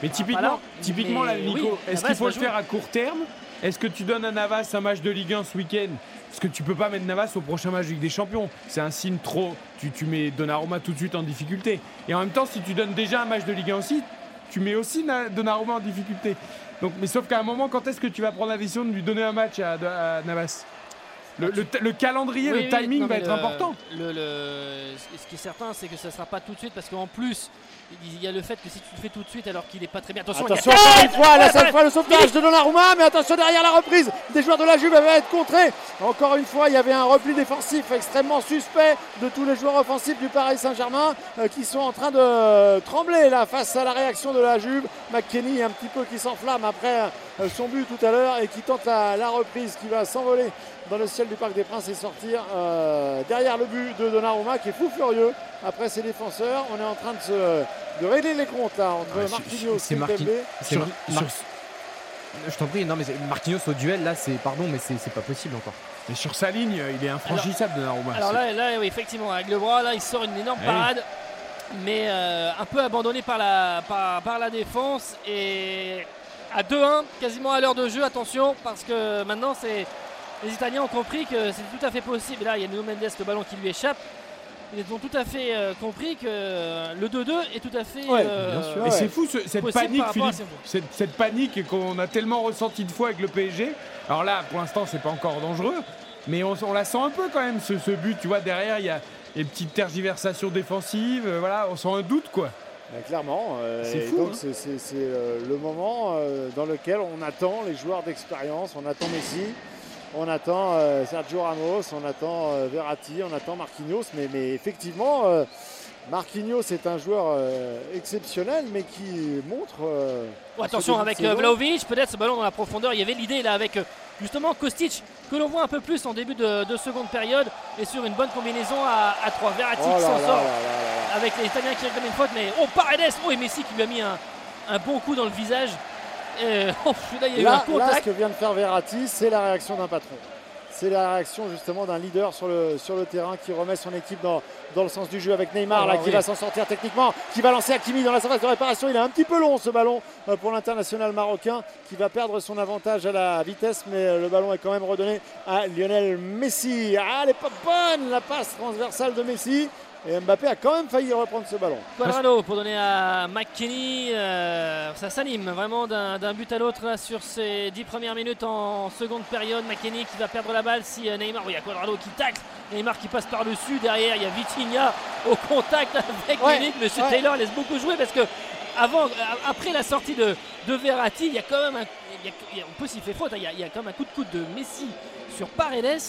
Mais typiquement, là, typiquement mais là, Nico, oui, est-ce qu'il faut le faire à court terme Est-ce que tu donnes à Navas un match de Ligue 1 ce week-end Parce que tu peux pas mettre Navas au prochain match de Ligue des Champions. C'est un signe trop. Tu, tu mets Donnarumma tout de suite en difficulté. Et en même temps, si tu donnes déjà un match de Ligue 1 aussi, tu mets aussi Na- Donnarumma en difficulté. Donc, mais sauf qu'à un moment, quand est-ce que tu vas prendre la décision de lui donner un match à, à Navas? Le, le- le calendrier, Oui, le oui, timing non, va être le- important. le- le- ce qui est certain, c'est que ça ne sera pas tout de suite parce qu'en plus, il y a le fait que si tu le fais tout de suite alors qu'il n'est pas très bien. Attention, il y a- Attention, encore une fois, cette ouais. fois, le sauvetage de Donnarumma, mais attention derrière la reprise des joueurs de la Juve, elle va être contrée. Encore une fois, il y avait un repli défensif extrêmement suspect de tous les joueurs offensifs du Paris Saint-Germain euh, qui sont en train de trembler là face à la réaction de la Juve. McKenny un petit peu qui s'enflamme après euh, son but tout à l'heure et qui tente la, la reprise qui va s'envoler dans le ciel du Parc des Princes et sortir euh, derrière le but de Donnarumma qui est fou furieux après ses défenseurs. On est en train de, se, de régler les comptes là entre Ouais, Marquinhos et Marquin- Kimpembe. c'est Sur- Mar- sur- Mar- Je t'en prie, non mais Marquinhos au duel là, c'est pardon, mais c'est pas possible encore. Mais sur sa ligne, il est infranchissable, Donnarumma. Alors là, là, oui, effectivement, avec le bras, là, il sort une énorme oui. parade, mais euh, un peu abandonné par la, par, par la défense. Et à 2-1, quasiment à l'heure de jeu. Attention, parce que maintenant, c'est les Italiens ont compris que c'est tout à fait possible. Et là, il y a Nuno Mendes, le ballon qui lui échappe. Ils ont tout à fait euh, compris que le 2-2 est tout à fait. Ouais, euh, bien sûr. Et c'est fou ce- cette panique, Philippe, cette, cette panique qu'on a tellement ressentie de fois avec le PSG. Alors là, pour l'instant, c'est pas encore dangereux, mais on, on la sent un peu quand même ce, ce but. Tu vois, derrière, il y a des petites tergiversations défensives. euh, voilà, on sent un doute quoi. Ben, clairement. euh, C'est hein. euh, le moment euh, dans lequel on attend les joueurs d'expérience, on attend Messi, on attend euh, Sergio Ramos, on attend euh, Verratti, on attend Marquinhos, mais, mais effectivement, euh, Marquinhos est un joueur euh, exceptionnel, mais qui montre. Oh, attention avec Vlahovic, peut-être ce ballon dans la profondeur. Il y avait l'idée là avec justement Kostic que l'on voit un peu plus en début de, de seconde période et sur une bonne combinaison à, à 3. Verratti Oh qui s'en sort avec les Italiens qui réclament une faute. Mais oh, Paredes Oh, et Messi qui lui a mis un, un bon coup dans le visage. Et, oh, là, il y a eu un Là, là, ce que vient de faire Verratti, c'est la réaction d'un patron. C'est la réaction justement d'un leader sur le, sur le terrain qui remet son équipe dans, dans le sens du jeu avec Neymar, là, bah qui oui. va s'en sortir techniquement, qui va lancer Hakimi dans la surface de réparation. Il est un petit peu long ce ballon euh, pour l'international marocain qui va perdre son avantage à la vitesse, mais euh, le ballon est quand même redonné à Lionel Messi. Ah, elle est pas bonne la passe transversale de Messi. Et Mbappé a quand même failli reprendre ce ballon. Quadrado pour donner à McKinney. euh, ça s'anime vraiment d'un but à l'autre sur ces 10 premières minutes en seconde période. McKinney qui va perdre la balle si euh, Neymar. Oui, il y a Quadrado qui tacle. Neymar qui passe par-dessus. Derrière, il y a Vitinha au contact avec Ouais, Munich. Monsieur ouais. Taylor laisse beaucoup jouer parce que avant, euh, après la sortie de, de Verratti, il y a quand même un. il y a- on peut s'y faire faute. hein, Il y, a, il y a quand même un coup de coude de Messi sur Paredes.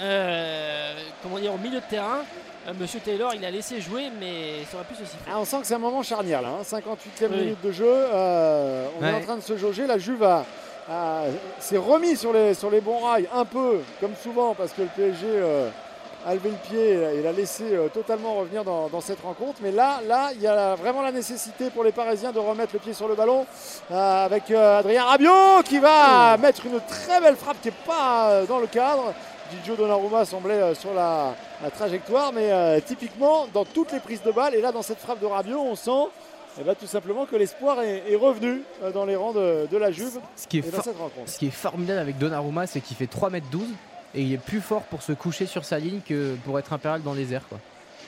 euh, comment dire, au milieu de terrain. Euh, Monsieur Taylor, il a laissé jouer, mais ça aurait pu se siffler. Ah, on sent que c'est un moment charnière là, hein, 58e Oui. minute de jeu. euh, on est en train de se jauger. La Juve a- a- s'est remis sur les, sur les bons rails, un peu comme souvent, parce que le PSG euh, a levé le pied et l'a laissé euh, totalement revenir dans, dans cette rencontre. Mais là, là, il y a vraiment la nécessité pour les Parisiens de remettre le pied sur le ballon euh, avec euh, Adrien Rabiot qui va mettre une très belle frappe qui n'est pas euh, dans le cadre. Gigio Donnarumma semblait euh, sur la, la trajectoire, mais euh, typiquement dans toutes les prises de balles, et là dans cette frappe de Rabiot, on sent eh ben, tout simplement que l'espoir est, est revenu euh, dans les rangs de, de la Juve Ce qui est, et dans for- cette rencontre. ce qui est formidable avec Donnarumma, c'est qu'il fait 3m12 et il est plus fort pour se coucher sur sa ligne que pour être impérial dans les airs. quoi.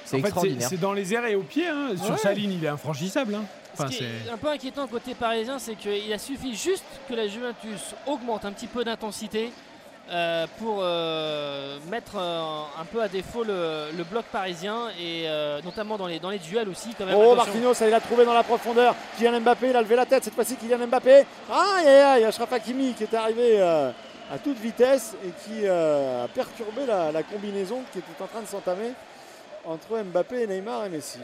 C'est extraordinaire. c'est dans les airs et au pied. hein. Sur Ouais. sa ligne, il est infranchissable. hein. Enfin, Ce qui c'est- est un peu inquiétant côté parisien, c'est qu'il a suffi juste que la Juventus augmente un petit peu d'intensité euh, pour euh, mettre euh, un peu à défaut le, le bloc parisien et notamment dans les, dans les duels aussi. Quand même, Oh Attention. Marquinhos, il a trouvé dans la profondeur. Kylian Mbappé, il a levé la tête. Cette fois-ci, Kylian Mbappé. Ah, aïe, aïe, aïe, Achraf Hakimi qui est arrivé à toute vitesse et qui a perturbé la, la combinaison qui était en train de s'entamer entre Mbappé et Neymar et Messi.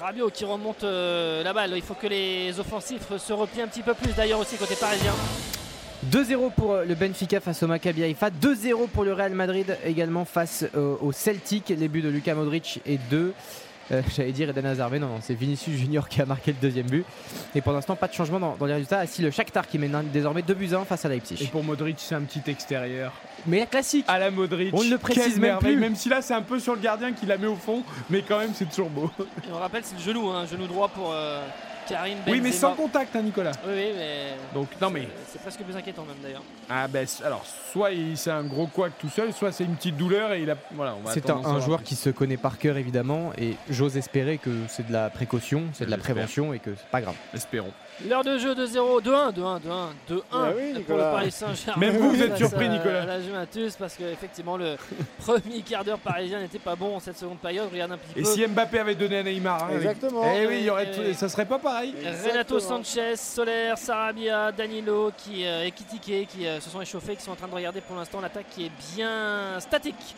Rabiot qui remonte la balle. Il faut que les offensifs se replient un petit peu plus d'ailleurs aussi côté parisien. 2-0 pour euh, le Benfica face au Maccabi Haïfa, 2-0 pour le Real Madrid également face euh, au Celtic, les buts de Luka Modric et 2 J'allais dire Eden Hazard, non, non, c'est Vinicius Junior qui a marqué le deuxième but. Et pour l'instant, pas de changement dans, les résultats. Si le Shakhtar qui mène désormais 2 buts à 1 face à Et Leipzig. pour Modric, c'est un petit extérieur. Mais la classique À la Modric. On ne le précise même plus. Même si là, c'est un peu sur le gardien qui la met au fond, mais quand même, c'est toujours beau. Et on rappelle, c'est le genou, hein, genou droit pour euh, Karim Benzema. Oui, mais sans contact, hein, Nicolas. Oui, oui, mais. Donc, non, mais. C'est presque plus inquiétant même d'ailleurs. Ah, ben, alors, soit il- c'est un gros couac tout seul, soit c'est une petite douleur et il a. Voilà, on va C'est un, joueur plus. qui se connaît par cœur évidemment et j'ose espérer que c'est de la précaution, c'est de la prévention et que c'est pas grave. Espérons. L'heure de jeu 2-0, 2-1, 2-1, 2-1, 2-1 Ah oui, pour Nicolas. le Paris Saint-Germain. Même vous, vous êtes surpris, à- Nicolas. à la Juventus parce que effectivement le premier quart d'heure parisien n'était pas bon en cette seconde période. Regarde un petit Et peu. si Mbappé avait donné à Neymar hein, avec- Exactement. Eh oui, il y aurait tout- ça serait pas pareil. Renato. Sanchez, Soler, Sarabia, Danilo qui, euh, et Kitike qui euh, se sont échauffés, qui sont en train de regarder pour l'instant l'attaque qui est bien statique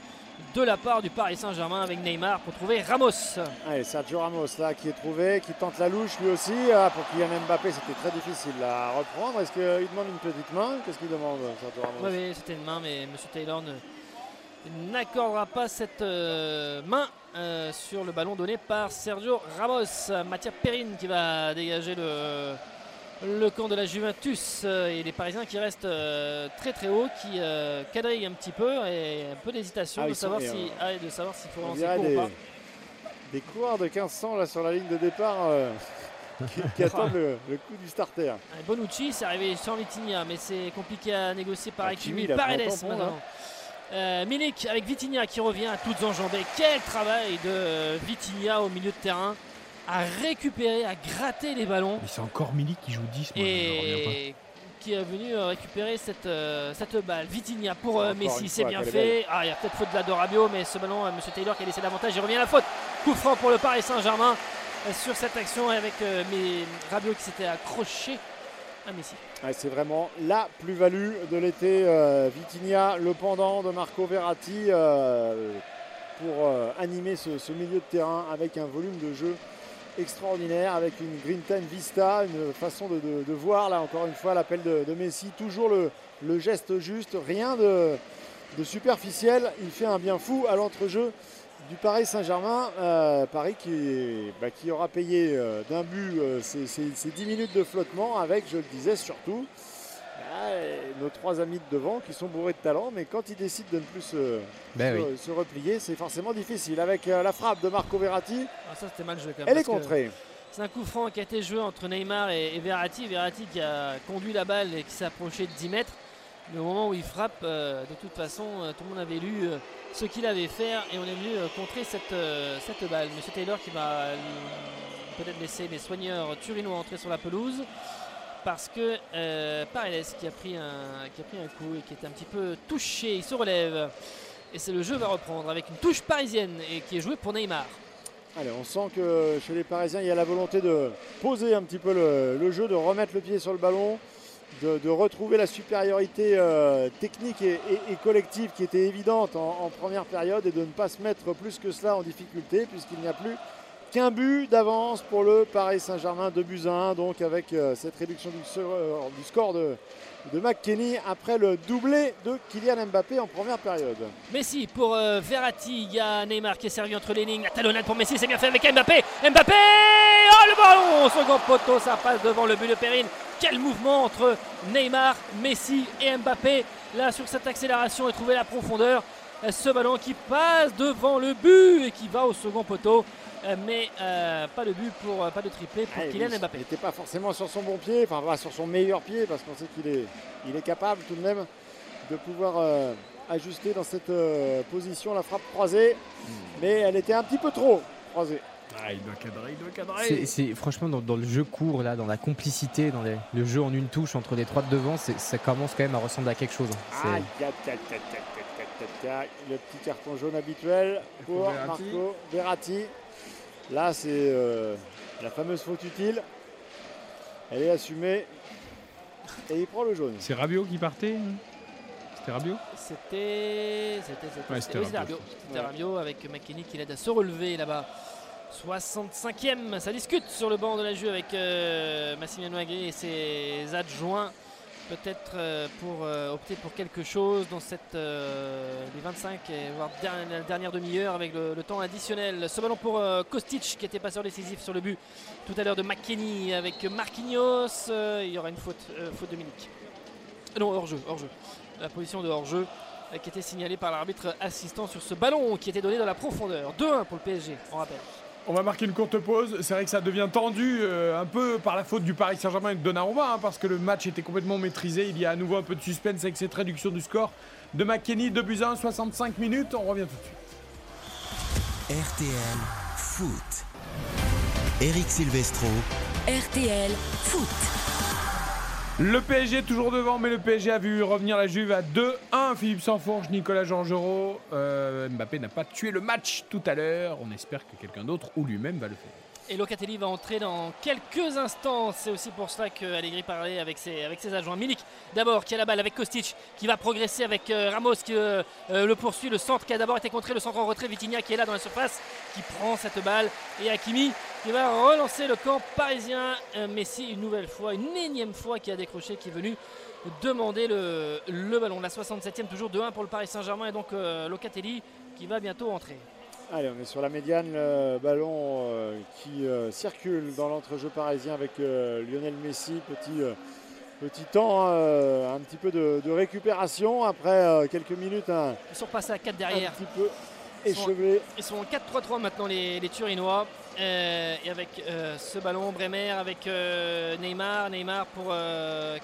de la part du Paris Saint-Germain avec Neymar pour trouver Ramos. Allez, Sergio Ramos là qui est trouvé, qui tente la louche lui aussi. Ah, pour Kylian Mbappé, c'était très difficile à reprendre. Est-ce qu'il demande une petite main? Qu'est-ce qu'il demande, Sergio Ramos? Oui, oui, c'était une main, mais M. Taylor ne- n'accordera pas cette euh, main euh, sur le ballon donné par Sergio Ramos. Mathias Perrine qui va dégager le, le camp de la Juventus euh, et les Parisiens qui restent euh, très très haut, qui euh, quadrillent un petit peu et un peu d'hésitation Ah, de, savoir si, euh, ah, de savoir s'il faut lancer des, ou pas. des coureurs de 1500 là sur la ligne de départ. euh, qui, qui attendent le, le coup du starter. Ah, Bonucci, c'est arrivé sans Vitinha, mais c'est compliqué à négocier par Hakimi, Hakimi. il a pris un Paredes maintenant. Euh, Milik avec Vitinha qui revient à toutes enjambées. Quel travail de euh, Vitinha au milieu de terrain à récupérer, à gratter les ballons Mais c'est encore Milik qui joue 10. Moi, et qui est venu euh, récupérer cette, euh, cette balle. Vitinha pour euh, Messi, c'est bien fait. Ah, il y a peut-être faute de la de Rabiot, mais ce ballon, euh, Monsieur Taylor qui a laissé l'avantage, il revient à la faute. Coup franc pour le Paris Saint-Germain sur cette action avec euh, mais Rabiot qui s'était accroché à Messi. Ouais, c'est vraiment la plus-value de l'été. euh, Vitinha, le pendant de Marco Verratti euh, pour euh, animer ce, ce milieu de terrain avec un volume de jeu extraordinaire, avec une green time vista, une façon de, voir, là encore une fois, l'appel de, Messi, toujours le, geste juste, rien de, superficiel. Il fait un bien fou à l'entrejeu du Paris Saint-Germain. Euh, Paris qui, bah, qui aura payé euh, d'un but euh, ces 10 minutes de flottement avec, je le disais surtout, bah, nos trois amis de devant qui sont bourrés de talent, mais quand ils décident de ne plus se, Ben se- oui. se replier, c'est forcément difficile. Avec euh, la frappe de Marco Verratti, Ah, ça c'était mal joué quand même. elle est contrée. C'est un coup franc qui a été joué entre Neymar et, et Verratti. Verratti qui a conduit la balle et qui s'est approché de 10 mètres. Mais au moment où il frappe, euh, de toute façon, euh, tout le monde avait lu euh, ce qu'il avait fait et on est venu euh, contrer cette, euh, cette balle. Monsieur Taylor qui va euh, peut-être laisser les soigneurs turinois entrer sur la pelouse parce que euh, qui a, pris un, coup et qui est un petit peu touché, il se relève. Et c'est le jeu va reprendre avec une touche parisienne et qui est jouée pour Neymar. Allez, on sent que chez les Parisiens, il y a la volonté de poser un petit peu le, jeu, de remettre le pied sur le ballon, de, retrouver la supériorité euh, technique et, collective qui était évidente en, en première période et de ne pas se mettre plus que cela en difficulté puisqu'il n'y a plus qu'un but d'avance pour le Paris Saint-Germain, 2 buts à 1, donc avec euh, cette réduction du, score- du score de, de McKenny après le doublé de Kylian Mbappé en première période. Messi pour euh, Verratti, il y a Neymar qui est servi entre les lignes, la talonnade pour Messi, c'est bien fait avec Mbappé, Mbappé, oh le ballon, second poteau, ça passe devant le but de Perrine, quel mouvement entre Neymar, Messi et Mbappé, là sur cette accélération et trouver la profondeur, Euh, ce ballon qui passe devant le but et qui va au second poteau, Euh, mais euh, pas de but pour, euh, pas de triplé pour Ah, Kylian Mbappé. Il n'était pas forcément sur son bon pied, enfin pas sur son meilleur pied, parce qu'on sait qu'il est, il est capable tout de même de pouvoir euh, ajuster dans cette euh, position la frappe croisée, Hmm. mais elle était un petit peu trop croisée. Ah, il doit cadrer, il doit cadrer. C'est- C'est franchement dans, dans le jeu court là, dans la complicité, dans les- le jeu en une touche entre les trois de devant, c'est- ça commence quand même à ressembler à quelque chose. hein. Le petit carton jaune habituel pour Verratti. Marco Verratti. Là, c'est euh, la fameuse faute utile. Elle est assumée. Et il prend le jaune. C'est Rabiot qui partait hein C'était Rabiot C'était. C'était. C'était. Ouais, oui, Rabiot. Rabiot avec McKenny qui l'aide à se relever là-bas. 65e, ça discute sur le banc de la Juve avec euh, Massimiliano Allegri et ses adjoints. Peut-être euh, pour euh, opter pour quelque chose dans cette euh, les 25 et voire la dernière demi-heure avec le, temps additionnel. Ce ballon pour Kostic qui était passeur décisif sur le but tout à l'heure de McKenny avec Marquinhos. Il y aura une faute, faute de Non, hors-jeu, hors-jeu. La position de hors-jeu qui était signalée par l'arbitre assistant sur ce ballon qui était donné dans la profondeur. 2-1 pour le PSG, on rappelle. On va marquer une courte pause. C'est vrai que ça devient tendu euh, un peu par la faute du Paris Saint-Germain et de Donnarumma hein, parce que le match était complètement maîtrisé. Il y a à nouveau un peu de suspense avec cette réduction du score de McKenny, 2 buts à 1, 65 minutes. On revient tout de suite. RTL Foot. Eric Silvestro. RTL Foot. Le PSG est toujours devant, mais le PSG a vu revenir la Juve à 2-1. Philippe Sansfourche, Nicolas Georgerot. Euh, Mbappé n'a pas tué le match tout à l'heure. On espère que quelqu'un d'autre ou lui-même va le faire. Et Locatelli va entrer dans quelques instants. C'est aussi pour cela que Allegri parlait avec ses, avec ses adjoints. Milik, d'abord, qui a la balle avec Kostic, qui va progresser avec euh, Ramos, qui euh, euh, le poursuit. Le centre qui a d'abord été contré, le centre en retrait. Vitinha qui est là dans la surface, qui prend cette balle. Et Hakimi qui va relancer le camp parisien. Messi, une nouvelle fois, une énième fois, qui a décroché, qui est venu demander le, le ballon. La 67e, toujours 2-1 pour le Paris Saint-Germain. Et donc Locatelli qui va bientôt entrer. Allez, on est sur la médiane, le ballon euh, qui euh, circule dans l'entrejeu parisien avec euh, Lionel Messi. Petit, petit temps, un petit peu de, de récupération après quelques minutes un, Ils sont passés à 4 un derrière. petit peu Ils sont- échevelé. Ils sont en 4-3-3 maintenant les, les Turinois. Et avec ce ballon, Bremer avec Neymar. Neymar pour,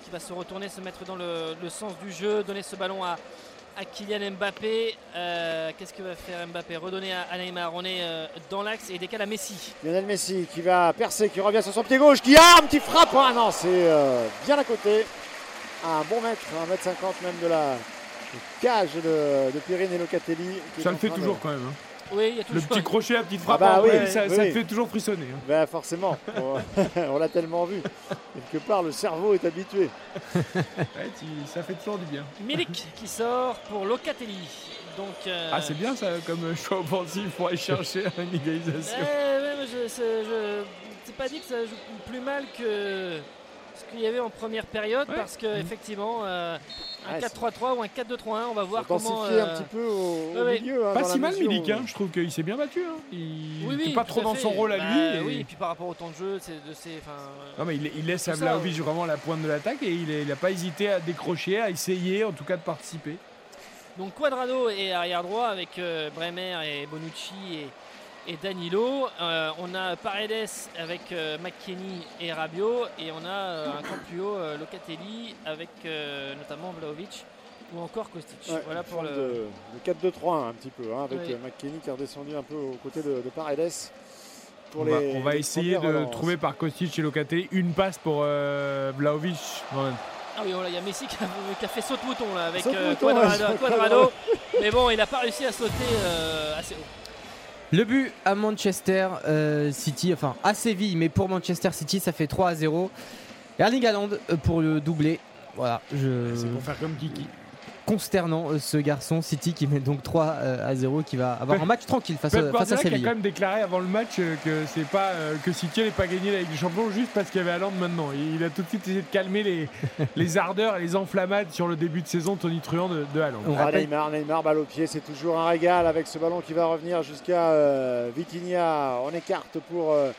qui va se retourner, se mettre dans le, le sens du jeu, donner ce ballon à, à Kylian Mbappé. Euh, Qu'est-ce que va faire Mbappé Redonner à, Neymar. On est euh, dans l'axe et décale à Messi. Lionel Messi qui va percer, qui revient sur son pied gauche, qui arme, qui frappe. Ah non, c'est euh, bien à côté. Un bon mètre, un mètre cinquante même de la cage de, de Pirine et Locatelli. Ça le fait de- toujours quand même. hein. Oui, il y a Le petit crochet, la petite frappe, Ah bah en oui, vrai, ça, oui, ça oui. te fait toujours frissonner. hein. Ben forcément, on, on l'a tellement vu. Quelque part, le cerveau est habitué. Ouais, tu- ça fait toujours du bien. Milik qui sort pour Locatelli. Donc, euh, Ah, c'est bien ça comme choix offensif pour aller chercher une égalisation. Eh, ouais, je- c'est pas dit que ça joue plus mal que ce qu'il y avait en première période Ouais. parce que effectivement euh, un Ouais, 4-3-3 ou un 4-2-3-1, on va voir comment. Un euh, petit peu au, au ouais, ouais. milieu. hein, Pas si mal Milik, où- hein. je trouve qu'il s'est bien battu. hein. Il Oui, n'était oui, pas tout trop dans fait. son rôle à lui. Bah et- Oui, et puis par rapport au temps de jeu, c'est de ses. enfin, Non, mais il, il laisse à ouais. vraiment la pointe de l'attaque et il n'a pas hésité à décrocher, à essayer en tout cas de participer. Donc Quadrado est arrière droit avec euh, Bremer et Bonucci et, et Danilo. Euh, on a Paredes avec euh, McKenny et Rabiot. Et on a euh, un camp plus haut euh, Locatelli avec euh, notamment Vlaovic ou encore Kostic. Ouais, voilà pour le. de, de 4-2-3 un petit peu, hein, avec McKenny qui est redescendu un peu aux côtés de, de Paredes. Pour On va, les- on va les essayer de relances. trouver par Kostic et Locatelli une passe pour euh. Non, même. Ah oui, voilà, il y a Messi qui a, qui a fait saute-mouton là avec euh, Quadrado, ouais, Quadrado. Mais bon, il n'a pas réussi à sauter euh, assez haut. Le but à Manchester euh, City, enfin à Séville, mais pour Manchester City, ça fait 3 à 0. Erling Haaland euh, pour le doublé. Voilà, je... C'est pour faire comme Kiki. Consternant euh, ce garçon City qui met donc 3 euh, à 0 qui va avoir un match tranquille face, Pep à- face à qui a Séville. quand même déclaré avant le match euh, que c'est pas euh, que City n'allait pas gagner la Ligue des Champions juste parce qu'il y avait Haaland maintenant. Et il a tout de suite essayé de calmer les, les ardeurs et les enflammades sur le début de saison Tony Truant de, de. On Ah, rappelle Neymar, Neymar, balle au pied, c'est toujours un régal avec ce ballon qui va revenir jusqu'à euh, Vitinha. On écarte pour euh,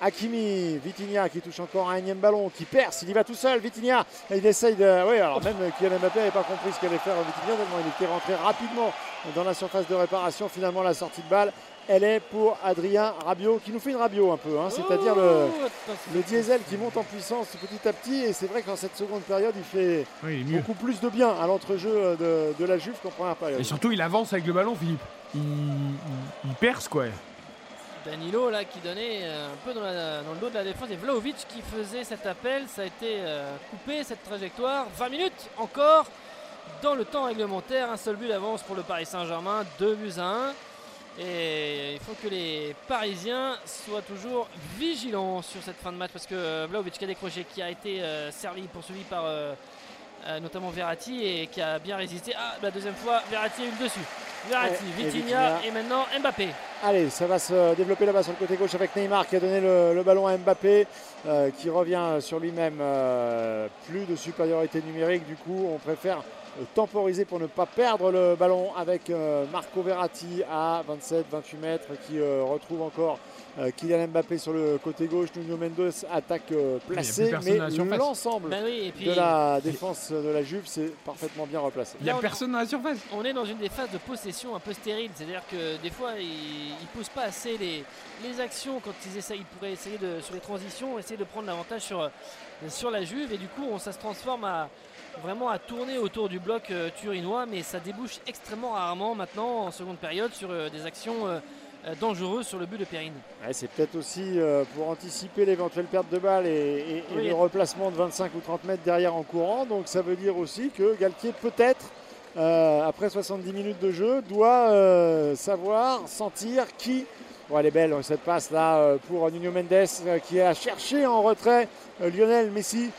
Hakimi. Vitinha qui touche encore un énième ballon, qui perce, il y va tout seul. Vitinha, il essaye de. Oui, alors même Kylian Mbappé n'avait pas compris ce qu'allait faire Vitinha, tellement il était rentré rapidement dans la surface de réparation. Finalement, la sortie de balle, elle est pour Adrien Rabiot, qui nous fait une Rabiot un peu, hein, c'est-à-dire le. Oh. Le diesel qui monte en puissance petit à petit et c'est vrai qu'en cette seconde période il fait Oui, il beaucoup plus de bien à l'entrejeu de, de la Juve qu'en première période. Et surtout, il avance avec le ballon, Philippe. Il, il- il perce quoi. Danilo là qui donnait euh, un peu dans, le dos de la défense et Vlaovic qui faisait cet appel. Ça a été euh, coupé cette trajectoire. 20 minutes encore dans le temps réglementaire. Un seul but d'avance pour le Paris Saint-Germain. Deux buts à 1. Et il faut que les Parisiens soient toujours vigilants sur cette fin de match parce que euh, Vlaovic qui a décroché, qui a été servi, poursuivi par notamment Verratti et qui a bien résisté. Ah, la deuxième fois, Verratti a eu le dessus. Verratti, et Vitinha Vitinha. et maintenant Mbappé. Allez, ça va se développer là-bas sur le côté gauche avec Neymar qui a donné le, le ballon à Mbappé euh, qui revient sur lui-même. euh, plus de supériorité numérique, du coup on préfère euh, temporiser pour ne pas perdre le ballon avec euh, Marco Verratti à 27-28 mètres qui euh, retrouve encore euh, Kylian Mbappé sur le côté gauche. Nuno Mendes attaque euh, placée, mais l'ensemble Ben oui, puis de la défense de la Juve c'est parfaitement bien replacé. Il n'y a personne dans la surface. on est dans une des phases de possession un peu stérile. C'est-à-dire que des fois, ils ne poussent pas assez les, les actions quand ils essayent. Ils pourraient essayer de, sur les transitions, essayer de prendre l'avantage sur, sur la Juve. Et du coup, on- ça se transforme à, vraiment à tourner autour du bloc euh, turinois. Mais ça débouche extrêmement rarement maintenant, en seconde période, sur euh, des actions euh, dangereuses sur le but de Perrine. Ouais, c'est peut-être aussi euh, pour anticiper l'éventuelle perte de balle et, et- et Oui. le replacement de 25 ou 30 mètres derrière en courant. Donc ça veut dire aussi que Galtier peut-être, euh, après 70 minutes de jeu, doit euh, savoir, sentir qui... Bon, elle est belle cette passe là pour Nuno Mendes qui a cherché en retrait Lionel Messi.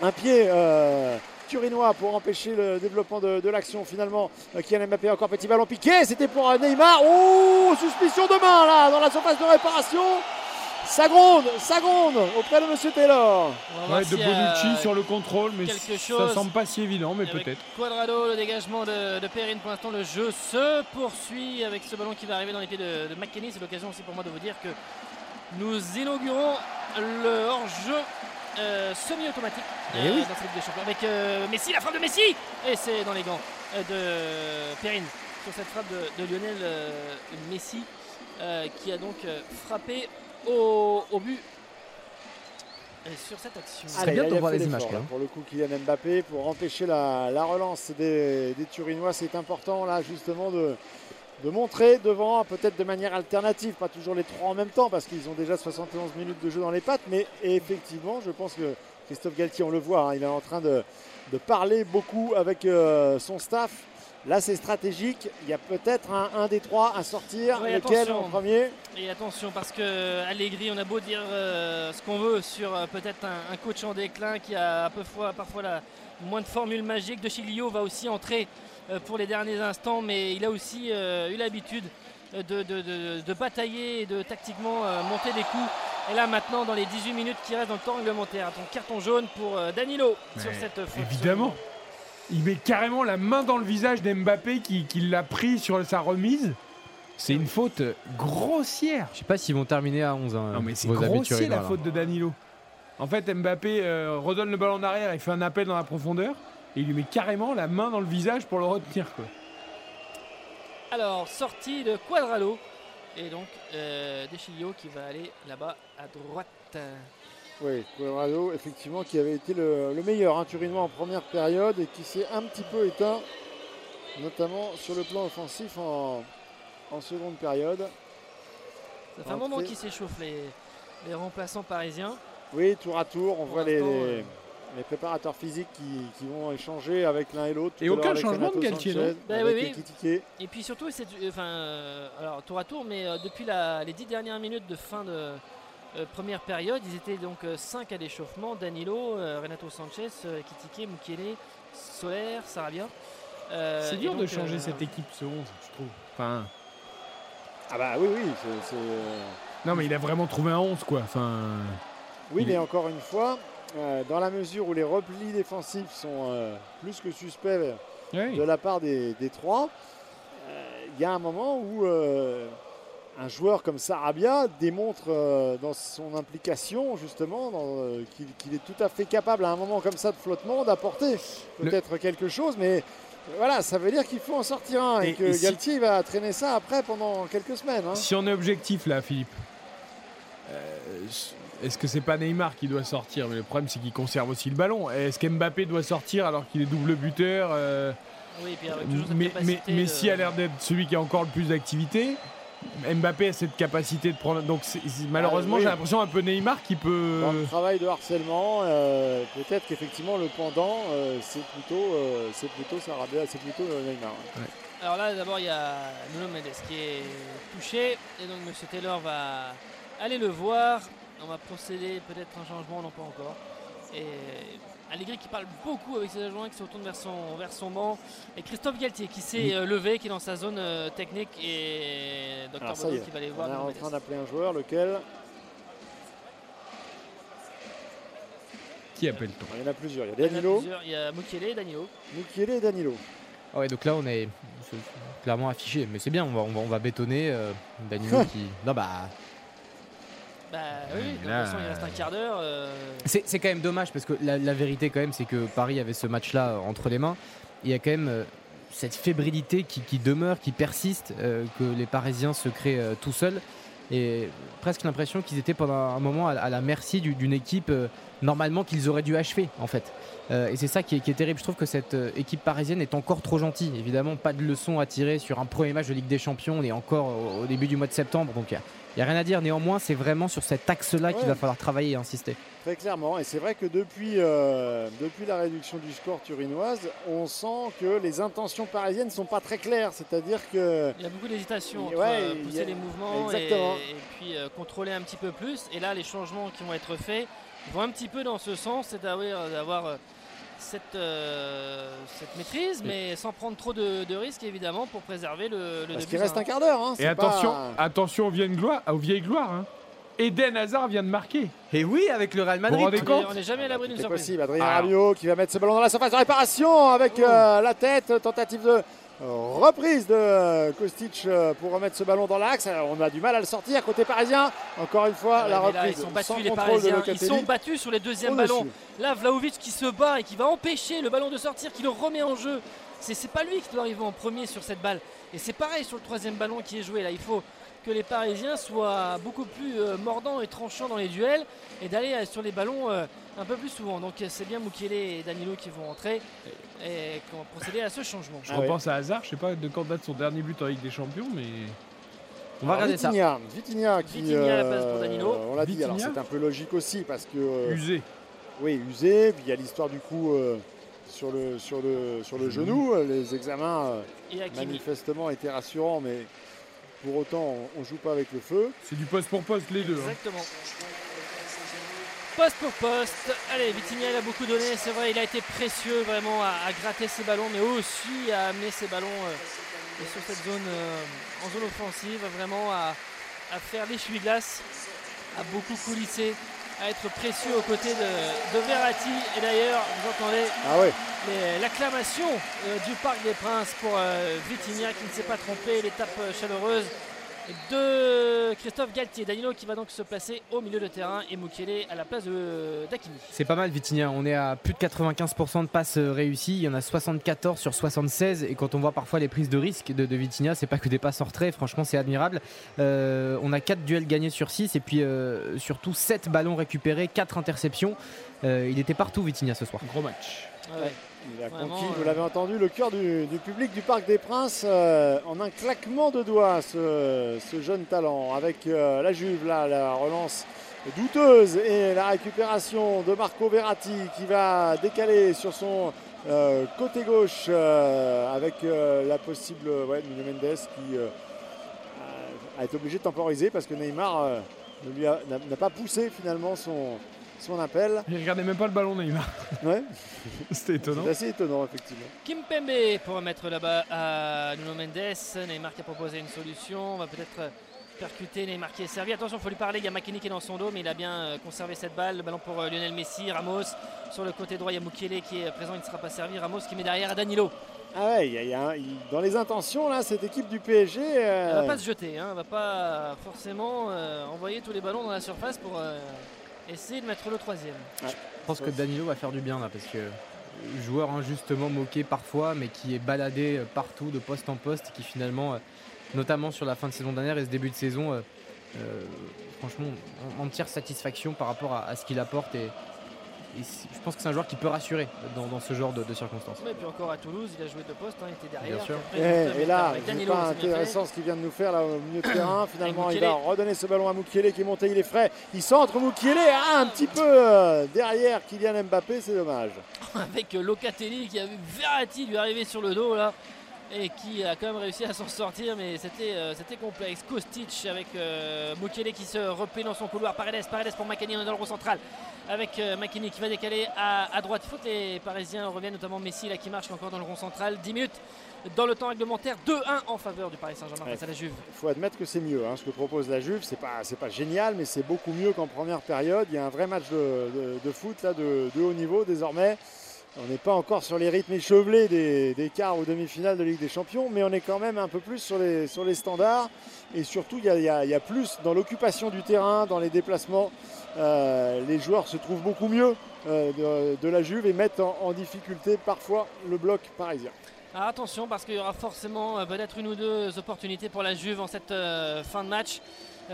Un pied euh, turinois pour empêcher le développement de, de l'action finalement. Euh, Kylian Mbappé encore petit ballon piqué, c'était pour euh, Neymar. Oh, suspicion de main là dans la surface de réparation. Ça gronde, ça gronde auprès de Monsieur Taylor. On va voir Ouais, de Bonucci sur le contrôle, mais quelque ça semble pas si évident, mais peut-être. Quadrado, le dégagement de, de Perrine. Pour l'instant, le jeu se poursuit avec ce ballon qui va arriver dans les pieds de, de McKenny. C'est l'occasion aussi pour moi de vous dire que nous inaugurons le hors-jeu euh, semi-automatique Eh euh, oui. dans cette Ligue des Champions. Avec euh, Messi, la frappe de Messi Et c'est dans les gants euh, de Perrine sur cette frappe de, de Lionel euh, Messi. euh, qui a donc euh, frappé au, au but. Et sur cette action. bien de voir les images, là. Pour le coup, Kylian Mbappé, pour empêcher la, la relance des, des Turinois, c'est important là justement de, de montrer devant, peut-être de manière alternative, pas toujours les trois en même temps, parce qu'ils ont déjà 71 minutes de jeu dans les pattes, mais effectivement, je pense que Christophe Galtier, on le voit, hein, il est en train de, de parler beaucoup avec euh, son staff. Là, c'est stratégique. Il y a peut-être un, un des trois à sortir. Oui, Lequel attention. en premier? Et attention parce que Allegri, on a beau dire euh, ce qu'on veut sur euh, peut-être un, un coach en déclin qui a parfois, parfois la, moins de formules magiques. De Chilio va aussi entrer euh, pour les derniers instants, mais il a aussi euh, eu l'habitude euh, de, de- de- de batailler et de tactiquement euh, monter des coups. Et là maintenant, dans les 18 minutes qui restent dans le temps réglementaire, donc carton jaune pour euh, Danilo sur cette faute. Évidemment. Il met carrément la main dans le visage d'Mbappé qui, qui l'a pris sur sa remise. C'est une faute grossière. Je sais pas s'ils vont terminer à 11. hein, Non mais c'est grossier la là. faute de Danilo. En fait, Mbappé euh, redonne le ballon en arrière, il fait un appel dans la profondeur et il lui met carrément la main dans le visage pour le retenir. Quoi. Alors, sortie de Quadralo. Et donc, euh, Deschilio qui va aller là-bas à droite. Oui, Colorado, effectivement, qui avait été le, le meilleur hein, Turinois en première période et qui s'est un petit peu éteint, notamment sur le plan offensif en, en seconde période. Ça fait un moment qu'ils s'échauffent les, les remplaçants parisiens. Oui, tour à tour, on Pour voit les, euh, les préparateurs physiques qui, qui vont échanger avec l'un et l'autre. Et aucun avec changement de Galtier, Sanchez, non Bah avec oui, oui. Et puis surtout, c'est, enfin, euh, alors tour à tour, mais euh, depuis la- les dix dernières minutes de fin de euh, première période, ils étaient donc 5 à l'échauffement Danilo, euh, Renato Sanchez, euh, Ekitike, Mukiele, Soler, Sarabia. Euh, c'est dur de changer euh, cette équipe, ce 11, je trouve. Enfin, Ah bah oui, oui, c'est- c'est... non mais il a vraiment trouvé un 11 quoi. Enfin, Oui, Il mais est- encore une fois, euh, dans la mesure où les replis défensifs sont euh, plus que suspects de la part des, des trois, euh, il y a un moment où euh, un joueur comme Sarabia démontre euh, dans son implication justement euh, qu'il est tout à fait capable à un moment comme ça de flottement d'apporter Le- peut-être quelque chose, mais voilà, ça veut dire qu'il faut en sortir un et, Et- que et si- Galtier va traîner ça après pendant quelques semaines. hein. si on est objectif là, Philippe, euh, est-ce que c'est pas Neymar qui doit sortir Mais le problème c'est qu'il conserve aussi le ballon. Est-ce qu'Mbappé doit sortir alors qu'il est double buteur euh, Oui, et puis avec toujours cette mais, mais, a l'air d'être celui qui a encore le plus d'activité. Mbappé a cette capacité de prendre. Donc malheureusement, oui. j'ai l'impression un peu Neymar qui peut. Dans le travail de harcèlement, euh, peut-être qu'effectivement le pendant, euh, c'est plutôt, euh, c'est plutôt Sarabia, c'est plutôt Neymar. Alors là, d'abord, il y a Nuno Mendes qui est touché. Et donc, M. Taylor va aller le voir. On va procéder peut-être un changement, non pas encore. Et Allegri qui parle beaucoup avec ses adjoints, qui se retourne vers son, vers son banc. Et Christophe Galtier qui s'est Oui. euh, levé, qui est dans sa zone euh, technique. Et Dr est, qui va aller on voir est Nuno en train d'appeler un joueur, lequel Qui appelle-t-on Il y en a plusieurs. Il y a a Danilo. Il y a Mukiele et Danilo. Mukiele et Danilo. Ah ouais, donc là, on est clairement affiché. Mais c'est bien, on va, on va, on va bétonner euh, Danilo qui. Non, bah. Bah oui, de toute façon, il reste un quart d'heure. euh, C'est quand même dommage parce que la, la vérité, quand même, c'est que Paris avait ce match-là euh, entre les mains. Il y a quand même euh, cette fébrilité qui, qui demeure, qui persiste, euh, que les Parisiens se créent euh, tout seuls. Et presque l'impression qu'ils étaient pendant un moment à, à la merci du- d'une équipe euh, normalement qu'ils auraient dû achever en fait. Euh, et c'est ça qui est, qui est terrible. Je trouve que cette euh, équipe parisienne est encore trop gentille. Évidemment, pas de leçon à tirer sur un premier match de Ligue des Champions. On est encore au, au début du mois de septembre, donc il n'y a, rien à dire. Néanmoins, c'est vraiment sur cet axe-là qu'il va falloir travailler et insister. Très clairement, et c'est vrai que depuis, euh, depuis la réduction du score turinoise, on sent que les intentions parisiennes ne sont pas très claires. C'est-à-dire que Il y a beaucoup d'hésitation Ouais, entre euh, pousser a- les mouvements et, puis euh, contrôler un petit peu plus. Et là, les changements qui vont être faits vont un petit peu dans ce sens, euh, d'avoir euh, cette, euh, cette maîtrise, mais sans prendre trop de, de risques, évidemment, pour préserver le, le Parce qu'il reste un quart d'heure. hein, Et c'est attention, pas- attention aux vieilles gloires. Aux vieilles gloires hein. Eden Hazard vient de marquer. Et oui, avec le Real Vous vous rendez On n'est jamais à l'abri d'une C'est surprise. possible. Adrien. Rabiot qui va mettre ce ballon dans la surface de réparation avec euh, la tête. Tentative de euh, reprise de Kostic euh, pour remettre ce ballon dans l'axe. On a du mal à le sortir côté parisien. Encore une fois, Ouais, la mais là, reprise ils sont sans battus les Parisiens. Ils sont battus sur les deuxièmes Au-dessus. ballons. Là, Vlaovic qui se bat et qui va empêcher le ballon de sortir, qui le remet en jeu. C'est c'est pas lui qui doit arriver en premier sur cette balle. Et c'est pareil sur le troisième ballon qui est joué. Là, il faut que les Parisiens soient beaucoup plus euh, mordants et tranchants dans les duels et d'aller euh, sur les ballons euh, un peu plus souvent. Donc euh, c'est bien Mukiele et Danilo qui vont entrer et qui vont procéder à ce changement. Je repense à Hazard, je sais pas de quand date son dernier but en Ligue des Champions, mais. On va Alors, regarder ça. Vitinha, Vitinha qui. Vitinha à la place pour euh, Danilo. On l'a dit, alors c'est un peu logique aussi parce que. euh, Usé. Oui, usé. Puis il y a l'histoire du coup euh, sur le, sur le, sur le genou. Les examens euh, manifestement étaient rassurants, mais pour autant, on, on joue pas avec le feu. C'est du poste pour poste les deux. hein. Poste pour poste. Allez, Vitinha, il a beaucoup donné. C'est vrai, il a été précieux vraiment à, à gratter ses ballons, mais aussi à amener ses ballons euh, sur cette zone, euh, en zone offensive, vraiment à, à faire l'essuie-glace, à beaucoup coulisser, à être précieux aux côtés de, de Verratti. Et d'ailleurs, vous entendez Ah ouais. les- l'acclamation euh, du Parc des Princes pour euh, Vitinha qui ne s'est pas trompé, l'étape euh, chaleureuse de Christophe Galtier. Danilo qui va donc se placer au milieu de terrain et Mukiele à la place de- d'Akimi. C'est pas mal Vitinha, on est à plus de 95% de passes euh, réussies, il y en a 74 sur 76 et quand on voit parfois les prises de risque de, de Vitinha, c'est pas que des passes en retrait, franchement c'est admirable. Euh, on a 4 duels gagnés sur 6 et puis euh, surtout 7 ballons récupérés, 4 interceptions. Euh, il était partout Vitinha ce soir. Gros match. Ouais. Il a Vraiment, conquis, euh, vous l'avez entendu, le cœur du, du public du Parc des Princes euh, en un claquement de doigts, ce, ce jeune talent. Avec euh, la Juve, là, la relance douteuse et la récupération de Marco Verratti qui va décaler sur son euh, côté gauche euh, avec euh, la possible ouais, Nuno Mendes qui euh, a- été obligé de temporiser parce que Neymar euh, n'a pas poussé finalement son, son appel. Il regardait même pas le ballon Neymar. Ouais, C'était étonnant. c'est assez étonnant effectivement. Kimpembe pour remettre là-bas à Nuno Mendes. Neymar qui a proposé une solution. On va peut-être percuter Neymar qui est servi. Attention, il faut lui parler. Il y a Makini qui est dans son dos, mais il a bien euh, conservé cette balle. Le ballon pour euh, Lionel Messi. Ramos sur le côté droit. Il y a Mukiele qui est présent. Il ne sera pas servi. Ramos qui met derrière à Danilo. Ah ouais, il y a- y a un- il- dans les intentions, là, cette équipe du PSG. euh, Elle va pas se jeter. Hein. Elle va pas forcément euh, envoyer tous les ballons dans la surface pour euh, essayer de mettre le troisième. Je pense que Danilo va faire du bien là parce que joueur injustement moqué parfois mais qui est baladé euh, partout de poste en poste qui finalement euh, notamment sur la fin de saison dernière et ce début de saison euh, franchement en- entière satisfaction par rapport à, à ce qu'il apporte et, et je pense que c'est un joueur qui peut rassurer dans, dans ce genre de, de circonstances. Et puis encore à Toulouse, il a joué deux postes. hein. Il était derrière. Bien sûr. Après, Et, il et là, c'est pas intéressant ce qu'il vient de nous faire là au milieu de terrain. Finalement, il va redonner ce ballon à Moukielé qui est monté, il est frais. Il centre Moukielé ah, un petit peu euh, derrière Kylian Mbappé, c'est dommage. avec euh, Locatelli qui a vu Verratti lui arriver sur le dos là et qui a quand même réussi à s'en sortir mais c'était euh, c'était complexe. Kostic avec euh, Mukiele qui se replie dans son couloir. Paredes, Paredes pour Makini, on est dans le rond central avec euh, Makini qui va décaler à, à droite. Il faut que les Parisiens reviennent, notamment Messi là qui marche encore dans le rond central. 10 minutes dans le temps réglementaire, 2-1 en faveur du Paris Saint-Germain Ouais. face à la Juve. Il faut admettre que c'est mieux. hein, Ce que propose la Juve, c'est pas, c'est pas génial, mais c'est beaucoup mieux qu'en première période. Il y a un vrai match de, de- de foot là, de, de haut niveau désormais. On n'est pas encore sur les rythmes échevelés des, quarts ou demi-finales de Ligue des Champions, mais on est quand même un peu plus sur les, standards. Et surtout, il y a, plus dans l'occupation du terrain, dans les déplacements. Euh, les joueurs se trouvent beaucoup mieux euh, de, la Juve et mettent en, difficulté parfois le bloc parisien. Alors attention parce qu'il y aura forcément euh, peut-être une ou deux opportunités pour la Juve en cette fin de match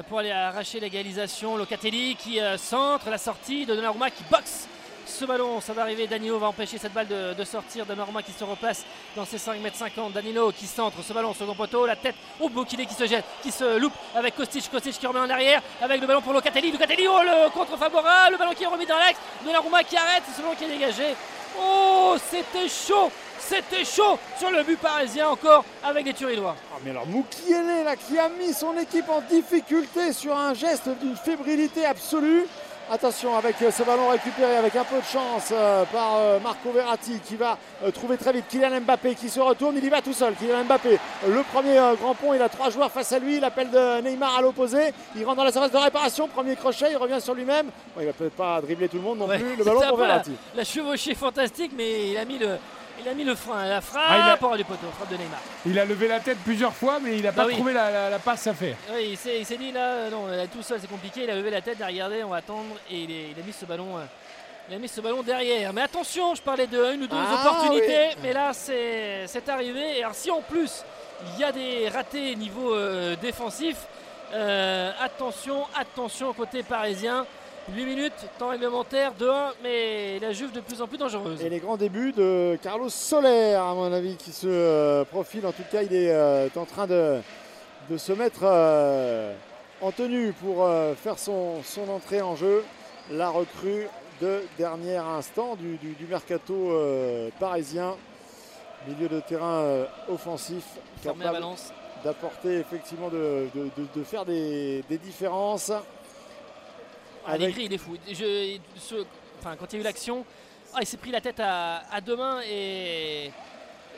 pour aller arracher l'égalisation. Locatelli qui centre la sortie de Donnarumma qui boxe ce ballon. Ça va arriver. Danilo va empêcher cette balle de, de sortir. Qui se replace dans ses 5 mètres 50. Danilo qui centre ce ballon second poteau. La tête au Bokile qui se jette, qui se loupe avec Kostic. Kostic qui remet en arrière avec le ballon pour Locatelli. Locatelli, oh le contre favorable. Le ballon qui est remis dans l'axe. Donnarumma qui arrête. C'est ce ballon qui est dégagé. Oh, c'était chaud. C'était chaud sur le but parisien encore avec les Turinois. Ah, mais alors Moukielé là qui a mis son équipe en difficulté sur un geste d'une fébrilité absolue. Attention avec euh, ce ballon récupéré avec un peu de chance euh, par euh, Marco Verratti qui va trouver très vite Kylian Mbappé qui se retourne, il y va tout seul. Kylian Mbappé, le premier grand pont, il a trois joueurs face à lui, il appelle de Neymar à l'opposé, il rentre dans la surface de réparation, premier crochet, il revient sur lui-même. Bon, il va peut-être pas dribbler tout le monde non Ouais, plus, le ballon pour peu la, Verratti. la chevauchée fantastique, mais il a mis le, il a mis le frein, la frappe Ah, il a- du poteau, frappe de Neymar. Il a levé la tête plusieurs fois, mais il n'a Bah pas oui. trouvé la, la- la passe à faire. Oui, il s'est il s'est dit là, euh, non, tout seul c'est compliqué. Il a levé la tête, il a regardé, on va attendre et il, est- il a mis ce ballon. euh, il a mis ce ballon derrière. Mais attention, je parlais de une ou deux Ah, opportunités, oui. mais là c'est c'est arrivé. Et alors si en plus il y a des ratés niveau euh, défensif, Euh, attention, attention côté parisien. 8 minutes, temps réglementaire 2-1, mais la Juve de plus en plus dangereuse. Et les grands débuts de Carlos Soler, à mon avis, qui se euh, profile. En tout cas, il est euh, en train de, de se mettre euh, en tenue pour faire son, son entrée en jeu. La recrue de dernier instant du, du- du mercato parisien. Milieu de terrain offensif, Formé à capable Valence. d'apporter effectivement, de, de- de- de faire des, des différences. Avec- Allegri, il est fou. Je- ce- enfin, quand il y a eu l'action, ah, il s'est pris la tête à, à deux mains et,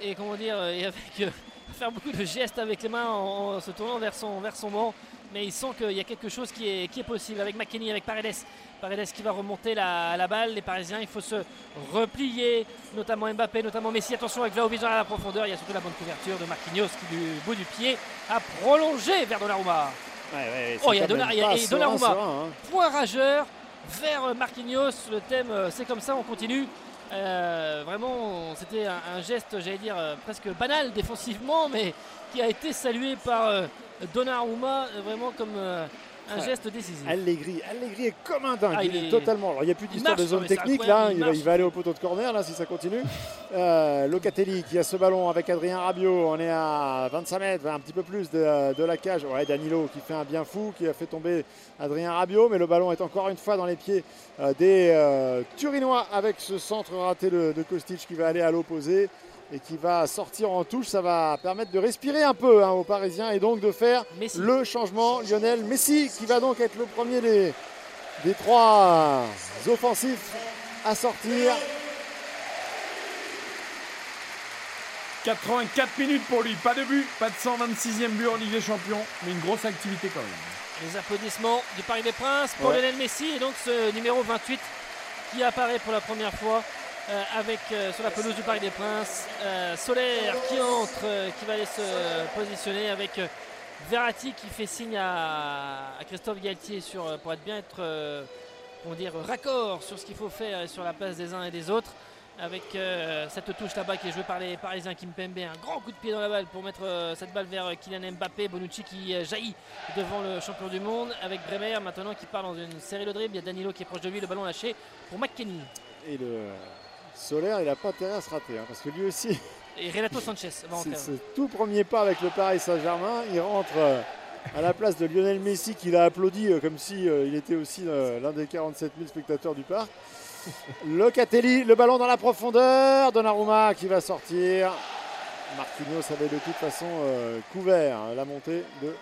et comment dire, et avec euh, faire beaucoup de gestes avec les mains en, en se tournant vers son, vers son banc. Mais il sent qu'il y a quelque chose qui est, qui est possible avec McKenny, avec Paredes. Paredes qui va remonter la, la balle. Les Parisiens, il faut se replier, notamment Mbappé, notamment Messi. Attention avec Vlaovic dans la profondeur. Il y a surtout la bonne couverture de Marquinhos qui, du bout du pied, a prolongé vers Donnarumma. Ouais, ouais, Oh, il y a Donna- y et Donnarumma. serein, hein. Point rageur vers euh, Marquinhos. Le thème, euh, c'est comme ça, on continue. Euh, vraiment, c'était un, un geste, j'allais dire, presque banal défensivement, mais qui a été salué par euh, Donnarumma, vraiment comme euh, un geste décisif. Allegri, Allegri est comme un dingue, Ah, il, il est est- totalement. Alors il n'y a plus d'histoire de zone technique là, il il, va, marche. il va aller au poteau de corner là si ça continue. Euh, Locatelli qui a ce ballon avec Adrien Rabiot, on est à 25 mètres, un petit peu plus de, de la cage. Ouais, Danilo qui fait un bien fou, qui a fait tomber Adrien Rabiot, mais le ballon est encore une fois dans les pieds euh, des euh, Turinois avec ce centre raté de, de Kostic qui va aller à l'opposé et qui va sortir en touche. Ça va permettre de respirer un peu hein, aux Parisiens et donc de faire Messi. le changement. Lionel Messi qui va donc être le premier des, des trois offensifs à sortir. 84 minutes pour lui, pas de but, pas de 126e but en Ligue des Champions, mais une grosse activité quand même. Les applaudissements du Paris des Princes pour Ouais. Lionel Messi et donc ce numéro 28 qui apparaît pour la première fois euh, avec euh, sur la pelouse du Paris des Princes. Euh, Solaire qui entre, euh, qui va aller se positionner avec Verratti qui fait signe à, Christophe Galtier pour être bien être comment dire, raccord sur ce qu'il faut faire et sur la place des uns et des autres. Avec cette touche là-bas qui est jouée par les Parisiens, Kimpembe, un grand coup de pied dans la balle pour mettre cette balle vers Kylian Mbappé, Bonucci qui jaillit devant le champion du monde, avec Bremer maintenant qui part dans une série de dribbles, il y a Danilo qui est proche de lui, le ballon lâché pour McKenny Et le Solaire, il n'a pas intérêt à se rater hein, parce que lui aussi, et Renato Sanchez va c'est entrer. ce tout premier pas avec le Paris Saint-Germain. Il rentre euh, à la place de Lionel Messi qui l'a applaudi euh, comme si euh, il était aussi l'un des 47 000 spectateurs du parc. Locatelli, le ballon dans la profondeur. Donnarumma qui va sortir. Marquinhos avait de toute façon couvert hein, la montée de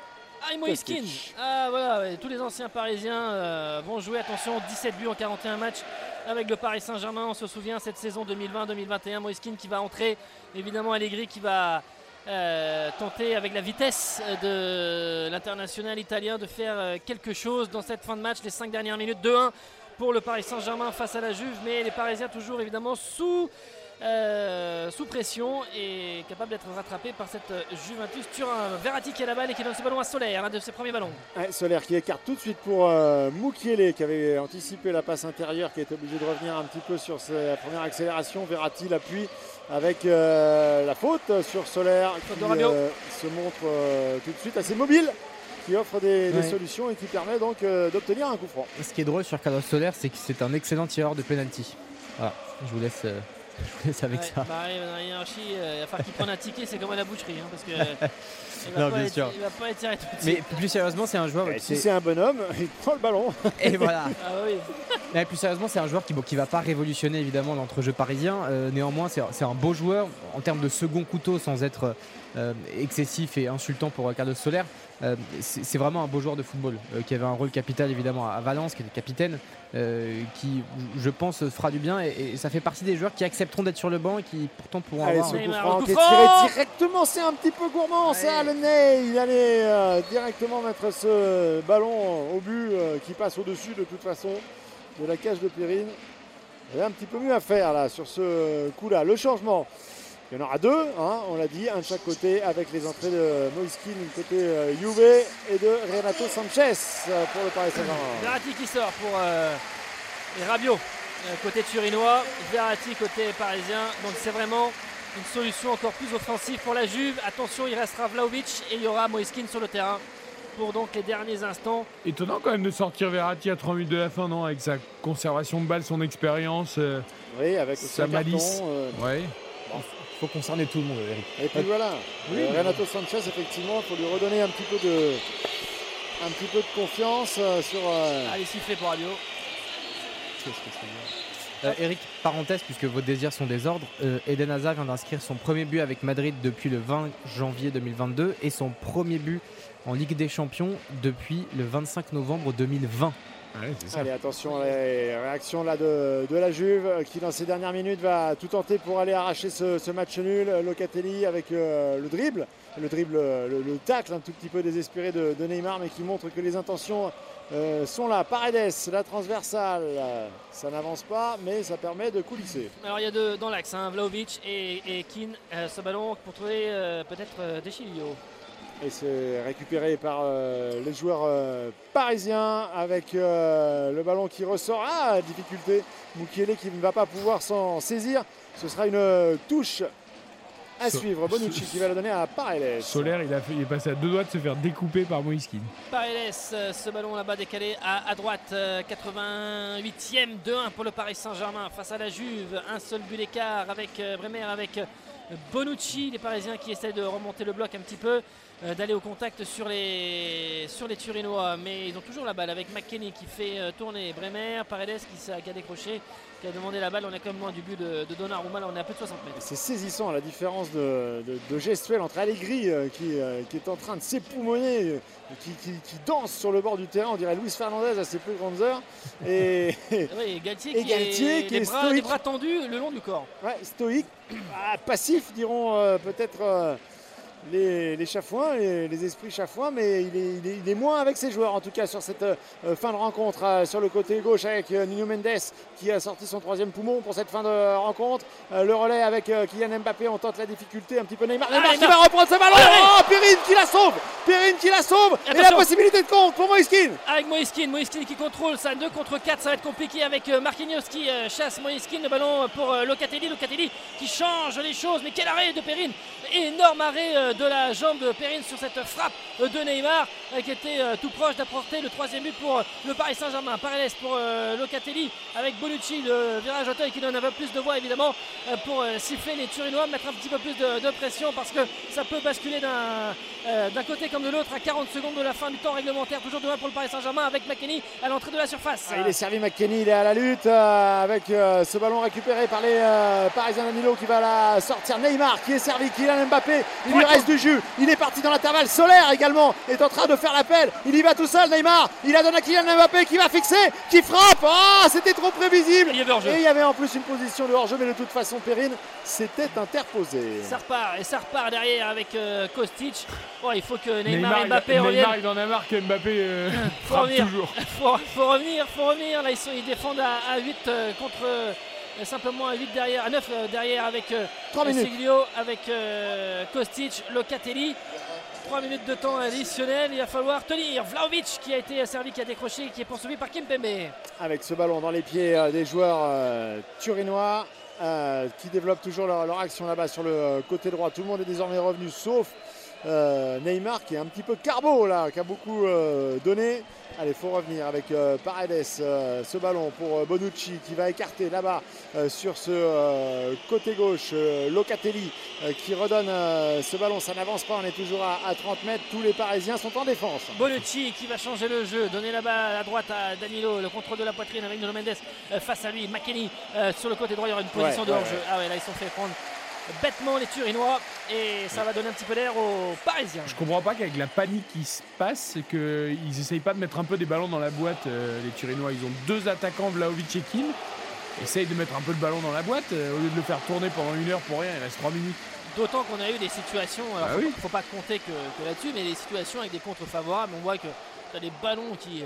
Ah, Moïskine. Ah voilà, ouais, tous les anciens parisiens euh, vont jouer, attention, 17 buts en 41 matchs avec le Paris Saint-Germain. On se souvient cette saison 2020-2021, Moïskine qui va entrer, évidemment Allegri qui va euh, tenter avec la vitesse de l'international italien de faire euh, quelque chose dans cette fin de match, les 5 dernières minutes, 2-1 pour le Paris Saint-Germain face à la Juve, mais les Parisiens toujours évidemment sous euh, sous pression et capable d'être rattrapé par cette Juventus Turin. Verratti qui a la balle et qui donne ce ballon à Solaire, un de ses premiers ballons. Ouais, Solaire qui écarte tout de suite pour euh, Mukiele qui avait anticipé la passe intérieure qui est obligé de revenir un petit peu sur sa première accélération. Verratti l'appuie avec euh, la faute sur Solaire Faute qui euh, se montre euh, tout de suite assez mobile qui offre des, solutions et qui permet donc euh, d'obtenir un coup franc. Ce qui est drôle sur Carlos Soler, c'est que c'est un excellent tireur de penalty. Voilà, je vous laisse, euh, je vous laisse avec Ouais, ça. bah, ouais, dans la hiérarchie, euh, il va falloir qu'il prenne un ticket, c'est comme à la boucherie. hein, parce que euh, il va Non, pas bien être- sûr. il va pas être tiré tout de Mais suite. plus sérieusement, c'est un joueur. Et qui si c'est un bonhomme, il prend le ballon. Et voilà. Ah oui. Mais plus sérieusement, c'est un joueur qui ne qui va pas révolutionner évidemment l'entrejeu parisien. Euh, néanmoins, c'est un beau joueur en termes de second couteau sans être euh, excessif et insultant pour Carlos Soler. Euh, c'est vraiment un beau joueur de football euh, qui avait un rôle capital évidemment à Valence, qui était capitaine, euh, qui je pense fera du bien et, et ça fait partie des joueurs qui accepteront d'être sur le banc et qui pourtant pourront Allez, avoir. ce un- coup Neymar, franc le qui est coup tiré franc directement, c'est un petit peu gourmand ça, le nez. Il allait euh, directement mettre ce ballon au but euh, qui passe au-dessus de toute façon de la cage de Périne. Il y a un petit peu mieux à faire là sur ce coup-là. Le changement, il y en aura deux, hein, on l'a dit, un de chaque côté avec les entrées de Moiskin côté euh, Juve et de Renato Sanchez euh, pour le Paris Saint-Germain. Verratti qui sort pour euh, et Rabiot côté turinois, Verratti côté parisien. Donc c'est vraiment une solution encore plus offensive pour la Juve. Attention, il restera Vlaovic et il y aura Moiskin sur le terrain. pour donc les derniers instants. Étonnant quand même de sortir Verratti à 3 minutes de la fin, non? Avec sa conservation de balle, son expérience, euh, Oui, avec sa malice. euh, Ouais. faut concerner tout le monde, Eric. Et puis voilà, Oui, Euh, Renato Sanchez, effectivement, il faut lui redonner un petit peu de, un petit peu de confiance euh, sur. euh, Allez, siffler pour Alio. Euh, Eric, parenthèse, puisque vos désirs sont des ordres, euh, Eden Hazard vient d'inscrire son premier but avec Madrid depuis le 20 janvier 2022 et son premier but en Ligue des Champions depuis le 25 novembre 2020. Allez, attention, les réactions là de, de la Juve euh, qui, dans ces dernières minutes, va tout tenter pour aller arracher ce, ce match nul. Locatelli avec euh, le dribble, le dribble, le, le tacle un tout petit peu désespéré de, de Neymar, mais qui montre que les intentions euh, sont là. Paredes, la transversale, ça n'avance pas, mais ça permet de coulisser. Alors il y a deux dans l'axe, hein, Vlaovic et, et Keane. Euh, ce ballon pour trouver euh, peut-être Deschilio. Et c'est récupéré par les joueurs parisiens avec le ballon qui ressort. Ah, difficulté. Mukiele qui ne va pas pouvoir s'en saisir. Ce sera une touche à So- suivre. Bonucci qui va la donner à Paredes. Solaire, il, a fait- il est passé à deux doigts de se faire découper par Moïskine. Paredes, euh, ce ballon là-bas décalé à, à droite, euh, 88e 2-1 pour le Paris Saint-Germain face à la Juve. Un seul but d'écart avec euh, Bremer, avec euh, Bonucci, les Parisiens qui essaient de remonter le bloc un petit peu, euh, d'aller au contact sur les, sur les Turinois. Mais ils ont toujours la balle avec McKenny qui fait euh, tourner Bremer, Paredes qui, a décroché, qui a demandé la balle. On est quand même loin du but de, de Donnarumma, là on est à plus de 60 mètres. C'est saisissant la différence de, de- de gestuelle entre Allegri euh, qui, euh, qui est en train de s'époumoner, euh, qui, qui- qui danse sur le bord du terrain, on dirait Luis Fernandez à ses plus grandes heures. Et, Oui, et Galtier, Et qui, Galtier est, qui les, est bras, les stoïque. bras tendus le long du corps. Ouais, stoïque, ah, passif, diront euh, peut-être euh, les, les chafouins, les, les esprits chafouins, mais il est, il est- il est moins avec ses joueurs, en tout cas sur cette euh, fin de rencontre. euh, sur le côté gauche avec euh, Nuno Mendes qui a sorti son troisième poumon pour cette fin de rencontre. Euh, le relais avec euh, Kylian Mbappé, on tente la difficulté, un petit peu Neymar. Neymar qui va reprendre ce ballon Oh, Perrine qui la sauve. Perrine qui la sauve. Et la possibilité de compte pour Moïskine avec Moïskine, Moïskine qui contrôle ça, 2 contre 4, ça va être compliqué avec euh, Marquinhos qui euh, chasse Moïskine, le ballon pour euh, Locatelli, Locatelli qui change les choses, mais quel arrêt de Perrine, énorme arrêt euh, de la jambe de Perrine sur cette frappe euh, de Neymar euh, qui était tout proche d'apporter le troisième but pour le Paris Saint-Germain, Paredes pour Locatelli avec Bonucci, le virage auteuil qui donne un peu plus de voix évidemment pour siffler les Turinois, mettre un petit peu plus de, pression parce que ça peut basculer d'un côté comme de l'autre à 40 secondes de la fin du temps réglementaire, toujours de 1 pour le Paris Saint-Germain avec McKenny à l'entrée de la surface. Ah, il est servi McKenny, il est à la lutte avec ce ballon récupéré par les Parisiens Danilo qui va la sortir. Neymar qui est servi, Kylian Mbappé, il lui reste du jus, il est parti dans l'intervalle. Solaire également est en train de faire l'appel, il y va tout seul Neymar, il a donné à Kylian Mbappé qui va fixer, qui frappe. Ah, c'était trop prévisible. Il y avait. Et il y avait en plus une position de hors-jeu, mais de toute façon Perrine s'était interposé. Ça repart et ça repart derrière avec euh, Kostic. Oh, il faut que Neymar, Neymar, et Mbappé reviennent. Neymar, il en a marre que Mbappé euh, faut frappe revenir. toujours. faut, faut revenir, faut revenir. Là, ils, sont- ils défendent à, 8 contre euh, simplement à 8 derrière, à 9 euh, derrière avec euh. Seglio, avec euh, Kostic, Locatelli. 3 minutes de temps additionnel, il va falloir tenir. Vlaovic qui a été servi, qui a décroché, qui est poursuivi par Kimpembe. avec ce ballon dans les pieds des joueurs euh, turinois euh, qui développent toujours leur, leur action là-bas sur le côté droit. Tout le monde est désormais revenu sauf Neymar qui est un petit peu carbo là, qui a beaucoup euh, donné. Allez, faut revenir avec euh, Paredes, euh, ce ballon pour euh, Bonucci qui va écarter là-bas euh, sur ce euh, côté gauche. euh, Locatelli euh, qui redonne euh, ce ballon, ça n'avance pas, on est toujours à, à 30 mètres. Tous les Parisiens sont en défense. Bonucci qui va changer le jeu, donner la balle à droite à Danilo, le contrôle de la poitrine avec Nuno Mendes euh, face à lui, McKenny euh, sur le côté droit, il y aura une position Ouais, de ouais, hors-jeu. ouais. Ah ouais, là ils sont fait prendre bêtement les Turinois et ça va donner un petit peu d'air aux Parisiens. Je comprends pas qu'avec la panique qui se passe, qu'ils essayent pas de mettre un peu des ballons dans la boîte, euh, les Turinois. Ils ont deux attaquants, Vlaovic et Kim. Essayent de mettre un peu le ballon dans la boîte euh, au lieu de le faire tourner pendant une heure pour rien. Il reste trois minutes. D'autant qu'on a eu des situations, alors Bah faut, oui. faut pas compter que, que là-dessus, mais des situations avec des contres favorables. On voit que tu as des ballons qui,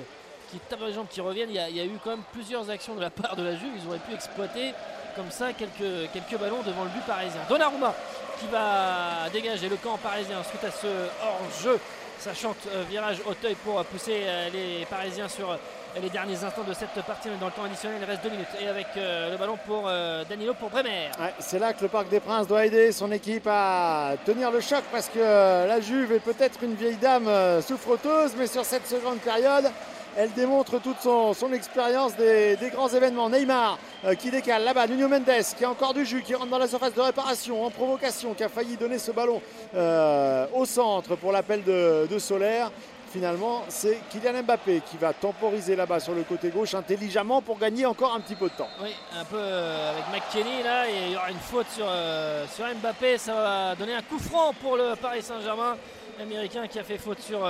qui tapent les jambes, qui reviennent. Il y, y a eu quand même plusieurs actions de la part de la Juve. Ils auraient pu exploiter comme ça quelques, ballons devant le but parisien. Donnarumma qui va dégager le camp parisien suite à ce hors-jeu Ça chante euh, virage Auteuil pour pousser euh, les Parisiens sur euh, les derniers instants de cette partie. Est Dans le temps additionnel, il reste deux minutes. Et avec le ballon pour Danilo pour Bremer. C'est là que le Parc des Princes doit aider son équipe à tenir le choc parce que la Juve est peut-être une vieille dame souffroteuse, mais sur cette seconde période, elle démontre toute son, expérience des, grands événements. Neymar euh, qui décale là-bas, Nuno Mendes qui a encore du jus, qui rentre dans la surface de réparation en provocation, qui a failli donner ce ballon euh, au centre pour l'appel de, de Solaire. Finalement, c'est Kylian Mbappé qui va temporiser là-bas sur le côté gauche intelligemment pour gagner encore un petit peu de temps. Oui, un peu euh, avec McKenny là, il y aura une faute sur, Mbappé. Ça va donner un coup franc pour le Paris Saint-Germain. L'Américain qui a fait faute sur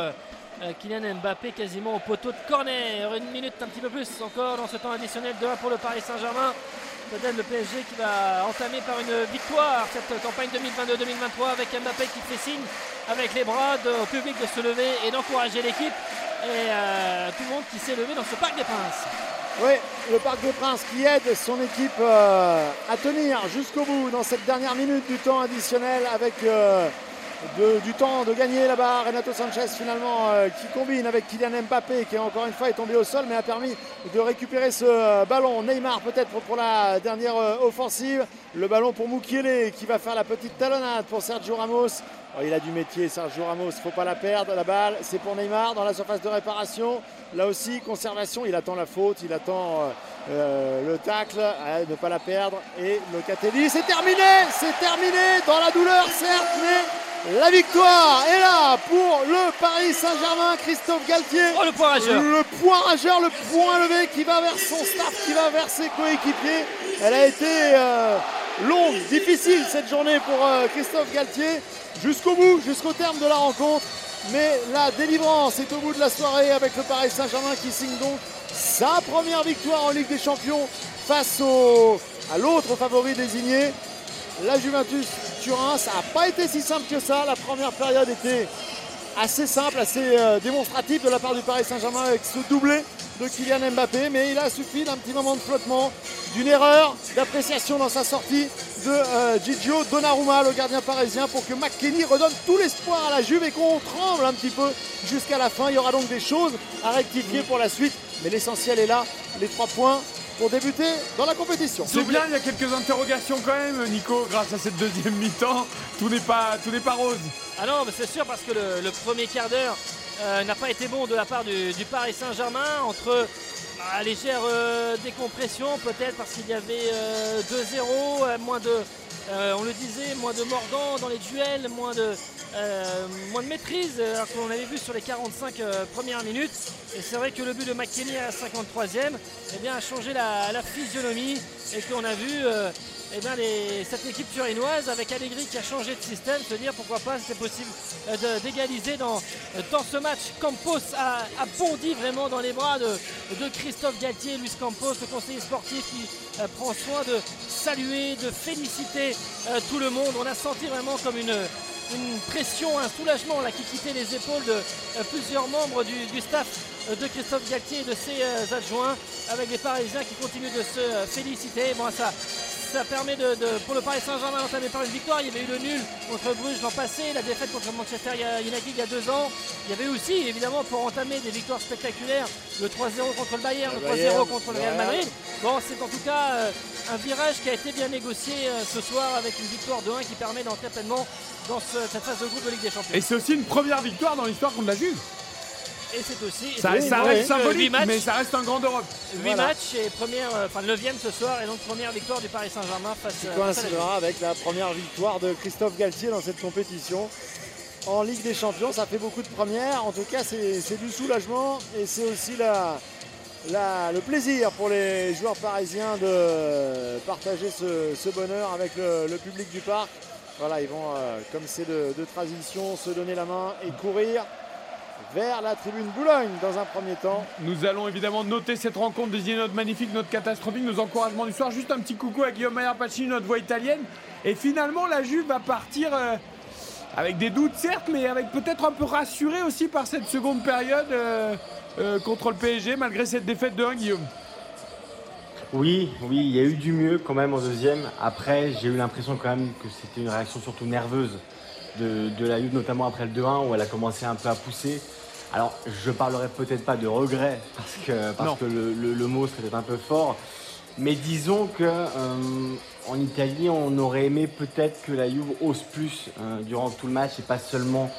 Kylian Mbappé quasiment au poteau de corner. Une minute, un petit peu plus encore dans ce temps additionnel de 1 pour le Paris Saint-Germain. Peut-être le PSG qui va entamer par une victoire cette campagne 2022-2023 avec Mbappé qui fait signe avec les bras au public de se lever et d'encourager l'équipe. Et euh, tout le monde qui s'est levé dans ce Parc des Princes. Oui, le Parc des Princes qui aide son équipe euh, à tenir jusqu'au bout dans cette dernière minute du temps additionnel avec euh, du temps de gagner là-bas. Renato Sanchez finalement euh, qui combine avec Kylian Mbappé qui encore une fois est tombé au sol mais a permis de récupérer ce euh, ballon. Neymar peut-être pour la dernière euh, offensive. Le ballon pour Mukiele qui va faire la petite talonnade pour Sergio Ramos. Oh, il a du métier Sergio Ramos, faut pas la perdre. La balle, c'est pour Neymar dans la surface de réparation. Là aussi, conservation, il attend la faute, il attend euh, le tacle, ne pas la perdre. Et Locatelli, c'est terminé, c'est terminé dans la douleur certes, mais la victoire est là pour le Paris Saint-Germain, Christophe Galtier. Oh, le point rageur. Le point rageur, le point levé qui va vers son staff, qui va vers ses coéquipiers. Elle a été euh, longue, difficile cette journée pour euh, Christophe Galtier. Jusqu'au bout, jusqu'au terme de la rencontre. Mais la délivrance est au bout de la soirée avec le Paris Saint-Germain qui signe donc sa première victoire en Ligue des Champions face à l'autre favori désigné, la Juventus Turin. Ça n'a pas été si simple que ça. La première période était assez simple, assez euh, démonstratif de la part du Paris Saint-Germain avec ce doublé de Kylian Mbappé, mais il a suffi d'un petit moment de flottement, d'une erreur d'appréciation dans sa sortie de euh, Gigio Donnarumma, le gardien parisien, pour que McKenny redonne tout l'espoir à la Juve et qu'on tremble un petit peu jusqu'à la fin. Il y aura donc des choses à rectifier pour la suite, mais l'essentiel est là, les trois points pour débuter dans la compétition. C'est bien, il y a quelques interrogations quand même, Nico, grâce à cette deuxième mi-temps. Tout n'est pas, tout n'est pas rose. Ah non, mais c'est sûr parce que le, le premier quart d'heure euh, n'a pas été bon de la part du, du Paris Saint-Germain entre bah, légère euh, décompression peut-être parce qu'il y avait euh, 2-0, euh, moins de, euh, on le disait, moins de mordants dans les duels, moins de, euh, moins de maîtrise euh, alors qu'on avait vu sur les 45 euh, premières minutes. Et c'est vrai que le but de McKenny à la 53e eh bien, a changé la, physionomie et qu'on a vu euh, eh bien, cette équipe turinoise avec Allegri qui a changé de système, se dire pourquoi pas c'était possible euh, d'égaliser dans, dans ce match. Campos a, bondi vraiment dans les bras de, Christophe Galtier, Luis Campos, le conseiller sportif qui euh, prend soin de saluer, de féliciter euh, tout le monde. On a senti vraiment comme une, une pression, un soulagement là, qui quittait les épaules de euh, plusieurs membres du, staff euh, de Christophe Galtier et de ses euh, adjoints, avec les Parisiens qui continuent de se euh, féliciter. Bon, ça, ça permet de, de- pour le Paris Saint-Germain d'entamer par une victoire. Il y avait eu le nul contre Bruges l'an passé, la défaite contre Manchester United il y a deux ans. Il y avait aussi, évidemment, pour entamer des victoires spectaculaires, le 3-0 contre le Bayern, le 3-0 Bayern, contre le Real. Madrid. Bon, c'est en tout cas euh, un virage qui a été bien négocié euh, ce soir avec une victoire de 1 qui permet d'entrer pleinement dans ce- cette phase de groupe de Ligue des Champions. Et c'est aussi une première victoire dans l'histoire contre la Juve. Et c'est aussi Ça, ça reste symbolique, matchs, mais ça reste un grand d'Europe. 8 Voilà. matchs et première, euh, enfin 9 ce soir et donc première victoire du Paris Saint-Germain face, qui euh, coïncidera avec la première victoire de Christophe Galtier dans cette compétition. En Ligue des Champions, ça fait beaucoup de premières. En tout cas, c'est du soulagement et c'est aussi la, la- le plaisir pour les joueurs parisiens de partager ce, ce bonheur avec le, le public du parc. Voilà, ils vont, euh, comme c'est de, de tradition, se donner la main et courir vers la tribune Boulogne dans un premier temps. Nous allons évidemment noter cette rencontre, désigner notre magnifique, notre catastrophique, nos encouragements du soir. Juste un petit coucou à Guillaume Maillard Pacini, notre voix italienne. Et finalement, la Juve va partir euh, avec des doutes, certes, mais avec peut-être un peu rassuré aussi par cette seconde période euh, euh, contre le PSG, malgré cette défaite de 1, Guillaume. Oui, oui, il y a eu du mieux quand même en deuxième. Après, j'ai eu l'impression quand même que c'était une réaction surtout nerveuse de, de la Juve, notamment après le 2-1 où elle a commencé un peu à pousser. Alors, je parlerai peut-être pas de regret parce que, parce que le, le- le mot serait peut-être un peu fort, mais disons que euh, en Italie, on aurait aimé peut-être que la Juve ose plus euh, durant tout le match et pas seulement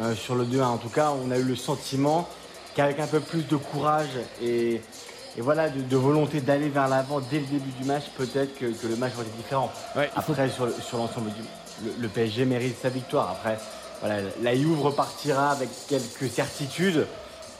euh, sur le 2-1. En tout cas, on a eu le sentiment qu'avec un peu plus de courage et, et voilà, de, de volonté d'aller vers l'avant dès le début du match, peut-être que, que le match aurait été différent. Après, sur, le- sur l'ensemble du le, le PSG mérite sa victoire. Après, voilà, la Juve repartira avec quelques certitudes,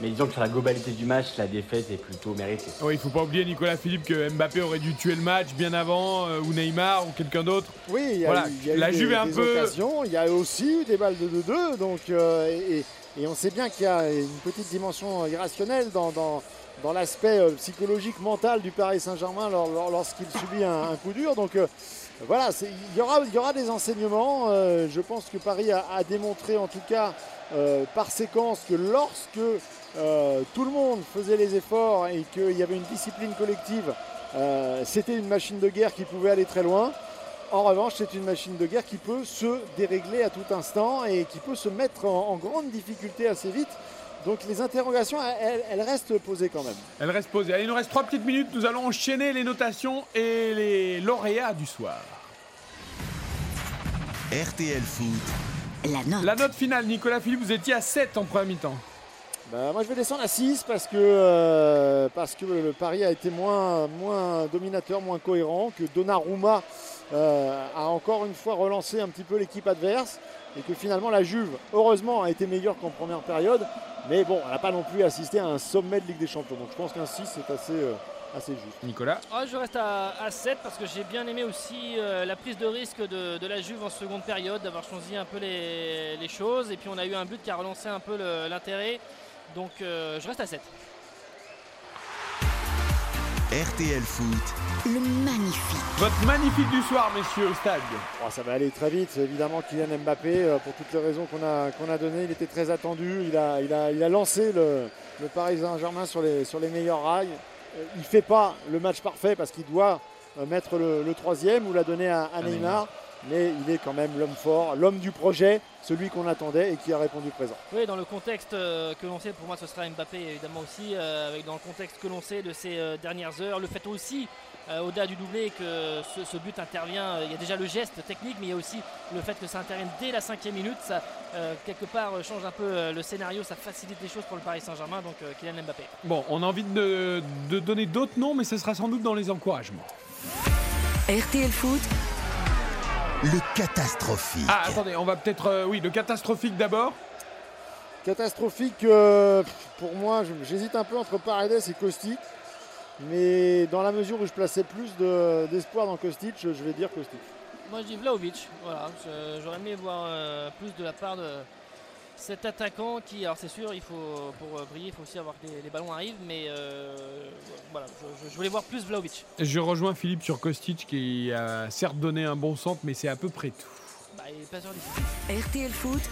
mais disons que sur la globalité du match, la défaite est plutôt méritée. Oui, il faut pas oublier Nicolas Philippe que Mbappé aurait dû tuer le match bien avant, euh, ou Neymar, ou quelqu'un d'autre. Oui, il y a, Voilà, eu- y a la des, Juve un des peu. occasions, il y a aussi eu des balles de 2-2, donc, euh, et, et- et on sait bien qu'il y a une petite dimension irrationnelle dans, dans- dans l'aspect euh, psychologique, mental du Paris Saint-Germain lor- lor- lorsqu'il subit un, un coup dur. Donc euh, voilà, il y aura, des enseignements. Euh, je pense que Paris a, démontré en tout cas euh, par séquence que lorsque euh, tout le monde faisait les efforts et qu'il y avait une discipline collective, c'était une machine de guerre qui pouvait aller très loin. En revanche, c'est une machine de guerre qui peut se dérégler à tout instant et qui peut se mettre en grande difficulté assez vite. Donc les interrogations, elles, elles restent posées quand même. Elle reste posée. Allez, il nous reste 3 petites minutes. Nous allons enchaîner les notations et les lauréats du soir. RTL Foot. La note. La note finale, Nicolas Philippe, vous étiez à 7 en première mi-temps. Bah, moi, je vais descendre à 6 parce que, euh, parce que le Paris a été moins, moins dominateur, moins cohérent, que Donnarumma euh, a encore une fois relancé un petit peu l'équipe adverse et que finalement la Juve, heureusement, a été meilleure qu'en première période. Mais bon, elle n'a pas non plus assisté à un sommet de Ligue des Champions. Donc je pense qu'un 6 c'est assez, euh, assez juste. Nicolas Ah, je reste à, à 7 parce que j'ai bien aimé aussi euh, la prise de risque de, de la Juve en seconde période, d'avoir choisi un peu les, les choses. Et puis on a eu un but qui a relancé un peu l'intérêt. Donc euh, je reste à 7. RTL Foot. Le magnifique. Votre magnifique du soir, messieurs, au stade. Oh, ça va aller très vite, évidemment, Kylian Mbappé, euh, pour toutes les raisons qu'on a, qu'on a données. Il était très attendu, il a, il a, il a lancé le, le Paris Saint-Germain sur les, sur les meilleurs rails. Euh, Il ne fait pas le match parfait parce qu'il doit euh, mettre le, le troisième ou la donner à, à Neymar. Mais il est quand même l'homme fort, l'homme du projet, celui qu'on attendait et qui a répondu présent. Oui, dans le contexte euh, que l'on sait, pour moi ce sera Mbappé évidemment aussi, euh, avec dans le contexte que l'on sait de ces euh, dernières heures, le fait aussi, au-delà du doublé, que ce, ce but intervient, il y a déjà le geste technique, mais il y a aussi le fait que ça intervienne dès la cinquième minute, ça euh, quelque part change un peu le scénario, ça facilite les choses pour le Paris Saint-Germain, donc euh, Kylian Mbappé. Bon, on a envie de, de donner d'autres noms, mais ce sera sans doute dans les encouragements. RTL Foot, Le catastrophique. Ah, attendez, on va peut-être. euh, oui, le catastrophique d'abord. Catastrophique, euh, pour moi, j'hésite un peu entre Paredes et Kostic. Mais dans la mesure où je plaçais plus de- d'espoir dans Kostic, je vais dire Kostic. Moi je dis Vlaovic, voilà, j'aurais aimé voir euh, plus de la part de cet attaquant qui, alors c'est sûr, il faut pour euh, briller, il faut aussi avoir que les, les ballons arrivent, mais euh, voilà, je, voulais voir plus Vlaovic. Je rejoins Philippe sur Kostic qui a certes donné un bon centre, mais c'est à peu près tout. Bah, il est pas sûr d'ici. RTL Foot,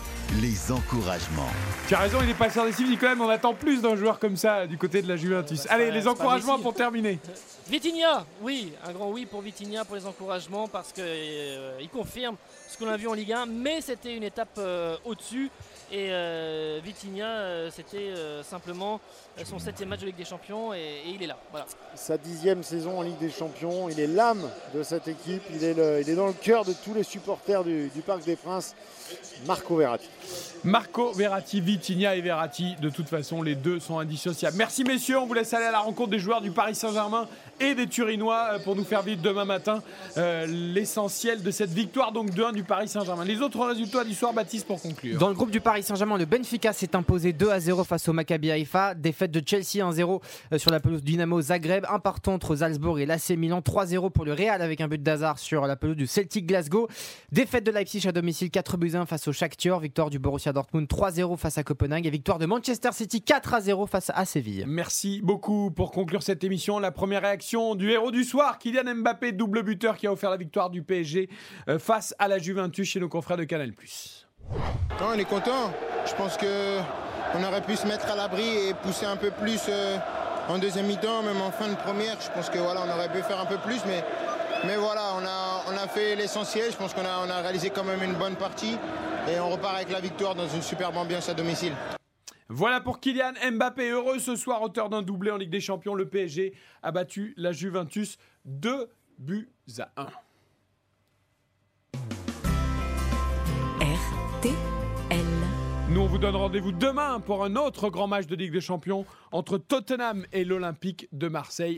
Les encouragements. Tu as raison, il est passeur décisif, Nicolas, mais on attend plus d'un joueur comme ça du côté de la Juventus. bah, Allez, les encouragements pour terminer. Vitinha, oui, un grand oui pour Vitinha pour les encouragements parce qu'il confirme ce qu'on a vu en Ligue 1, mais c'était une étape euh, au-dessus. Et euh, Vitinha, euh, c'était euh, simplement euh, son septième match de Ligue des Champions et, et il est là. Voilà. Sa dixième saison en Ligue des Champions, il est l'âme de cette équipe, il est, le- il est dans le cœur de tous les supporters du, du Parc des Princes, Marco Verratti. Marco Verratti, Vitinha et Verratti, de toute façon, les deux sont indissociables. Merci messieurs, on vous laisse aller à la rencontre des joueurs du Paris Saint-Germain et des Turinois pour nous faire vivre demain matin euh, l'essentiel de cette victoire donc 2-1 du Paris Saint-Germain. Les autres résultats du soir, Baptiste, pour conclure. Dans le groupe du Paris Saint-Germain, le Benfica s'est imposé 2 à 0 face au Maccabi Haïfa. Défaite de Chelsea 1-0 euh, sur la pelouse Dynamo Zagreb. Un partout entre Salzbourg et l'AC Milan. 3-0 pour le Real avec un but d'hazard sur la pelouse du Celtic Glasgow. Défaite de Leipzig à domicile 4 buts 1 face au Shakhtar. Victoire du Borussia Dortmund 3-0 face à Copenhague. Et victoire de Manchester City 4 0 face à Séville. Merci beaucoup pour conclure cette émission. La première réaction du héros du soir, Kylian Mbappé, double buteur qui a offert la victoire du PSG euh, face à la Juventus chez nos confrères de Canal+. On est content. Je pense que on aurait pu se mettre à l'abri et pousser un peu plus euh, en deuxième mi-temps, même en fin de première. Je pense que voilà, on aurait pu faire un peu plus, mais Mais voilà, on a, on a fait l'essentiel. Je pense qu'on a, on a réalisé quand même une bonne partie. Et on repart avec la victoire dans une superbe ambiance à domicile. Voilà pour Kylian Mbappé, heureux ce soir, auteur d'un doublé en Ligue des Champions. Le PSG a battu la Juventus 2 buts à 1. Nous, on vous donne rendez-vous demain pour un autre grand match de Ligue des Champions entre Tottenham et l'Olympique de Marseille.